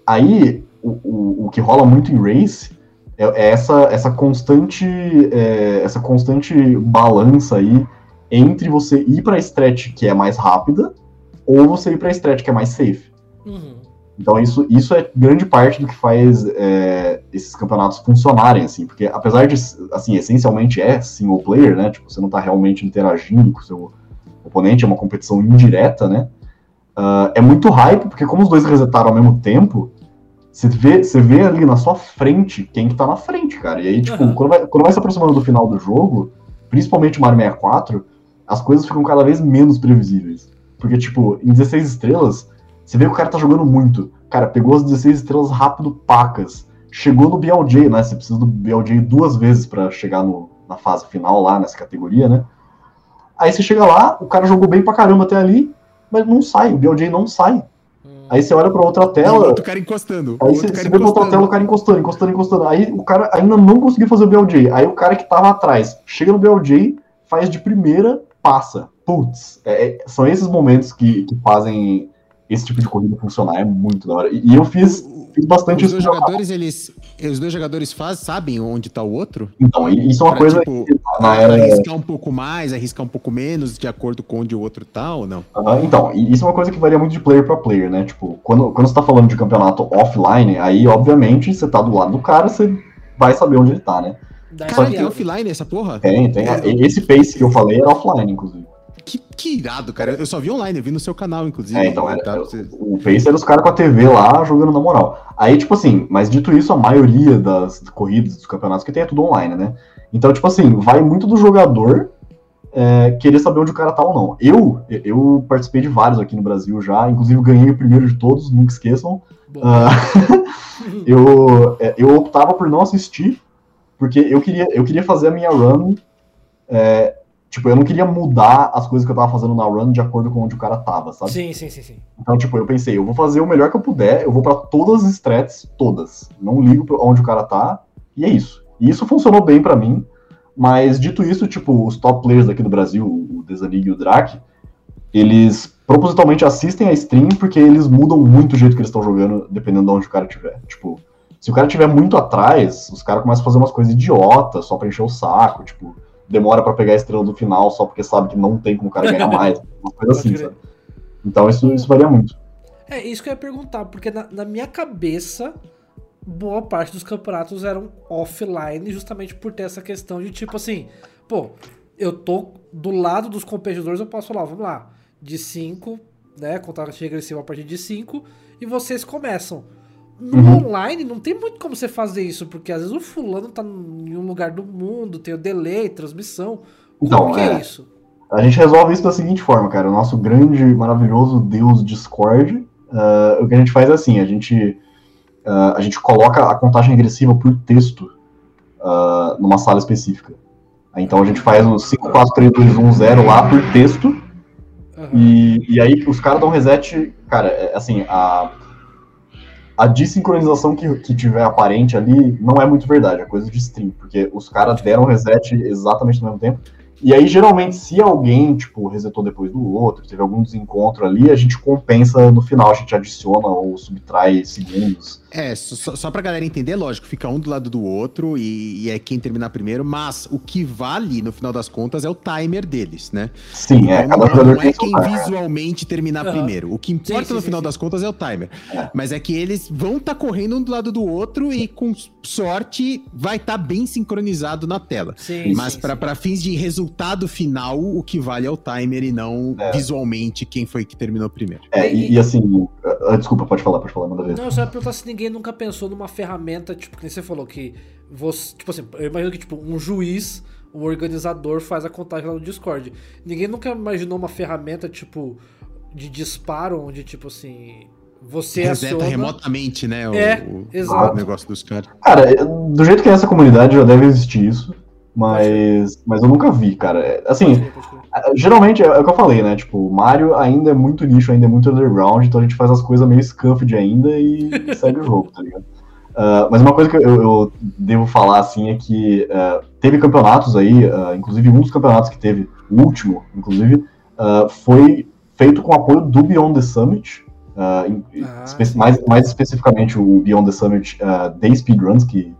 Aí, o, o, o que rola muito em race é, é essa, essa constante é, essa constante balança aí entre você ir pra stretch que é mais rápida ou você ir pra stretch que é mais safe. Uhum. Então isso, isso é grande parte do que faz é, esses campeonatos funcionarem, assim, porque apesar de, assim, essencialmente é single player, né, tipo, você não tá realmente interagindo com o seu oponente, é uma competição indireta, né, ah, é muito hype, porque como os dois resetaram ao mesmo tempo, você vê, você vê ali na sua frente quem que tá na frente, cara, e aí, tipo, Aham. quando, vai, quando vai se aproximando do final do jogo, principalmente o Mario 64, as coisas ficam cada vez menos previsíveis, porque, tipo, em 16 estrelas, você vê que o cara tá jogando muito. Cara, pegou as 16 estrelas rápido, pacas. Chegou no BLJ, né? Você precisa do BLJ duas vezes pra chegar no- na fase final lá, nessa categoria, né? Aí você chega lá, o cara jogou bem pra caramba até ali, mas não sai, o BLJ não sai. Hum. Aí você olha pra outra E o tela, outro cara encostando. o aí você, cara você vê pra outra tela o cara encostando, encostando, encostando. Aí o cara ainda não conseguiu fazer o BLJ. Aí o cara que tava atrás chega no BLJ, faz de primeira, passa. Putz, é- é- são esses momentos que, que fazem esse tipo de corrida funcionar. É muito da hora. E, eu fiz, fiz bastante Os dois isso. jogadores, eles. Os dois jogadores faz, sabem onde tá o outro? Então, isso é uma Pra, coisa tipo, que na era. arriscar um pouco mais, arriscar um pouco menos, de acordo com onde o outro tá ou não? Então, isso é uma coisa que varia muito de player pra player, né? Tipo, quando, quando você tá falando de campeonato offline, aí, obviamente, você tá do lado do cara, você vai saber onde ele tá, né? Dá Cara, esse tem piada. offline essa porra? Tem, tem. Esse pace que eu falei era offline, inclusive. Que, que irado, cara. Eu só vi online, eu vi no seu canal, inclusive. É, então, era, Tá, você- o pace era os caras com a TV lá jogando na moral. Aí, tipo assim, mas dito isso, a maioria das corridas, dos campeonatos que tem é tudo online, né? Então, tipo assim, vai muito do jogador é, querer saber onde o cara tá ou não. Eu, eu participei de vários aqui no Brasil já, inclusive ganhei o primeiro de todos, nunca esqueçam. Ah, eu, é, eu optava por não assistir, porque eu queria, eu queria fazer a minha run. é, tipo, eu não queria mudar as coisas que eu tava fazendo na run de acordo com onde o cara tava, sabe? Sim, sim, sim, sim. Então, tipo, eu pensei, eu vou fazer o melhor que eu puder, eu vou pra todas as strats, todas. Não ligo pra onde o cara tá, e é isso. E isso funcionou bem pra mim, mas dito isso, tipo, os top players daqui do Brasil, o Desanig e o Drak, eles propositalmente assistem a stream porque eles mudam muito o jeito que eles estão jogando, dependendo de onde o cara estiver. Tipo, se o cara estiver muito atrás, os caras começam a fazer umas coisas idiotas só pra encher o saco, tipo, demora pra pegar a estrela do final só porque sabe que não tem como o cara ganhar mais, uma coisa assim, sabe? Então isso, isso varia muito. É isso que eu ia perguntar, porque na, na minha cabeça, boa parte dos campeonatos eram offline, justamente por ter essa questão de tipo assim, pô, eu tô do lado dos competidores, eu posso falar, vamos lá, de 5, né, contagem regressiva a partir de 5, e vocês começam. No Uhum. online não tem muito como você fazer isso, porque às vezes o fulano tá em um lugar do mundo, tem o delay, transmissão. Como Então, que é, é. isso? A gente resolve isso da seguinte forma, cara. O nosso grande, maravilhoso Deus Discord, uh, o que a gente faz é assim, a gente, uh, a gente coloca a contagem regressiva por texto uh, numa sala específica. Então a gente faz o 5, 4, 3, 2, 1, 0 lá por texto, uhum. e, e aí os caras dão reset, cara, é, assim, a a desincronização que, que tiver aparente ali não é muito verdade, é coisa de stream, porque os caras deram reset exatamente no mesmo tempo. E aí, geralmente, se alguém, tipo, resetou depois do outro, teve algum desencontro ali, a gente compensa no final, a gente adiciona ou subtrai segundos. É, só, só pra galera entender, lógico, fica um do lado do outro e, e, é quem terminar primeiro, mas o que vale, no final das contas, é o timer deles, né? Sim, é, cada jogador Não é quem visualmente terminar uhum. primeiro. O que importa sim, sim, no final sim, das contas é o timer. É. Mas é que eles vão estar tá correndo um do lado do outro e, com sorte, vai estar tá bem sincronizado na tela. Sim, mas para fins de resultado final, o que vale é o timer e não é. visualmente quem foi que terminou primeiro. É, e, e assim, uh, desculpa, pode falar, pode falar, manda ver. Não, só ia perguntar se ninguém ninguém nunca pensou numa ferramenta, tipo, que você falou, que você. Tipo assim, eu imagino que, tipo, um juiz, um organizador faz a contagem lá no Discord. Ninguém nunca imaginou uma ferramenta, tipo, de disparo, onde, tipo assim. Você Reseta aciona... remotamente, né? O, é, o, exato. o negócio dos caras. Cara, do jeito que é essa comunidade já deve existir isso. Mas, mas eu nunca vi, cara. Assim, geralmente é, é, o que eu falei, né? Tipo, Mario ainda é muito nicho, ainda é muito underground, então a gente faz as coisas meio scuffed ainda e segue o jogo, tá ligado? Uh, mas uma coisa que eu, eu, devo falar, assim, é que uh, teve campeonatos aí, uh, inclusive um dos campeonatos que teve, o último, inclusive, foi feito com apoio do Beyond the Summit, em, mais, mais especificamente o Beyond the Summit Day Speedruns, que,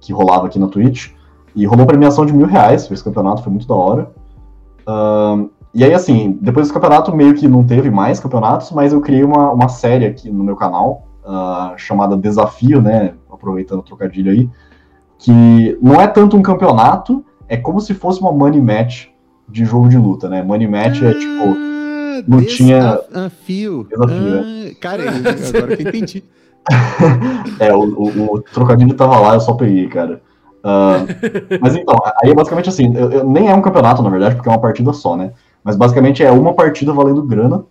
que rolava aqui na Twitch. E rolou premiação de mil reais esse campeonato, foi muito da hora. Uh, e aí, assim, depois desse campeonato, meio que não teve mais campeonatos, mas eu criei uma, uma série aqui no meu canal, uh, chamada Desafio, né? Aproveitando o trocadilho aí, que não é tanto um campeonato, é como se fosse uma money match de jogo de luta, né? Money match é tipo. Ah, lutinha. Desafio. Desafio. É. Ah, cara, agora que eu entendi. é, o, o, o trocadilho tava lá, eu só peguei, cara. Uh, mas então, aí é basicamente assim, eu, eu, nem é um campeonato, na verdade, porque é uma partida só, né? Mas basicamente é uma partida valendo grana.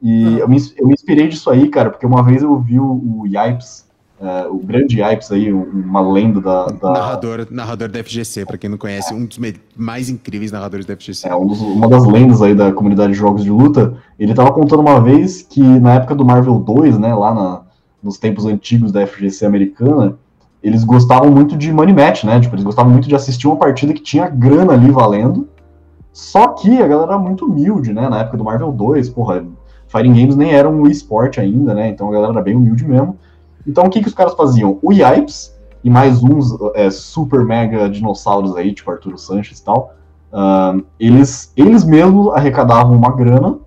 E uhum. eu, me, eu me inspirei disso aí, cara, porque uma vez eu vi o, o Yipes, uh, o grande Yipes aí, uma lenda da, da... Narrador, narrador da FGC, pra quem não conhece, um dos mais incríveis narradores da FGC. É, um dos, uma das lendas aí da comunidade de jogos de luta. Ele tava contando uma vez que na época do Marvel 2, né, lá na, nos tempos antigos da FGC americana, eles gostavam muito de money match, né? Tipo, eles gostavam muito de assistir uma partida que tinha grana ali valendo. Só que a galera era muito humilde, né? Na época do Marvel 2, porra, Fighting Games nem era um esporte ainda, né? Então a galera era bem humilde mesmo. Então o que, que os caras faziam? O Yipes e mais uns é, super mega dinossauros aí, tipo Arturo Sanches e tal, uh, eles, eles mesmos arrecadavam uma grana,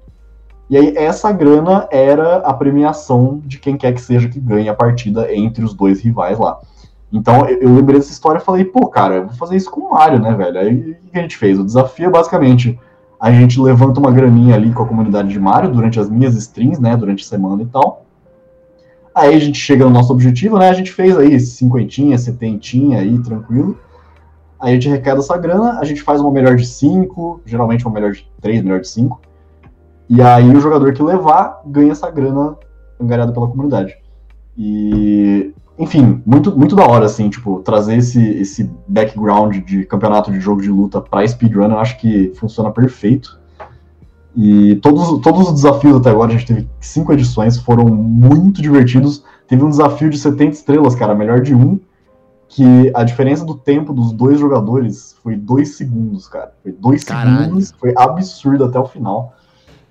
e aí essa grana era a premiação de quem quer que seja que ganhe a partida entre os dois rivais lá. Então eu, lembrei dessa história e falei, pô, cara, vou fazer isso com o Mario, né, velho? Aí o que a gente fez? O desafio é basicamente a gente levanta uma graninha ali com a comunidade de Mario durante as minhas streams, né, durante a semana e tal. Aí a gente chega no nosso objetivo, né? A gente fez aí cinquentinha, setentinha aí, tranquilo. Aí a gente arrecada essa grana, a gente faz uma melhor de 5, geralmente uma melhor de 3, melhor de 5. E aí o jogador que levar ganha essa grana angariada pela comunidade. E enfim, muito, muito da hora, assim, tipo, trazer esse, esse background de campeonato de jogo de luta pra speedrun, eu acho que funciona perfeito. E todos, todos os desafios até agora, a gente teve cinco edições, foram muito divertidos. Teve um desafio de 70 estrelas, cara, melhor de um, que a diferença do tempo dos dois jogadores foi dois segundos, cara. Foi dois Caralho. segundos, foi absurdo até o final.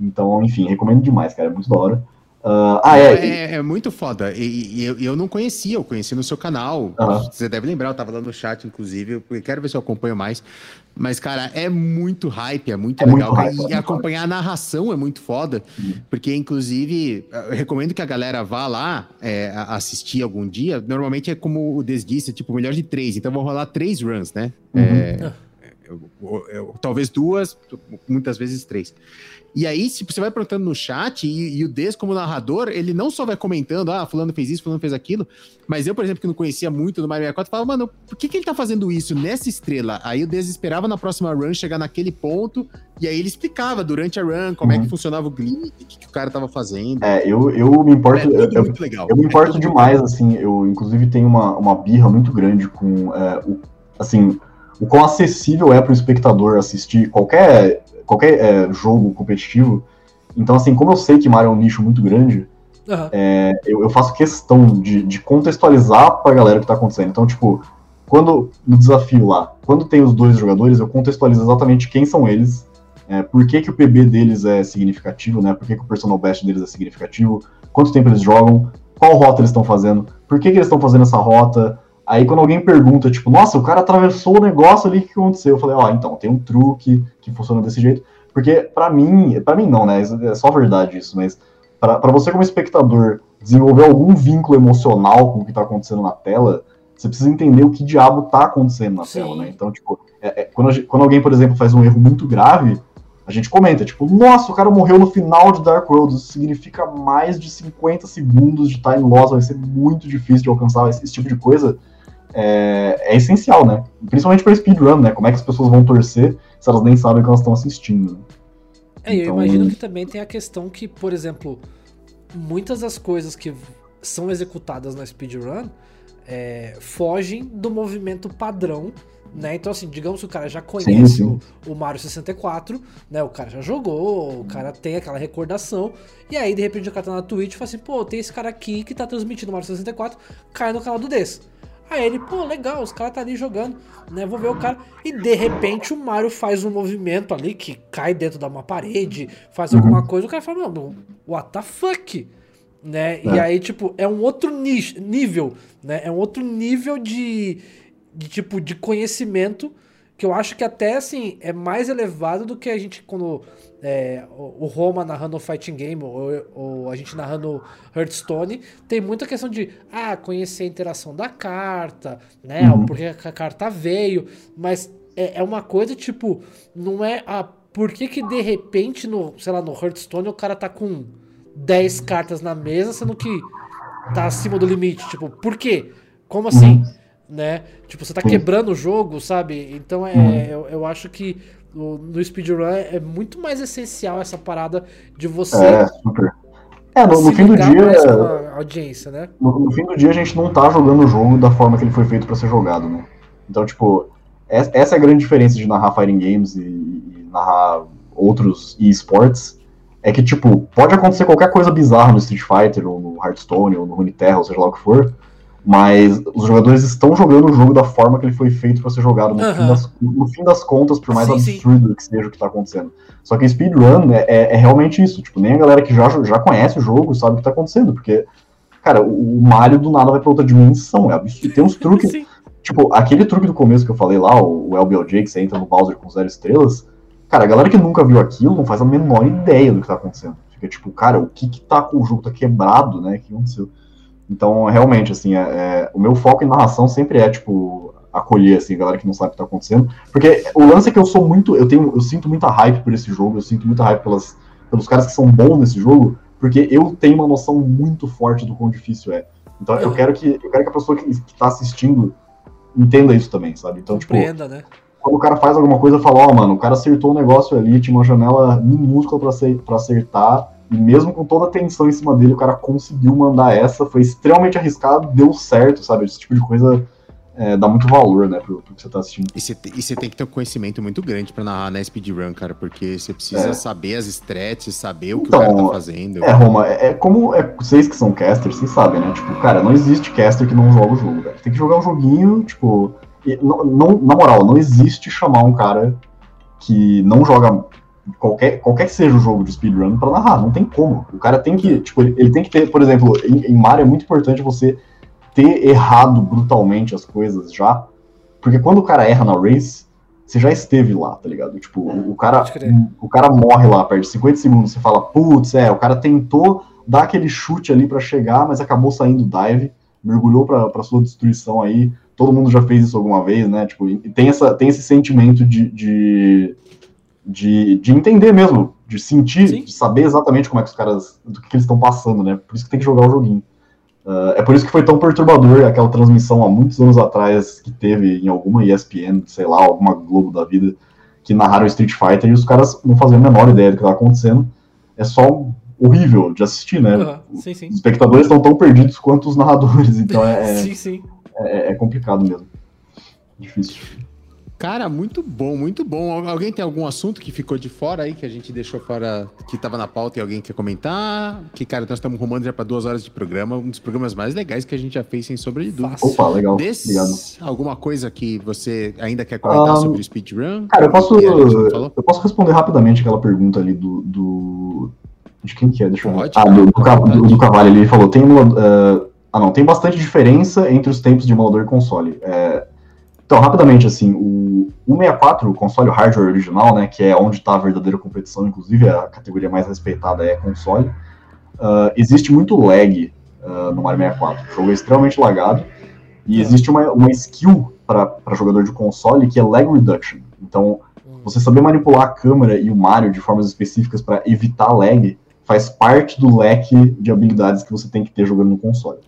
Então, enfim, recomendo demais, cara, é muito da hora. Uh, ah, é. É, é, muito foda. E, e eu, eu, não conhecia, eu conheci no seu canal. Você deve lembrar, eu tava lá no chat, inclusive. Eu quero ver se eu acompanho mais. Mas, cara, é muito hype, é muito é legal. Muito hype, e é acompanhar hype. a narração é muito foda. Uhum. Porque, inclusive, eu recomendo que a galera vá lá é, assistir algum dia. Normalmente é como o Des disse, tipo, melhor de três. Então vão rolar três runs, né? Uhum. É, eu, eu, talvez duas, muitas vezes três. E aí, se você vai perguntando no chat, e, e, o Des, como narrador, ele não só vai comentando, ah, fulano fez isso, fulano fez aquilo, mas eu, por exemplo, que não conhecia muito do Mario 64, falava, mano, por que, que ele tá fazendo isso nessa estrela? Aí o Des esperava na próxima run chegar naquele ponto, e aí ele explicava durante a run como uhum. é que uhum. funcionava o glitch, o que, que, o cara tava fazendo. É, eu, eu me importo. É, eu, muito legal. Eu me importo é demais, assim, eu inclusive tenho uma, uma birra muito grande com é, o, assim, o quão acessível é para o espectador assistir qualquer qualquer é, jogo competitivo. Então, assim, como eu sei que Mario é um nicho muito grande, uhum. é, eu, eu, faço questão de, de contextualizar pra galera o que tá acontecendo. Então, tipo, quando no desafio lá, quando tem os dois jogadores, eu contextualizo exatamente quem são eles, é, por que, que o PB deles é significativo, né? Por que, que o personal best deles é significativo, quanto tempo eles jogam, qual rota eles estão fazendo, por que, que eles estão fazendo essa rota. Aí quando alguém pergunta, tipo, nossa, o cara atravessou o negócio ali, o que aconteceu? Eu falei, ó, oh, então, tem um truque que funciona desse jeito. Porque para mim, para mim não, né? É só verdade isso, mas para você como espectador desenvolver algum vínculo emocional com o que tá acontecendo na tela, você precisa entender o que diabo tá acontecendo na Sim. tela, né? Então, tipo, é, é, quando, gente, quando alguém, por exemplo, faz um erro muito grave, a gente comenta, tipo, nossa, o cara morreu no final de Dark World, isso significa mais de 50 segundos de time loss, vai ser muito difícil de alcançar esse, esse tipo de coisa é, é essencial, né? Principalmente para speedrun, né? Como é que as pessoas vão torcer se elas nem sabem que elas estão assistindo. Né? É, então... eu imagino que também tem a questão que, por exemplo, muitas das coisas que são executadas na speedrun é, fogem do movimento padrão né? Então, assim, digamos que o cara já conhece sim, sim. O, o, Mario 64, né? O cara já jogou, o cara tem aquela recordação. E aí, de repente, o cara tá na Twitch e fala assim: pô, tem esse cara aqui que tá transmitindo o Mario 64, cai no canal do desse. Aí ele, pô, legal, os caras tá ali jogando, né? Vou ver o cara. E de repente o Mario faz um movimento ali que cai dentro de uma parede, faz uhum. alguma coisa. O cara fala, não, what the fuck? Né? É. E aí, tipo, é um outro nível, né? É um outro nível de, de tipo de conhecimento que eu acho que até assim é mais elevado do que a gente quando é, o Roma narrando o fighting game ou, ou, a gente narrando Hearthstone tem muita questão de ah conhecer a interação da carta né uhum. porque a carta veio mas é, é, uma coisa tipo não é a por que que de repente no sei lá no Hearthstone o cara tá com 10 cartas na mesa sendo que tá acima do limite tipo por quê? Como assim? Uhum né? Tipo, você tá quebrando o jogo, sabe? Então é, uhum. eu, eu acho que no, no speedrun é muito mais essencial essa parada de você. É, super. É, no, no fim do dia. audiência, né? No, no, fim do dia a gente não tá jogando o jogo da forma que ele foi feito para ser jogado, né? Então, tipo, essa é a grande diferença de narrar fighting games e, e narrar outros esports. É que, tipo, pode acontecer qualquer coisa bizarra no Street Fighter, ou no Hearthstone, ou no Runeterra, ou seja lá o que for mas os jogadores estão jogando o jogo da forma que ele foi feito para ser jogado, no, uhum. fim das, no, fim das, contas, por mais sim, absurdo sim. que seja o que está acontecendo. Só que speedrun é, é, é, realmente isso, tipo, nem a galera que já, já conhece o jogo sabe o que está acontecendo, porque, cara, o, o, Mario do nada vai pra outra dimensão, é absurdo. Tem uns truques, tipo, aquele truque do começo que eu falei lá, o, o LBLJ, que você entra no Bowser com zero estrelas, cara, a galera que nunca viu aquilo não faz a menor ideia do que tá acontecendo. Fica tipo, cara, o que que tá com o jogo? Tá quebrado, né? O que aconteceu? Então, realmente, assim, é, é, o meu foco em narração sempre é, tipo, acolher, assim, a galera que não sabe o que tá acontecendo. Porque o lance é que eu sou muito, eu tenho, eu sinto muita hype por esse jogo, eu sinto muita hype pelas, pelos caras que são bons nesse jogo, porque eu tenho uma noção muito forte do quão difícil é. Então, eu quero que, eu quero que a pessoa que, que tá assistindo entenda isso também, sabe? Então, tipo, Compreenda, tipo, né? quando o cara faz alguma coisa, eu falo, ó, oh, mano, o cara acertou um negócio ali, tinha uma janela minúscula para acertar, e mesmo com toda a tensão em cima dele, o cara conseguiu mandar essa. Foi extremamente arriscado, deu certo, sabe? Esse tipo de coisa é, dá muito valor, né, pro, pro que você tá assistindo. E você, e você tem que ter um conhecimento muito grande para narrar na speedrun, cara, porque você precisa é. saber as stretches, saber o que então, o cara tá fazendo. É, Roma, é, é, como é, vocês que são casters, vocês sabem, né? Tipo, cara, não existe caster que não joga o jogo, velho. Tem que jogar um joguinho, tipo. E, não, não, na moral, não existe chamar um cara que não joga qualquer, qualquer que seja o jogo de speedrun para narrar, não tem como. O cara tem que, tipo, ele, ele tem que ter, por exemplo, em, em, Mario é muito importante você ter errado brutalmente as coisas já, porque quando o cara erra na race, você já esteve lá, tá ligado? Tipo, o, o cara o, cara morre lá, perde 50 segundos, você fala, putz, é, o cara tentou dar aquele chute ali para chegar, mas acabou saindo dive, mergulhou para sua destruição aí, todo mundo já fez isso alguma vez, né? Tipo, e tem, essa, tem esse sentimento de, de, de, de entender mesmo, de sentir, Sim. de saber exatamente como é que os caras, do que, que eles estão passando, né? Por isso que tem que jogar o joguinho. Uh, é por isso que foi tão perturbador aquela transmissão há muitos anos atrás que teve em alguma ESPN, sei lá, alguma Globo da vida, que narraram Street Fighter e os caras não faziam a menor ideia do que estava acontecendo. É só horrível de assistir, né? Aham, Sim, sim. Os espectadores estão tão perdidos quanto os narradores, então é, sim. é- é complicado mesmo. Difícil. Cara, muito bom, muito bom. Al- Alguém tem algum assunto que ficou de fora aí, que a gente deixou fora, que tava na pauta e alguém quer comentar? Que, cara, nós estamos rumando já para duas horas de programa, um dos programas mais legais que a gente já fez, sem sombra de dúvida. Opa, legal. Desse, Obrigado. alguma coisa que você ainda quer comentar Ah, sobre o speedrun? Cara, eu posso, eu posso responder rapidamente aquela pergunta ali do. do- de quem que é? Deixa eu ver. Ah, do, do, do, do Cavalho. Ele falou: tem eh, Ah, não, tem bastante diferença entre os tempos de emulador e console. É, Então, rapidamente, assim, o 164, o console hardware original, né, que é onde está a verdadeira competição, inclusive a categoria mais respeitada é console, ah, existe muito lag ah, no Mario 64. O jogo é extremamente lagado e existe uma, uma skill para jogador de console que é lag reduction. Então, você saber manipular a câmera e o Mario de formas específicas para evitar lag faz parte do leque de habilidades que você tem que ter jogando no console.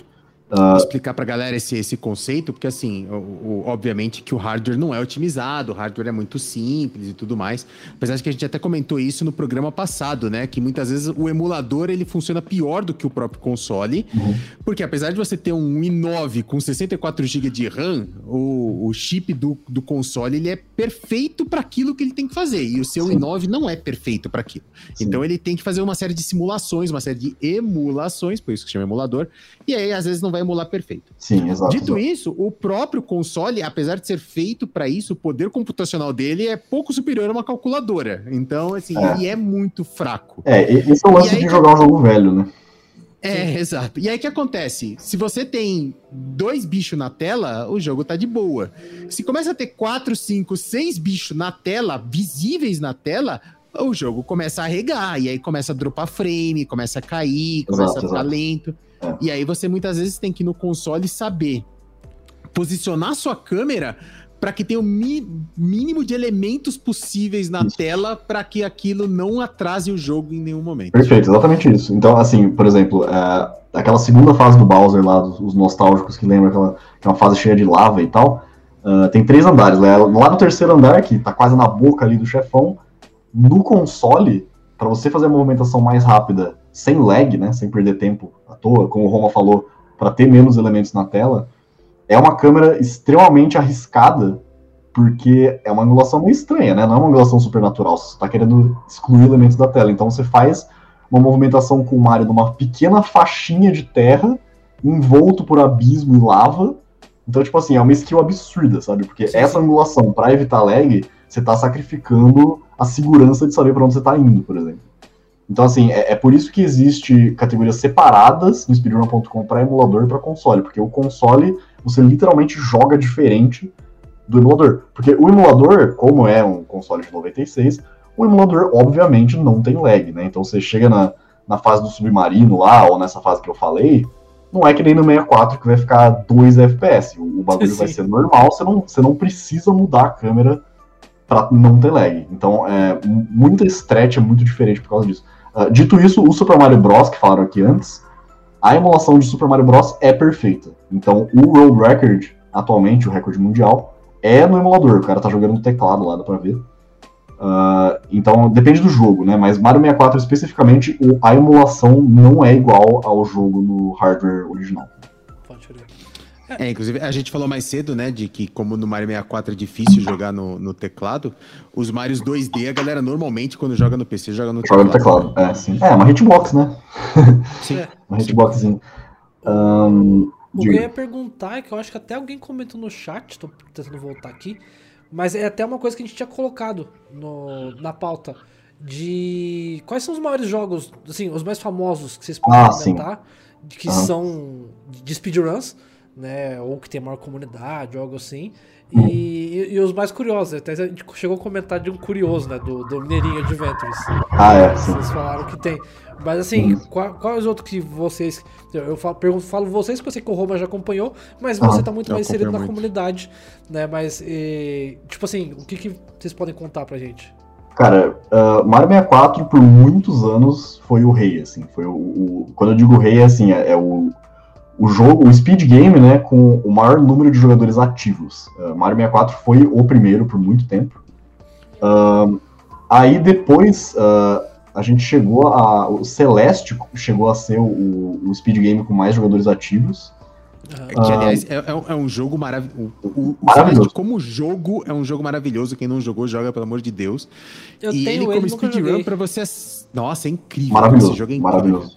Vou explicar pra galera esse, esse conceito, porque assim, o- o- obviamente que o hardware não é otimizado, o hardware é muito simples e tudo mais. Apesar de que a gente até comentou isso no programa passado, né? Que muitas vezes o emulador ele funciona pior do que o próprio console, Uhum. porque apesar de você ter um i9 com 64 GB de RAM, o, o chip do, do console ele é perfeito para aquilo que ele tem que fazer, e o seu Sim. i9 não é perfeito para aquilo. Sim. Então ele tem que fazer uma série de simulações, uma série de emulações, por isso que chama emulador, e aí às vezes não vai emular perfeito. Sim, exato. Dito exato. isso, o próprio console, apesar de ser feito para isso, o poder computacional dele é pouco superior a uma calculadora. Então, assim, É. ele é muito fraco. É, esse é o lance E aí de jogar um jogo velho, né? É, exato. E aí o que acontece? Se você tem dois bichos na tela, o jogo tá de boa. Se começa a ter quatro, cinco, seis bichos na tela, visíveis na tela, o jogo começa a regar. E aí começa a dropar frame, começa a cair, começa Exato, a ficar exato. lento. É. E aí você muitas vezes tem que ir no console saber posicionar sua câmera para que tenha o mi- mínimo de elementos possíveis na Isso. tela para que aquilo não atrase o jogo em nenhum momento. Perfeito, exatamente isso. Então, assim, por exemplo, é, aquela segunda fase do Bowser lá, dos, os nostálgicos que lembram aquela, que é uma fase cheia de lava e tal, ah, tem três andares. Né? Lá no terceiro andar, que tá quase na boca ali do chefão, no console, para você fazer a movimentação mais rápida, sem lag, né, sem perder tempo à toa, como o Roma falou, para ter menos elementos na tela, é uma câmera extremamente arriscada, porque é uma angulação meio estranha, né? Não é uma angulação supernatural, você está querendo excluir elementos da tela. Então você faz uma movimentação com o Mario numa pequena faixinha de terra, envolto por abismo e lava. Então, tipo assim, é uma skill absurda, sabe? Porque essa angulação, para evitar lag, você tá sacrificando a segurança de saber para onde você tá indo, por exemplo. Então, assim, é, é por isso que existe categorias separadas no speedrun.com para emulador e para console, porque o console você literalmente joga diferente do emulador. Porque o emulador, como é um console de 96, o emulador obviamente não tem lag, né? Então você chega na, na fase do submarino lá, ou nessa fase que eu falei, não é que nem no 64 que vai ficar 2 FPS. O, o bagulho Sim. vai ser normal, você não, você não precisa mudar a câmera pra não ter lag. Então, é, muita stretch é muito diferente por causa disso. Ah, dito isso, o Super Mario Bros. que falaram aqui antes, a emulação de Super Mario Bros. é perfeita. Então, o World Record, atualmente, o recorde mundial, é no emulador. O cara tá jogando no teclado lá, dá pra ver. Ah, então, depende do jogo, né? Mas Mario 64 especificamente, a emulação não é igual ao jogo no hardware original. É, inclusive, a gente falou mais cedo, né, de que como no Mario 64 é difícil jogar no, no teclado, os Marios 2D, a galera normalmente, quando joga no PC, joga no Joga teclado. no teclado, é, sim. É, uma hitbox, né? Sim. É. Uma hitboxzinha. Ahn, O que eu ia perguntar é que eu acho que até alguém comentou no chat, tô tentando voltar aqui, mas é até uma coisa que a gente tinha colocado no, na pauta. De quais são os maiores jogos, assim, os mais famosos que vocês podem Ah, sim. comentar, de que Aham. são de speedruns, né? Ou que tem maior comunidade, ou algo assim. E, e, e os mais curiosos, até a gente chegou a comentar de um curioso, né? Do, do Mineirinho Adventures. Ah, é, sim. Vocês falaram que tem. Mas assim, qual- quais outros que vocês. Eu falo, pergunto, falo vocês, que eu sei que o Roma já acompanhou, mas você Ah, tá muito eu mais inserido na muito. comunidade, né? Mas, eh, tipo assim, o que, que vocês podem contar pra gente? Cara, ah, Mario 64 por muitos anos foi o rei, assim. Foi o, o- quando eu digo rei, é assim, é, é o, o jogo, o speed game, né, com o maior número de jogadores ativos. Ah, Mario 64 foi o primeiro por muito tempo. Ah, aí depois ah, a gente chegou a. O Celeste chegou a ser o, o speed game com mais jogadores ativos. Aham. Que, aliás, é, é um- é um jogo maravilhoso. O, o, o Maravilhoso. Celeste, como jogo, é um jogo maravilhoso. Quem não jogou, joga, pelo amor de Deus. Eu e tenho ele, ele, como speedrun, pra você. Nossa, é incrível. Maravilhoso, Esse jogo é incrível. maravilhoso.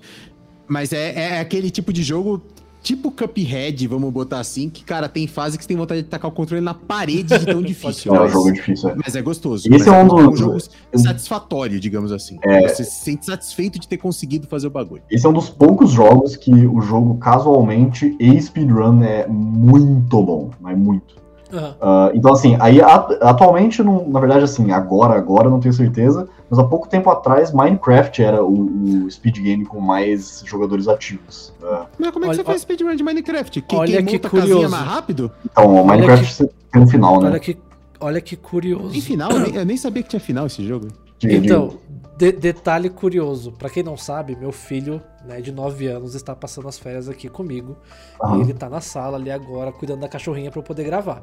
Mas é, é aquele tipo de jogo, tipo Cuphead, vamos botar assim, que, cara, tem fase que você tem vontade de tacar o controle na parede de tão difícil. É, o mas, jogo é difícil, é. mas é gostoso. Esse mas é um um dos- jogo satisfatório, digamos assim. Você se sente satisfeito de ter conseguido fazer o bagulho. Esse é um dos poucos jogos que o jogo casualmente e speedrun é muito bom, mas muito. Aham. Ah, então, assim, aí atualmente, não- na verdade, assim, agora, agora eu não tenho certeza, mas há pouco tempo atrás, Minecraft era o, o speed game com mais jogadores ativos. Ah, Mas como é que Olha- você faz speedrun de Minecraft? Quem, Olha quem que monta a casinha curioso. mais rápido? então, Minecraft você tem um final, né? Olha que, olha que curioso. Tem final? Eu nem, eu nem sabia que tinha final esse jogo. Diga, Então, diga. de- detalhe curioso. Pra quem não sabe, meu filho, né, de 9 anos, está passando as férias aqui comigo. Aham. E ele tá na sala ali agora, cuidando da cachorrinha pra eu poder gravar.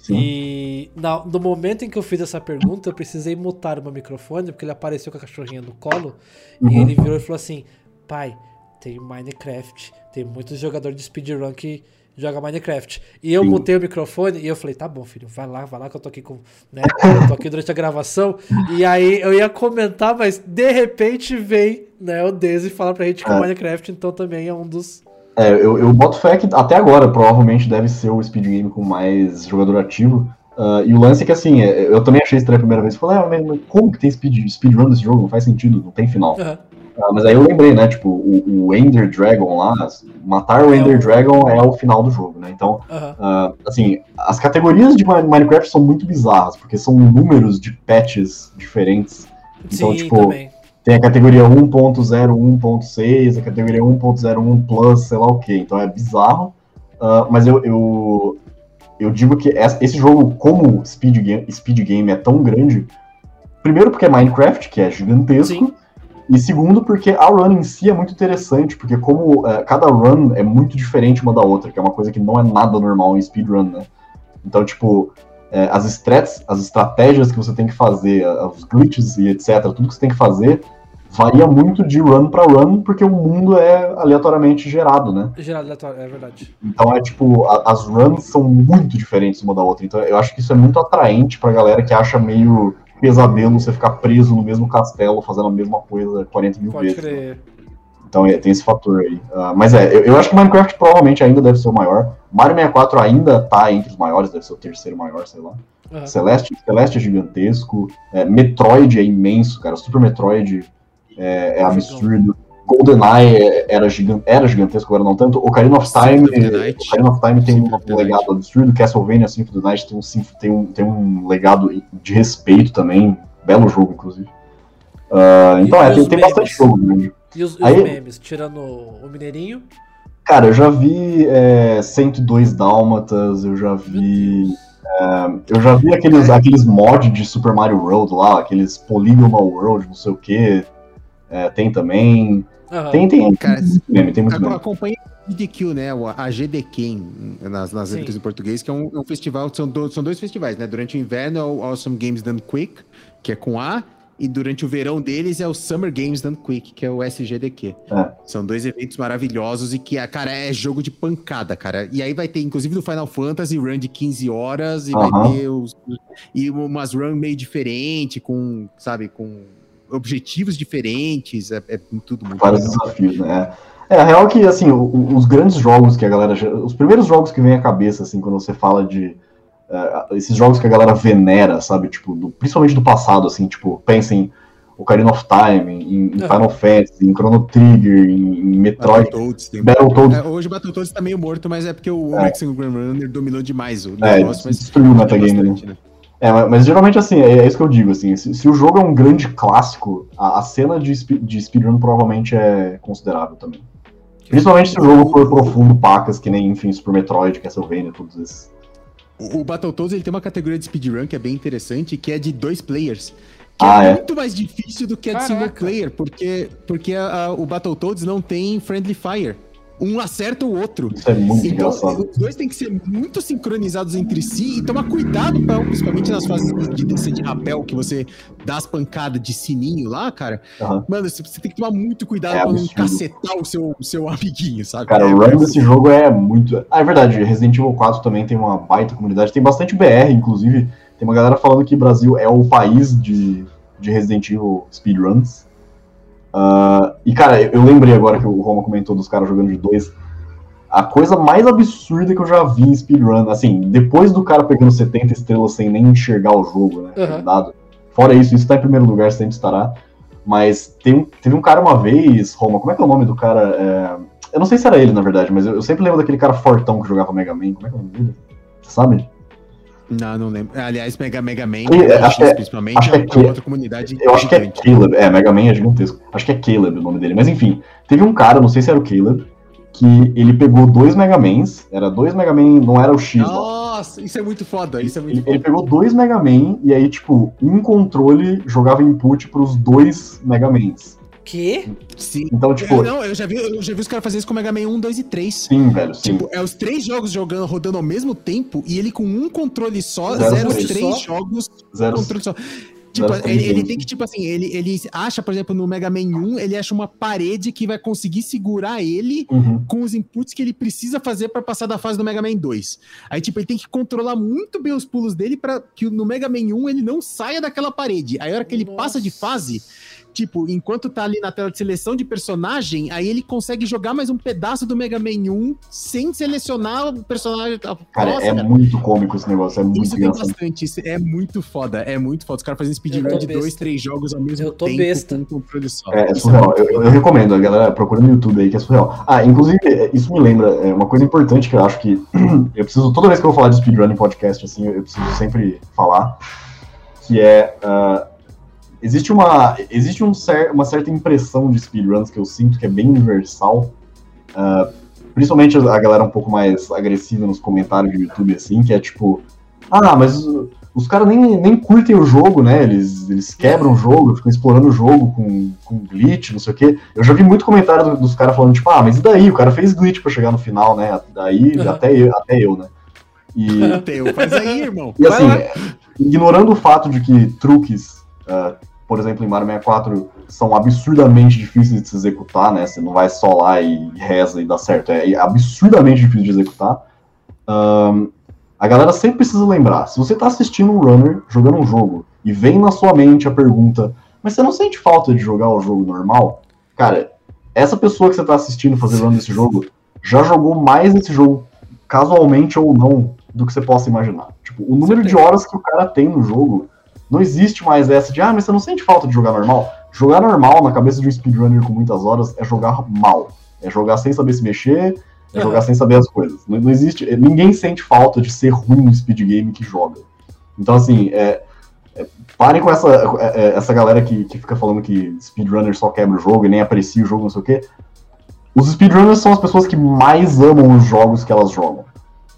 Sim. E na- no momento em que eu fiz essa pergunta, eu precisei mutar o meu microfone, porque ele apareceu com a cachorrinha no colo. E Uhum. ele virou e falou assim: Pai, tem Minecraft, tem muitos jogadores de speedrun que joga Minecraft. E eu Sim. mutei o microfone e eu falei, tá bom, filho, vai lá, vai lá que eu tô aqui com. Né, eu tô aqui durante a gravação. E aí eu ia comentar, mas de repente vem né, o Daisy falar pra gente que o É. Minecraft então também é um dos. É, eu, eu boto fé que até agora provavelmente deve ser o speed game com mais jogador ativo. Ah, e o lance é que, assim, é, eu também achei estranho a primeira vez. Falei, ah, mas como que tem speed, speedrun desse jogo? Não faz sentido, não tem final. Ah, mas aí eu lembrei, né? Tipo, o, o Ender Dragon lá, matar o É Ender o- Dragon é o final do jogo, né? Então, ah, assim, as categorias de Mi- Minecraft são muito bizarras, porque são números de patches diferentes. Então, Sim, tipo, também. Tem a categoria 1.0, 1.6, a categoria 1.01 Plus, sei lá o que. Então é bizarro. Ah, mas eu, eu, eu digo que esse jogo, como speed game, speed game é tão grande, primeiro porque é Minecraft, que é gigantesco, Sim. e segundo porque a run em si é muito interessante, porque como eh, cada run é muito diferente uma da outra, que é uma coisa que não é nada normal em speedrun, né? Então, tipo, eh, as, strats, as estratégias que você tem que fazer, os glitches e etc., tudo que você tem que fazer, varia muito de run pra run, porque o mundo é aleatoriamente gerado, né? Gerado aleatório, é verdade. Então é tipo, a- as runs são muito diferentes uma da outra. Então eu acho que isso é muito atraente pra galera que acha meio pesadelo você ficar preso no mesmo castelo fazendo a mesma coisa 40 mil Pode vezes. né? crer. Então é, tem esse fator aí. Ah, mas é, eu, eu acho que Minecraft provavelmente ainda deve ser o maior. Mario 64 ainda tá entre os maiores, deve ser o terceiro maior, sei lá. Aham. Celeste, Celeste é gigantesco. É, Metroid é imenso, cara. Super Metroid é, é absurdo. GoldenEye é- era, gigan, era gigantesco, agora não tanto. Ocarina of Time. Ocarina of Time tem um legado absurdo. Castlevania Symphony of the Night tem um, tem, um, tem um legado de respeito também. Belo jogo, inclusive. Ah, então é, tem, tem bastante jogo grande. E os, e os Aí- memes? Tirando o Mineirinho. Cara, eu já vi é, 102 Dálmatas, eu já vi. é, eu já vi aqueles, aqueles mods de Super Mario World lá, aqueles Polygonal World, não sei o que. Tem também. Aham. Tem, tem. Cara, tem muito meme, tem muito A- meme. GDQ, né? o- A GDQ nas, nas letras em português, que é um, é um festival, são, do- são dois festivais, né? Durante o inverno é o Awesome Games Done Quick, que é com A, e durante o verão deles é o Summer Games Done Quick, que é o SGDQ. É. São dois eventos maravilhosos e que, ah, cara, é jogo de pancada, cara. E aí vai ter, inclusive, do Final Fantasy, run de 15 horas, e vai Aham. ter os, e umas run meio diferente, com, sabe, com objetivos diferentes, é, é tudo muito Vários legal. desafios, né? É, a real é que, assim, o- o- os grandes jogos que a galera. Os primeiros jogos que vem à cabeça, assim, quando você fala de. eh, esses jogos que a galera venera, sabe? Tipo, do- principalmente do passado, assim, tipo, pensem Ocarina of Time, em, em Final Fantasy, em Chrono Trigger, em, em Metroid. Battletoads, Battletoads. É, hoje o Battletoads tá meio morto, mas é porque o É. Mexican Grand Runner dominou demais o É, negócio, mas destruiu o metagame, né? É, mas, geralmente assim, é, é isso que eu digo, assim, se, se o jogo é um grande clássico, a, a cena de, spe- de speedrun provavelmente é considerável também. Principalmente se o jogo for profundo, pacas, que nem, enfim, Super Metroid, Castlevania, todos esses. O, o Battletoads ele tem uma categoria de speedrun que é bem interessante, que é de dois players. Que Ah, é, é? muito mais difícil do que a de single player, porque, porque a- a- o Battletoads não tem friendly fire. Um acerta o outro. Isso é muito Então, engraçado. os dois têm que ser muito sincronizados entre si e tomar cuidado, pra, principalmente nas fases de descer de rapel, que você dá as pancadas de sininho lá, cara. Aham. Mano, você tem que tomar muito cuidado É pra não cacetar o seu, seu amiguinho, sabe? Cara, o run desse jogo é muito. Ah, é verdade, Resident Evil 4 também tem uma baita comunidade, tem bastante BR, inclusive. Tem uma galera falando que o Brasil é o país de, de Resident Evil speedruns. Ah, e, cara, eu lembrei agora que o Roma comentou dos caras jogando de dois. A coisa mais absurda que eu já vi em speedrun, assim, depois do cara pegando 70 estrelas sem nem enxergar o jogo, né? Aham. Dado. Fora isso, isso tá em primeiro lugar, sempre estará. Mas tem, teve um cara uma vez, Roma, como é que é o nome do cara? É, eu não sei se era ele, na verdade, mas eu, eu sempre lembro daquele cara fortão que jogava Mega Man. Como é que é o nome dele? Você sabe? Não, não lembro. Aliás, Mega, Mega Man, Mega acho X, que é- principalmente, acho é é que- uma outra comunidade Eu acho que é. Caleb. É, Mega Man é gigantesco. Acho que é Caleb o nome dele. Mas enfim, teve um cara, não sei se era o Caleb, que ele pegou dois Mega Mans. Era dois Mega Man, não era o X lá. Nossa, isso é muito foda, isso é muito Ele, ele foda. pegou dois Mega Man e aí, tipo, um controle jogava input pros dois Mega Que? Sim. Então, tipo, Eu, não, eu já vi, eu já vi os caras fazer isso com o Mega Man 1, 2 e 3. sim, velho, sim. Tipo, é os três jogos jogando, rodando ao mesmo tempo e ele com um controle só, Zero zero, os três. três Só? jogos Zero. controle só. Tipo, ele, ele tem que, tipo assim, ele, ele acha, por exemplo, no Mega Man 1, ele acha uma parede que vai conseguir segurar ele Uhum. com os inputs que ele precisa fazer pra passar da fase do Mega Man 2. Aí, tipo, ele tem que controlar muito bem os pulos dele pra que no Mega Man 1 ele não saia daquela parede. Aí, a hora que ele passa de Nossa. fase, tipo, enquanto tá ali na tela de seleção de personagem, aí ele consegue jogar mais um pedaço do Mega Man 1 sem selecionar o personagem. Cara, Nossa, é cara. muito cômico esse negócio, é muito Isso tem bastante, isso é muito foda, é muito foda. Os caras fazendo Eu speedrun de dois, três jogos ao mesmo Eu tô tempo besta. com um controle só. É, é Isso surreal. muito Eu, eu- recomendo, a galera procura no YouTube aí que é surreal. Ah, inclusive, é, isso me lembra, é uma coisa importante que eu acho que eu preciso, toda vez que eu vou falar de speedrun em podcast, assim, eu, preciso sempre falar, que é. ah, existe uma, existe um cer uma certa impressão de speedruns que eu sinto que é bem universal. ah, principalmente a galera um pouco mais agressiva nos comentários do YouTube, assim, que é tipo. Ah, mas uh, os caras nem, nem curtem o jogo, né? Eles, eles quebram o jogo, ficam explorando o jogo com, com glitch, não sei o quê. Eu já vi muito comentário do- dos caras falando, tipo, ah, mas e daí? O cara fez glitch pra chegar no final, né? Daí, Uhum. até, eu, até eu, né? E, Teu, faz aí, irmão. e assim, ignorando o fato de que truques, ah, por exemplo, em Mario 64, são absurdamente difíceis de se executar, né? Você não vai só lá e reza e dá certo. É absurdamente difícil de executar. Ahn, a galera sempre precisa lembrar, se você tá assistindo um runner jogando um jogo e vem na sua mente a pergunta, mas você não sente falta de jogar o jogo normal? Cara, essa pessoa que você tá assistindo fazer run desse jogo já jogou mais esse jogo, casualmente ou não, do que você possa imaginar. Tipo, o número de horas que o cara tem no jogo, não existe mais essa de, ah, mas você não sente falta de jogar normal? Jogar normal na cabeça de um speedrunner com muitas horas é jogar mal. É jogar sem saber se mexer, é jogar sem saber as coisas. Não, não existe. Ninguém sente falta de ser ruim no speed game que joga. Então, assim, é, é, parem com essa, é, é, essa galera que, que fica falando que speedrunner só quebra o jogo e nem aprecia o jogo, não sei o quê. Os speedrunners são as pessoas que mais amam os jogos que elas jogam.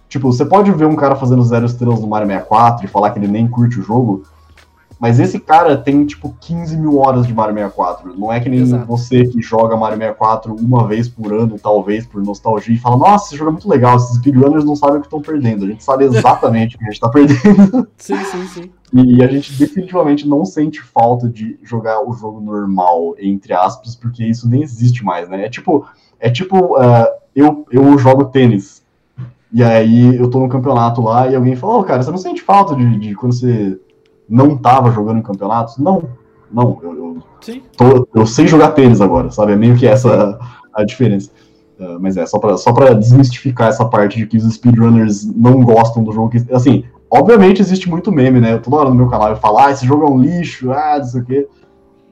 Tipo, você pode ver um cara fazendo zero estrelas no Mario 64 e falar que ele nem curte o jogo, mas esse cara tem, tipo, 15 mil horas de Mario 64. Não é que nem Exato. você que joga Mario 64 uma vez por ano, talvez, por nostalgia, e fala, nossa, esse jogo é muito legal, esses speedrunners não sabem o que estão perdendo. A gente sabe exatamente o que a gente tá perdendo. Sim, sim, sim. E a gente definitivamente não sente falta de jogar o jogo normal, entre aspas, porque isso nem existe mais, né? É tipo, é tipo ah, eu, eu jogo tênis. E aí eu tô no campeonato lá e alguém fala, ô cara, você não sente falta de, de quando você não tava jogando em campeonatos? Não, não, eu, eu, Sim. tô- eu sei jogar tênis agora, sabe? É meio que essa a diferença. Ah, mas é, só pra, só pra desmistificar essa parte de que os speedrunners não gostam do jogo. Que, assim, obviamente existe muito meme, né? Toda hora no meu canal eu falo, ah, esse jogo é um lixo, ah, não sei o quê.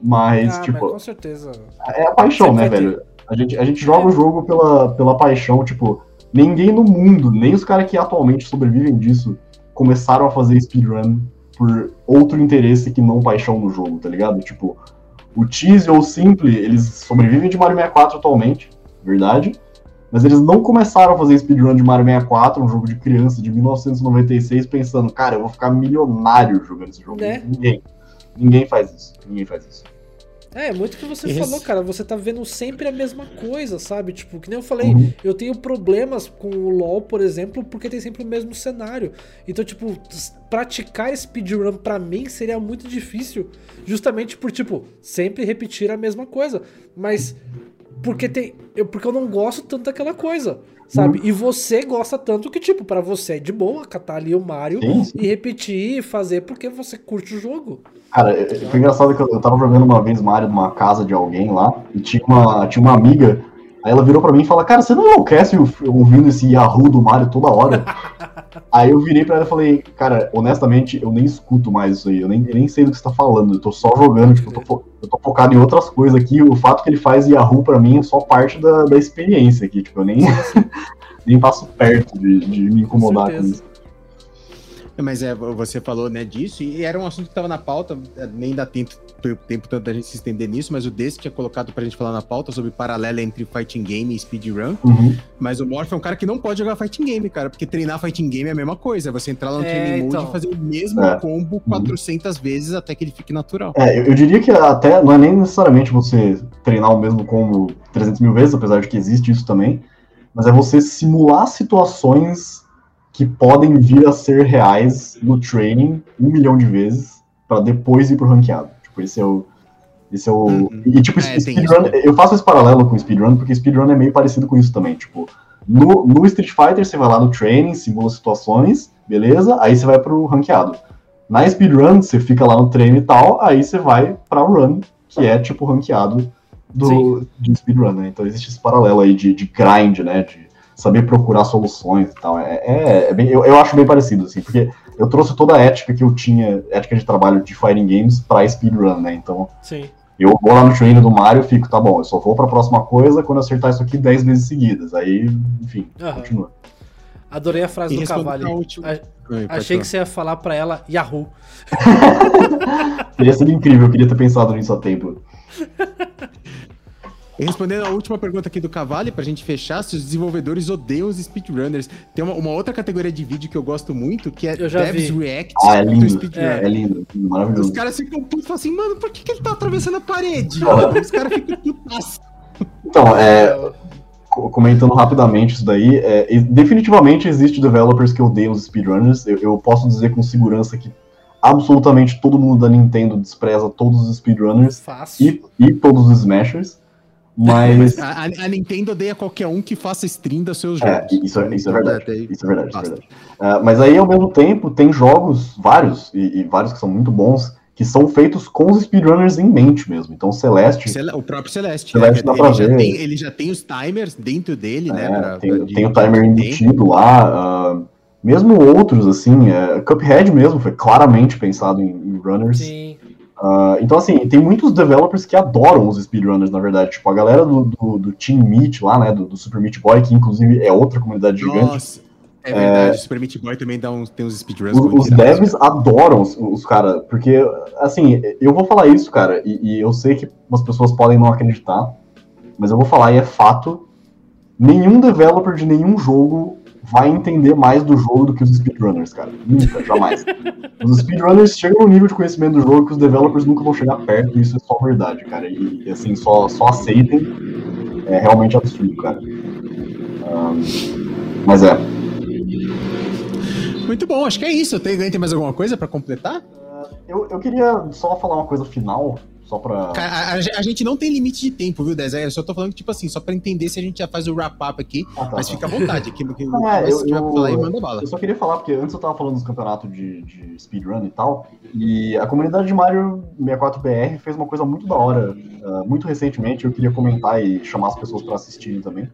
Mas, Ah, tipo, mas com certeza. é a paixão, né, ter. velho? A gente, a gente joga o jogo pela, pela paixão, tipo, ninguém no mundo, nem os caras que atualmente sobrevivem disso, começaram a fazer speedrun por outro interesse que não paixão no jogo, tá ligado? Tipo, o Cheese ou o Simple, eles sobrevivem de Mario 64 atualmente, verdade? Mas eles não começaram a fazer speedrun de Mario 64, um jogo de criança de 1996, pensando, cara, eu vou ficar milionário jogando esse jogo. Né? Ninguém. Ninguém faz isso. Ninguém faz isso. É, muito que você Esse- falou, cara. Você tá vendo sempre a mesma coisa, sabe? Tipo, que nem eu falei, Uhum. eu tenho problemas com o LoL, por exemplo, porque tem sempre o mesmo cenário. Então, tipo, praticar speedrun pra mim seria muito difícil, justamente por, tipo, sempre repetir a mesma coisa. Mas porque tem. Eu, porque eu não gosto tanto daquela coisa. Sabe? E você gosta tanto que, tipo, pra você é de boa catar ali o Mario Sim, sim. e repetir e fazer porque você curte o jogo. Cara, é- é- foi engraçado que eu, eu tava jogando uma vez Mario numa casa de alguém lá, e tinha uma, tinha uma amiga, aí ela virou pra mim e falou, cara, você não enlouquece ou- ouvindo esse Yahoo do Mario toda hora? aí eu virei pra ela e falei, cara, honestamente, eu nem escuto mais isso aí, eu nem, eu nem sei do que você tá falando, eu tô só jogando, tipo, eu tô, eu tô focado em outras coisas aqui, o fato que ele faz Yahoo pra mim é só parte da, da experiência aqui, tipo, eu nem, nem passo perto de, de me incomodar com certeza. isso. Mas é, você falou né, disso, e era um assunto que estava na pauta, nem dá tempo, tempo tanto da gente se estender nisso, mas o Desse tinha colocado pra gente falar na pauta sobre paralela entre fighting game e speedrun. Uhum. Mas o Morph é um cara que não pode jogar fighting game, cara, porque treinar fighting game é a mesma coisa. É você entrar lá no É, training mode então. e fazer o mesmo É. combo 400 vezes até que ele fique natural. É, eu, eu diria que até não é nem necessariamente você treinar o mesmo combo 300 mil vezes, apesar de que existe isso também, mas é você simular situações que podem vir a ser reais no training um milhão de vezes para depois ir pro ranqueado. Tipo, esse é o. Esse é o. Uhum. E tipo, É, speedrun, isso, eu faço esse paralelo com speedrun, porque speedrun é meio parecido com isso também. Tipo, no, no Street Fighter você vai lá no training, simula situações, beleza? Aí você vai pro ranqueado. Na speedrun, você fica lá no treino e tal, aí você vai pra run, que é tipo o ranqueado do, de speedrun, né? Então existe esse paralelo aí de, de grind, né? De saber procurar soluções e tal. É, é- é bem, eu, eu acho bem parecido, assim, porque eu trouxe toda a ética que eu tinha, ética de trabalho de fighting games pra speedrun, né? Então Sim. eu vou lá no treino do Mario e fico, tá bom, eu só vou pra próxima coisa quando eu acertar isso aqui 10 vezes seguidas. Aí, enfim, Aham. continua. Adorei a frase E do cavalo. última- A- Achei que você ia falar pra ela Yahoo. Teria sido incrível, eu queria ter pensado nisso a tempo. E respondendo a última pergunta aqui do Cavalli, pra gente fechar, se os desenvolvedores odeiam os speedrunners. Tem uma, uma outra categoria de vídeo que eu gosto muito, que é Devs vi. React Ah, é lindo. Speedrun. É, lindo, lindo, maravilhoso. Os caras ficam putos e falam assim, mano, por que, que ele tá atravessando a parede? Os caras ficam putos. Então, é, co- comentando rapidamente isso daí, é, definitivamente existe developers que odeiam os speedrunners. Eu, eu posso dizer com segurança que absolutamente todo mundo da Nintendo despreza todos os speedrunners e, e todos os smashers. Mas. A, a- a Nintendo odeia qualquer um que faça stream dos seus É, jogos. isso, é- isso é verdade. Isso é verdade, isso é verdade. Ah, mas aí, ao mesmo tempo, tem jogos, vários, e, e vários que são muito bons, que são feitos com os speedrunners em mente mesmo. Então, Celeste, Cele- O próprio Celeste. Celeste né? dá ele, pra já ver. tem, ele já tem os timers dentro dele, né? É, pra- tem, pra- de- tem o timer embutido lá. ah, mesmo outros, assim, é, Cuphead mesmo foi claramente pensado em, em runners. Sim. Ah, então, assim, tem muitos developers que adoram os speedrunners, na verdade. Tipo, a galera do, do, do Team Meat lá, né, do, do Super Meat Boy, que inclusive é outra comunidade gigante. Nossa, é verdade. O Super Meat Boy também dá uns, tem uns speedruns Os, os devs adoram os, os caras, porque, assim, eu vou falar isso, cara, e, e eu sei que as pessoas podem não acreditar, mas eu vou falar e é fato: nenhum developer de nenhum jogo vai entender mais do jogo do que os speedrunners, cara. Nunca, jamais. os speedrunners chegam no nível de conhecimento do jogo que os developers nunca vão chegar perto, e isso é só verdade, cara. E, e, assim, só, só aceitem. É realmente absurdo, cara. Ahn, mas é. Muito bom, acho que é isso. Tem, tem mais alguma coisa pra completar? Eu, eu queria só falar uma coisa final, só pra. Cara, a, a- gente não tem limite de tempo, viu, Dez? Eu só tô falando, tipo assim, só pra entender se a gente já faz o wrap-up aqui. Ah, tá, mas tá. fica à vontade. Aqui, aqui, É, eu- eu- falar aí, manda bala. Eu só queria falar, porque antes eu tava falando dos campeonatos de, de speedrun e tal, e a comunidade de Mario 64BR fez uma coisa muito da hora, ah, muito recentemente, eu queria comentar e chamar as pessoas pra assistirem também,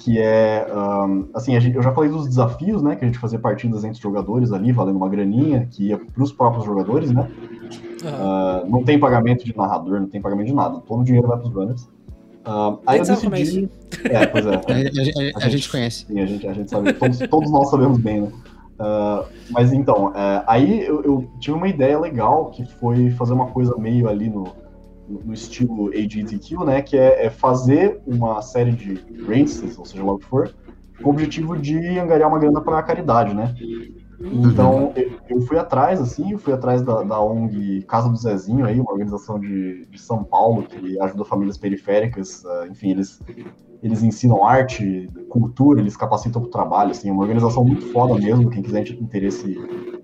que é, ahn, assim, a gente- eu já falei dos desafios, né, que a gente fazia partidas entre os jogadores ali, valendo uma graninha, que ia pros próprios jogadores, né, Uh, não tem pagamento de narrador, não tem pagamento de nada. Todo o dinheiro vai pros runners. Uh, aí eu decidi. É, é, pois é. a, a, a, a, gente, conhece. Sim, a gente, a gente sabe. Todos, todos nós sabemos bem, né? Uh, mas então, uh, aí eu, eu, tive uma ideia legal que foi fazer uma coisa meio ali no, no estilo AGTQ, né? Que é, é, fazer uma série de races, ou seja lá o que for, com o objetivo de angariar uma grana para a caridade, né? Então, eu fui atrás, assim, eu fui atrás da, da ONG Casa do Zezinho, aí, uma organização de, de São Paulo que ajuda famílias periféricas, uh, enfim, eles, eles ensinam arte, cultura, eles capacitam para o trabalho, assim, é uma organização muito foda mesmo, quem quiser ter interesse,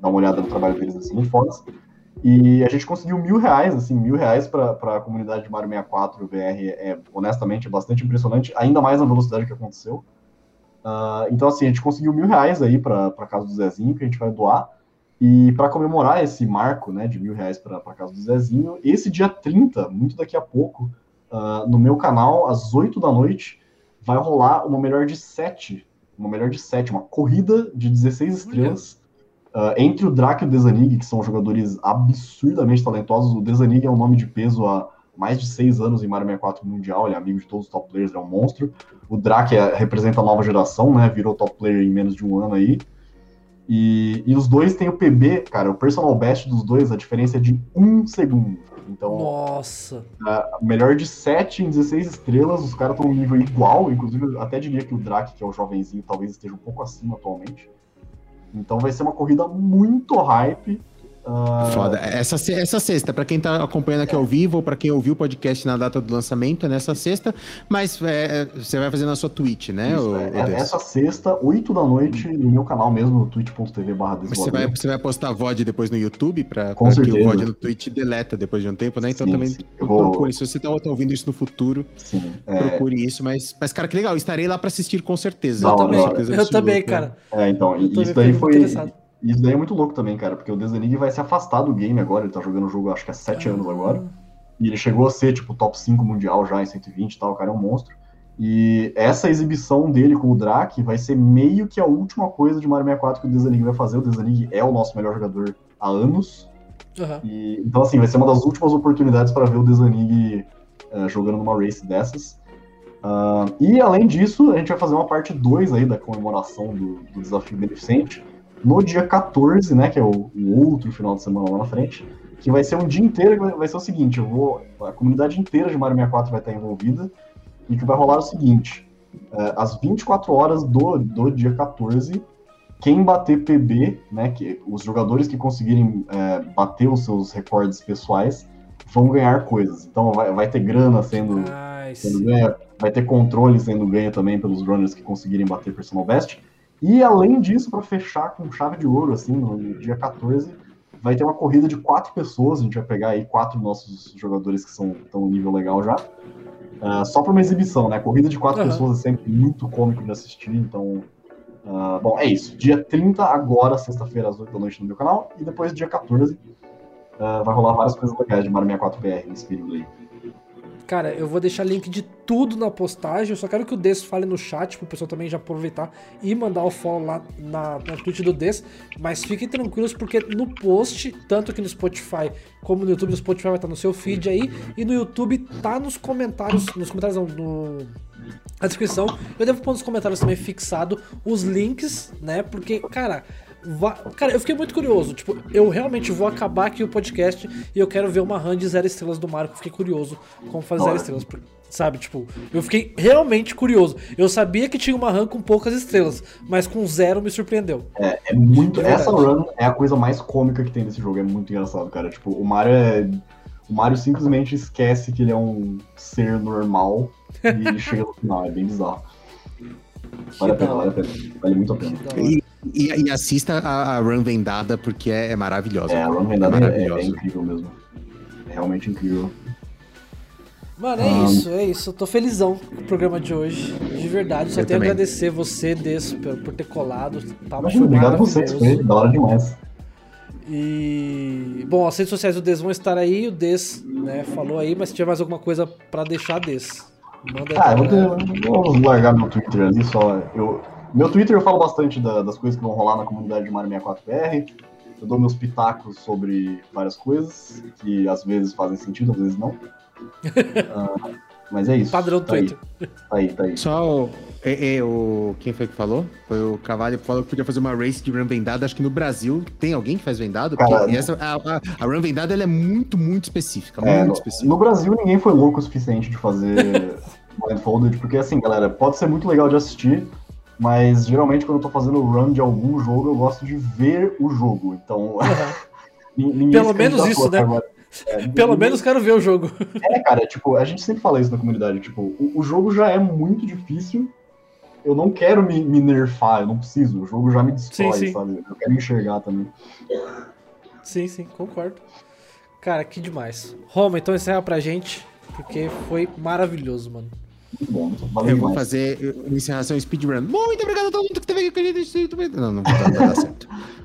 dar uma olhada no trabalho deles, assim, muito fodas. E a gente conseguiu mil reais, assim, mil reais para a comunidade de Mario 64 VR, é, honestamente, é bastante impressionante, ainda mais na velocidade que aconteceu. Uh, então, assim, a gente conseguiu mil reais aí para casa do Zezinho, que a gente vai doar. E para comemorar esse marco né, de mil reais para casa do Zezinho, esse dia 30, muito daqui a pouco, uh, no meu canal, às 8 da noite, vai rolar uma melhor de 7. Uma melhor de 7, uma corrida de 16 estrelas. Uh, entre o Drake e o Desanig, que são jogadores absurdamente talentosos. O Desanig é um nome de peso há mais de seis anos em Mario 64 Mundial, ele é amigo de todos os top players, é um monstro. O Drake é, representa a nova geração, né? Virou top player em menos de um ano aí. E, e os dois têm o PB, cara, o personal best dos dois, a diferença é de um segundo. Então, Nossa! Uh, melhor de 7 em 16 estrelas, os caras estão no nível igual, inclusive até diria que o Drake, que é o jovenzinho, talvez esteja um pouco acima atualmente. Então vai ser uma corrida muito hype. Uh... Foda. Essa, essa sexta, para quem tá acompanhando aqui ao vivo, ou para quem ouviu o podcast na data do lançamento, é nessa sexta, mas é, é você vai fazer na sua Twitch, né? Isso, o, é, é essa sexta, 8 da noite, no meu canal mesmo, twitch.tv barra você vai, você vai postar VOD depois no YouTube, para que o VOD no Twitch deleta depois de um tempo, né? Então sim, também sim. Vou... procure, se você tá, ouvindo isso no futuro, sim, é... procure isso, mas, mas cara, que legal, estarei lá para assistir com certeza. Eu também, eu também, cara. É, então, isso daí foi... Isso daí é muito louco também, cara, porque o Desanig vai se afastar do game agora, ele tá jogando o jogo acho que há 7 anos agora. E ele chegou a ser, tipo, top 5 mundial já em 120 e tal, o cara é um monstro. E essa exibição dele com o Drake vai ser meio que a última coisa de Mario 64 que o Desanig vai fazer. O Desanig é o nosso melhor jogador há anos. Uhum. E, então, assim, vai ser uma das últimas oportunidades para ver o Desanig uh, jogando numa race dessas. Uh, e, além disso, a gente vai fazer uma parte 2 aí da comemoração do, do desafio beneficente no dia 14, né, que é o, o, outro final de semana lá na frente, que vai ser um dia inteiro, vai, vai ser o seguinte, eu vou, a comunidade inteira de Mario 64 vai estar envolvida, e que vai rolar o seguinte, é, às 24 horas do, do dia 14, quem bater PB, né, que os jogadores que conseguirem é, bater os seus recordes pessoais, vão ganhar coisas. Então vai, vai ter grana sendo, nice. sendo ganha, vai ter controle sendo ganho também pelos runners que conseguirem bater personal best. E além disso, para fechar com chave de ouro, assim, no, dia 14, vai ter uma corrida de quatro pessoas. A gente vai pegar aí quatro nossos jogadores que são estão no nível legal já. Uh, só para uma exibição, né? Corrida de quatro uhum. pessoas é sempre muito cômico de assistir, então. Uh, bom, é isso. Dia 30, agora, sexta-feira, às 8 da noite no meu canal. E depois, dia 14, uh, ah, vai rolar várias coisas legais de Mario 64BR nesse período aí. Cara, eu vou deixar link de tudo na postagem. Eu só quero que o Des fale no chat, pro pessoal também já aproveitar e mandar o follow lá na, na Twitch do Des. Mas fiquem tranquilos, porque no post, tanto aqui no Spotify como no YouTube, no Spotify vai estar no seu feed aí. E no YouTube tá nos comentários. Nos comentários não, no, na descrição. Eu devo pôr nos comentários também fixado os links, né? Porque, cara, Cara, eu fiquei muito curioso. Tipo, eu realmente vou acabar aqui o podcast e eu quero ver uma run de zero estrelas do Marco. Fiquei curioso como fazer zero estrelas. Sabe, tipo, eu fiquei realmente curioso. Eu sabia que tinha uma run com poucas estrelas, mas com zero me surpreendeu. É, é muito. essa run é a coisa mais cômica que tem nesse jogo. É muito engraçado, cara. Tipo, o Mario é. O Mario simplesmente esquece que ele é um ser normal e chega no final. É bem bizarro. Vale a pena, vale a pena. Vale muito a pena. E, e, e assista a, a, run vendada, porque é, é maravilhosa. É, a run vendada é, é, é, incrível mesmo. É realmente incrível. Mano, é um... isso, é isso. Eu tô felizão com o programa de hoje. De verdade. Só eu tenho a agradecer você, Des, por, por ter colado. Tá Imagina, obrigado a você, foi da hora demais. E. Bom, as redes sociais do Des vão estar aí. O Des né, falou aí, mas se tiver mais alguma coisa pra deixar, Des. Manda ah, eu vou, vou largar meu Twitter ali só. Eu, meu Twitter eu falo bastante da, das coisas que vão rolar na comunidade de Mario 64BR. eu dou meus pitacos sobre várias coisas, que às vezes fazem sentido, às vezes não. Ah, mas é isso. Padrão tá aí, Twitter. tá aí, tá aí. Só o, é, é, o. Quem foi que falou? Foi o Cavalho que falou que podia fazer uma race de run vendada. Acho que no Brasil tem alguém que faz vendado. Porque essa, a, a, a run vendada ela é muito, muito específica. É, muito no, específica. no Brasil ninguém foi louco o suficiente de fazer blindfolded, porque assim, galera, pode ser muito legal de assistir, mas geralmente quando eu tô fazendo run de algum jogo, eu gosto de ver o jogo. Então, ninguém Pelo menos isso, né? agora. É, Pelo ninguém- menos quero ver o jogo. É, cara, tipo, a gente sempre fala isso na comunidade, tipo, o, o jogo já é muito difícil, eu não quero me, me nerfar, eu não preciso, o jogo já me destrói, Sim, sim. sabe? Eu quero enxergar também. Sim, sim, concordo. Cara, que demais. Roma, então encerra pra gente, porque foi maravilhoso, mano. Muito bom, valeu Eu vou fazer uma encerração speedrun. Muito obrigado a todo mundo que esteve aqui com a gente. Não, não, vai dar certo.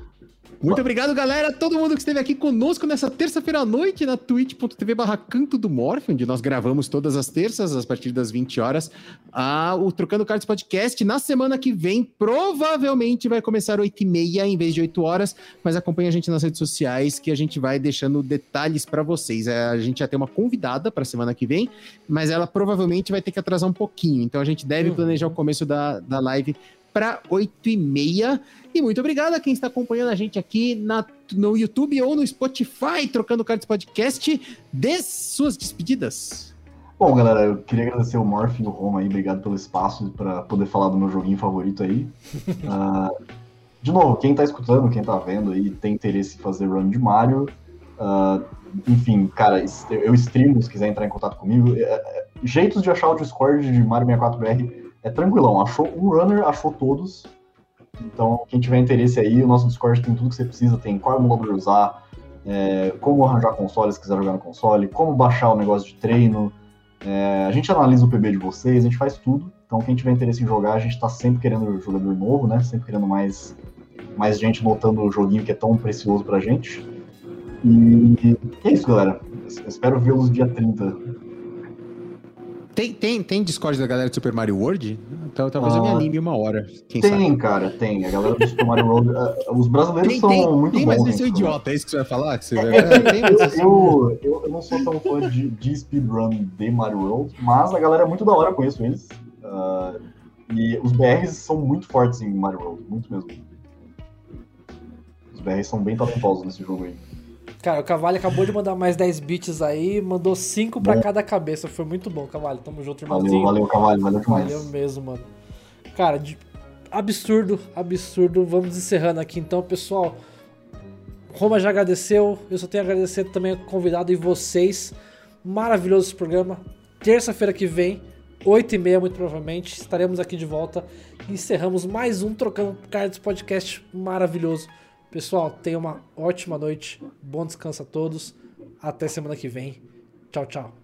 Muito obrigado, galera, todo mundo que esteve aqui conosco nessa terça-feira à noite na twitch.tv barra Canto do Morph, onde nós gravamos todas as terças, a partir das 20 horas, a, o Trocando Cards Podcast. Na semana que vem, provavelmente vai começar 8 e meia em vez de 8 horas, mas acompanhe a gente nas redes sociais que a gente vai deixando detalhes para vocês. É, A gente já tem uma convidada para semana que vem, mas ela provavelmente vai ter que atrasar um pouquinho. Então a gente deve Uhum. planejar o começo da, da live para 8 e meia. E muito obrigado a quem está acompanhando a gente aqui na, no YouTube ou no Spotify, trocando cards podcast. Dê suas despedidas. Bom, galera, eu queria agradecer o Morph e o Roma aí, obrigado pelo espaço para poder falar do meu joguinho favorito aí. Ah, de novo, quem tá escutando, quem tá vendo aí, tem interesse em fazer run de Mario, ah, enfim, cara, eu streamo se quiser entrar em contato comigo. É, é, jeitos de achar o Discord de Mario 64BR é tranquilão, achou um runner, achou todos. Então, quem tiver interesse aí, o nosso Discord tem tudo que você precisa, tem qual emulador usar, é, como arranjar console se quiser jogar no console, como baixar o negócio de treino, é, a gente analisa o PB de vocês, a gente faz tudo. Então, quem tiver interesse em jogar, a gente tá sempre querendo jogador novo, né? Sempre querendo mais, mais gente notando o joguinho que é tão precioso pra gente. E é isso, galera. Espero vê-los dia 30. Tem, tem, tem Discord da galera de Super Mario World? Então talvez eu me Ah, anime uma hora. Quem sabe? Tem, cara, tem. A galera do Super Mario World. ah, os brasileiros Tem, são tem, muito tem bons. mas esse é idiota, é isso que você vai falar? Que você vai... É, É, tem, eu, eu, eu, não sou tão fã de, de speedrun de Mario World, mas a galera é muito da hora, conheço eles. Ah, e os BRs são muito fortes em Mario World, muito mesmo. Os BRs são bem talentosos nesse jogo aí. Cara, o Cavalho acabou de mandar mais 10 bits aí, mandou 5 pra Bom. cada cabeça. Foi muito bom, Cavalho. Tamo junto, Valeu, irmãozinho. valeu, Cavalho, valeu demais. Valeu mesmo, mano. Cara, de- absurdo, absurdo. Vamos encerrando aqui então, pessoal. Roma já agradeceu, eu só tenho a agradecer também ao convidado e vocês. Maravilhoso esse programa. Terça-feira que vem, 8h30, muito provavelmente, estaremos aqui de volta. Encerramos mais um Trocando Cards Podcast maravilhoso. Pessoal, tenha uma ótima noite. Bom descanso a todos. Até semana que vem. Tchau, tchau.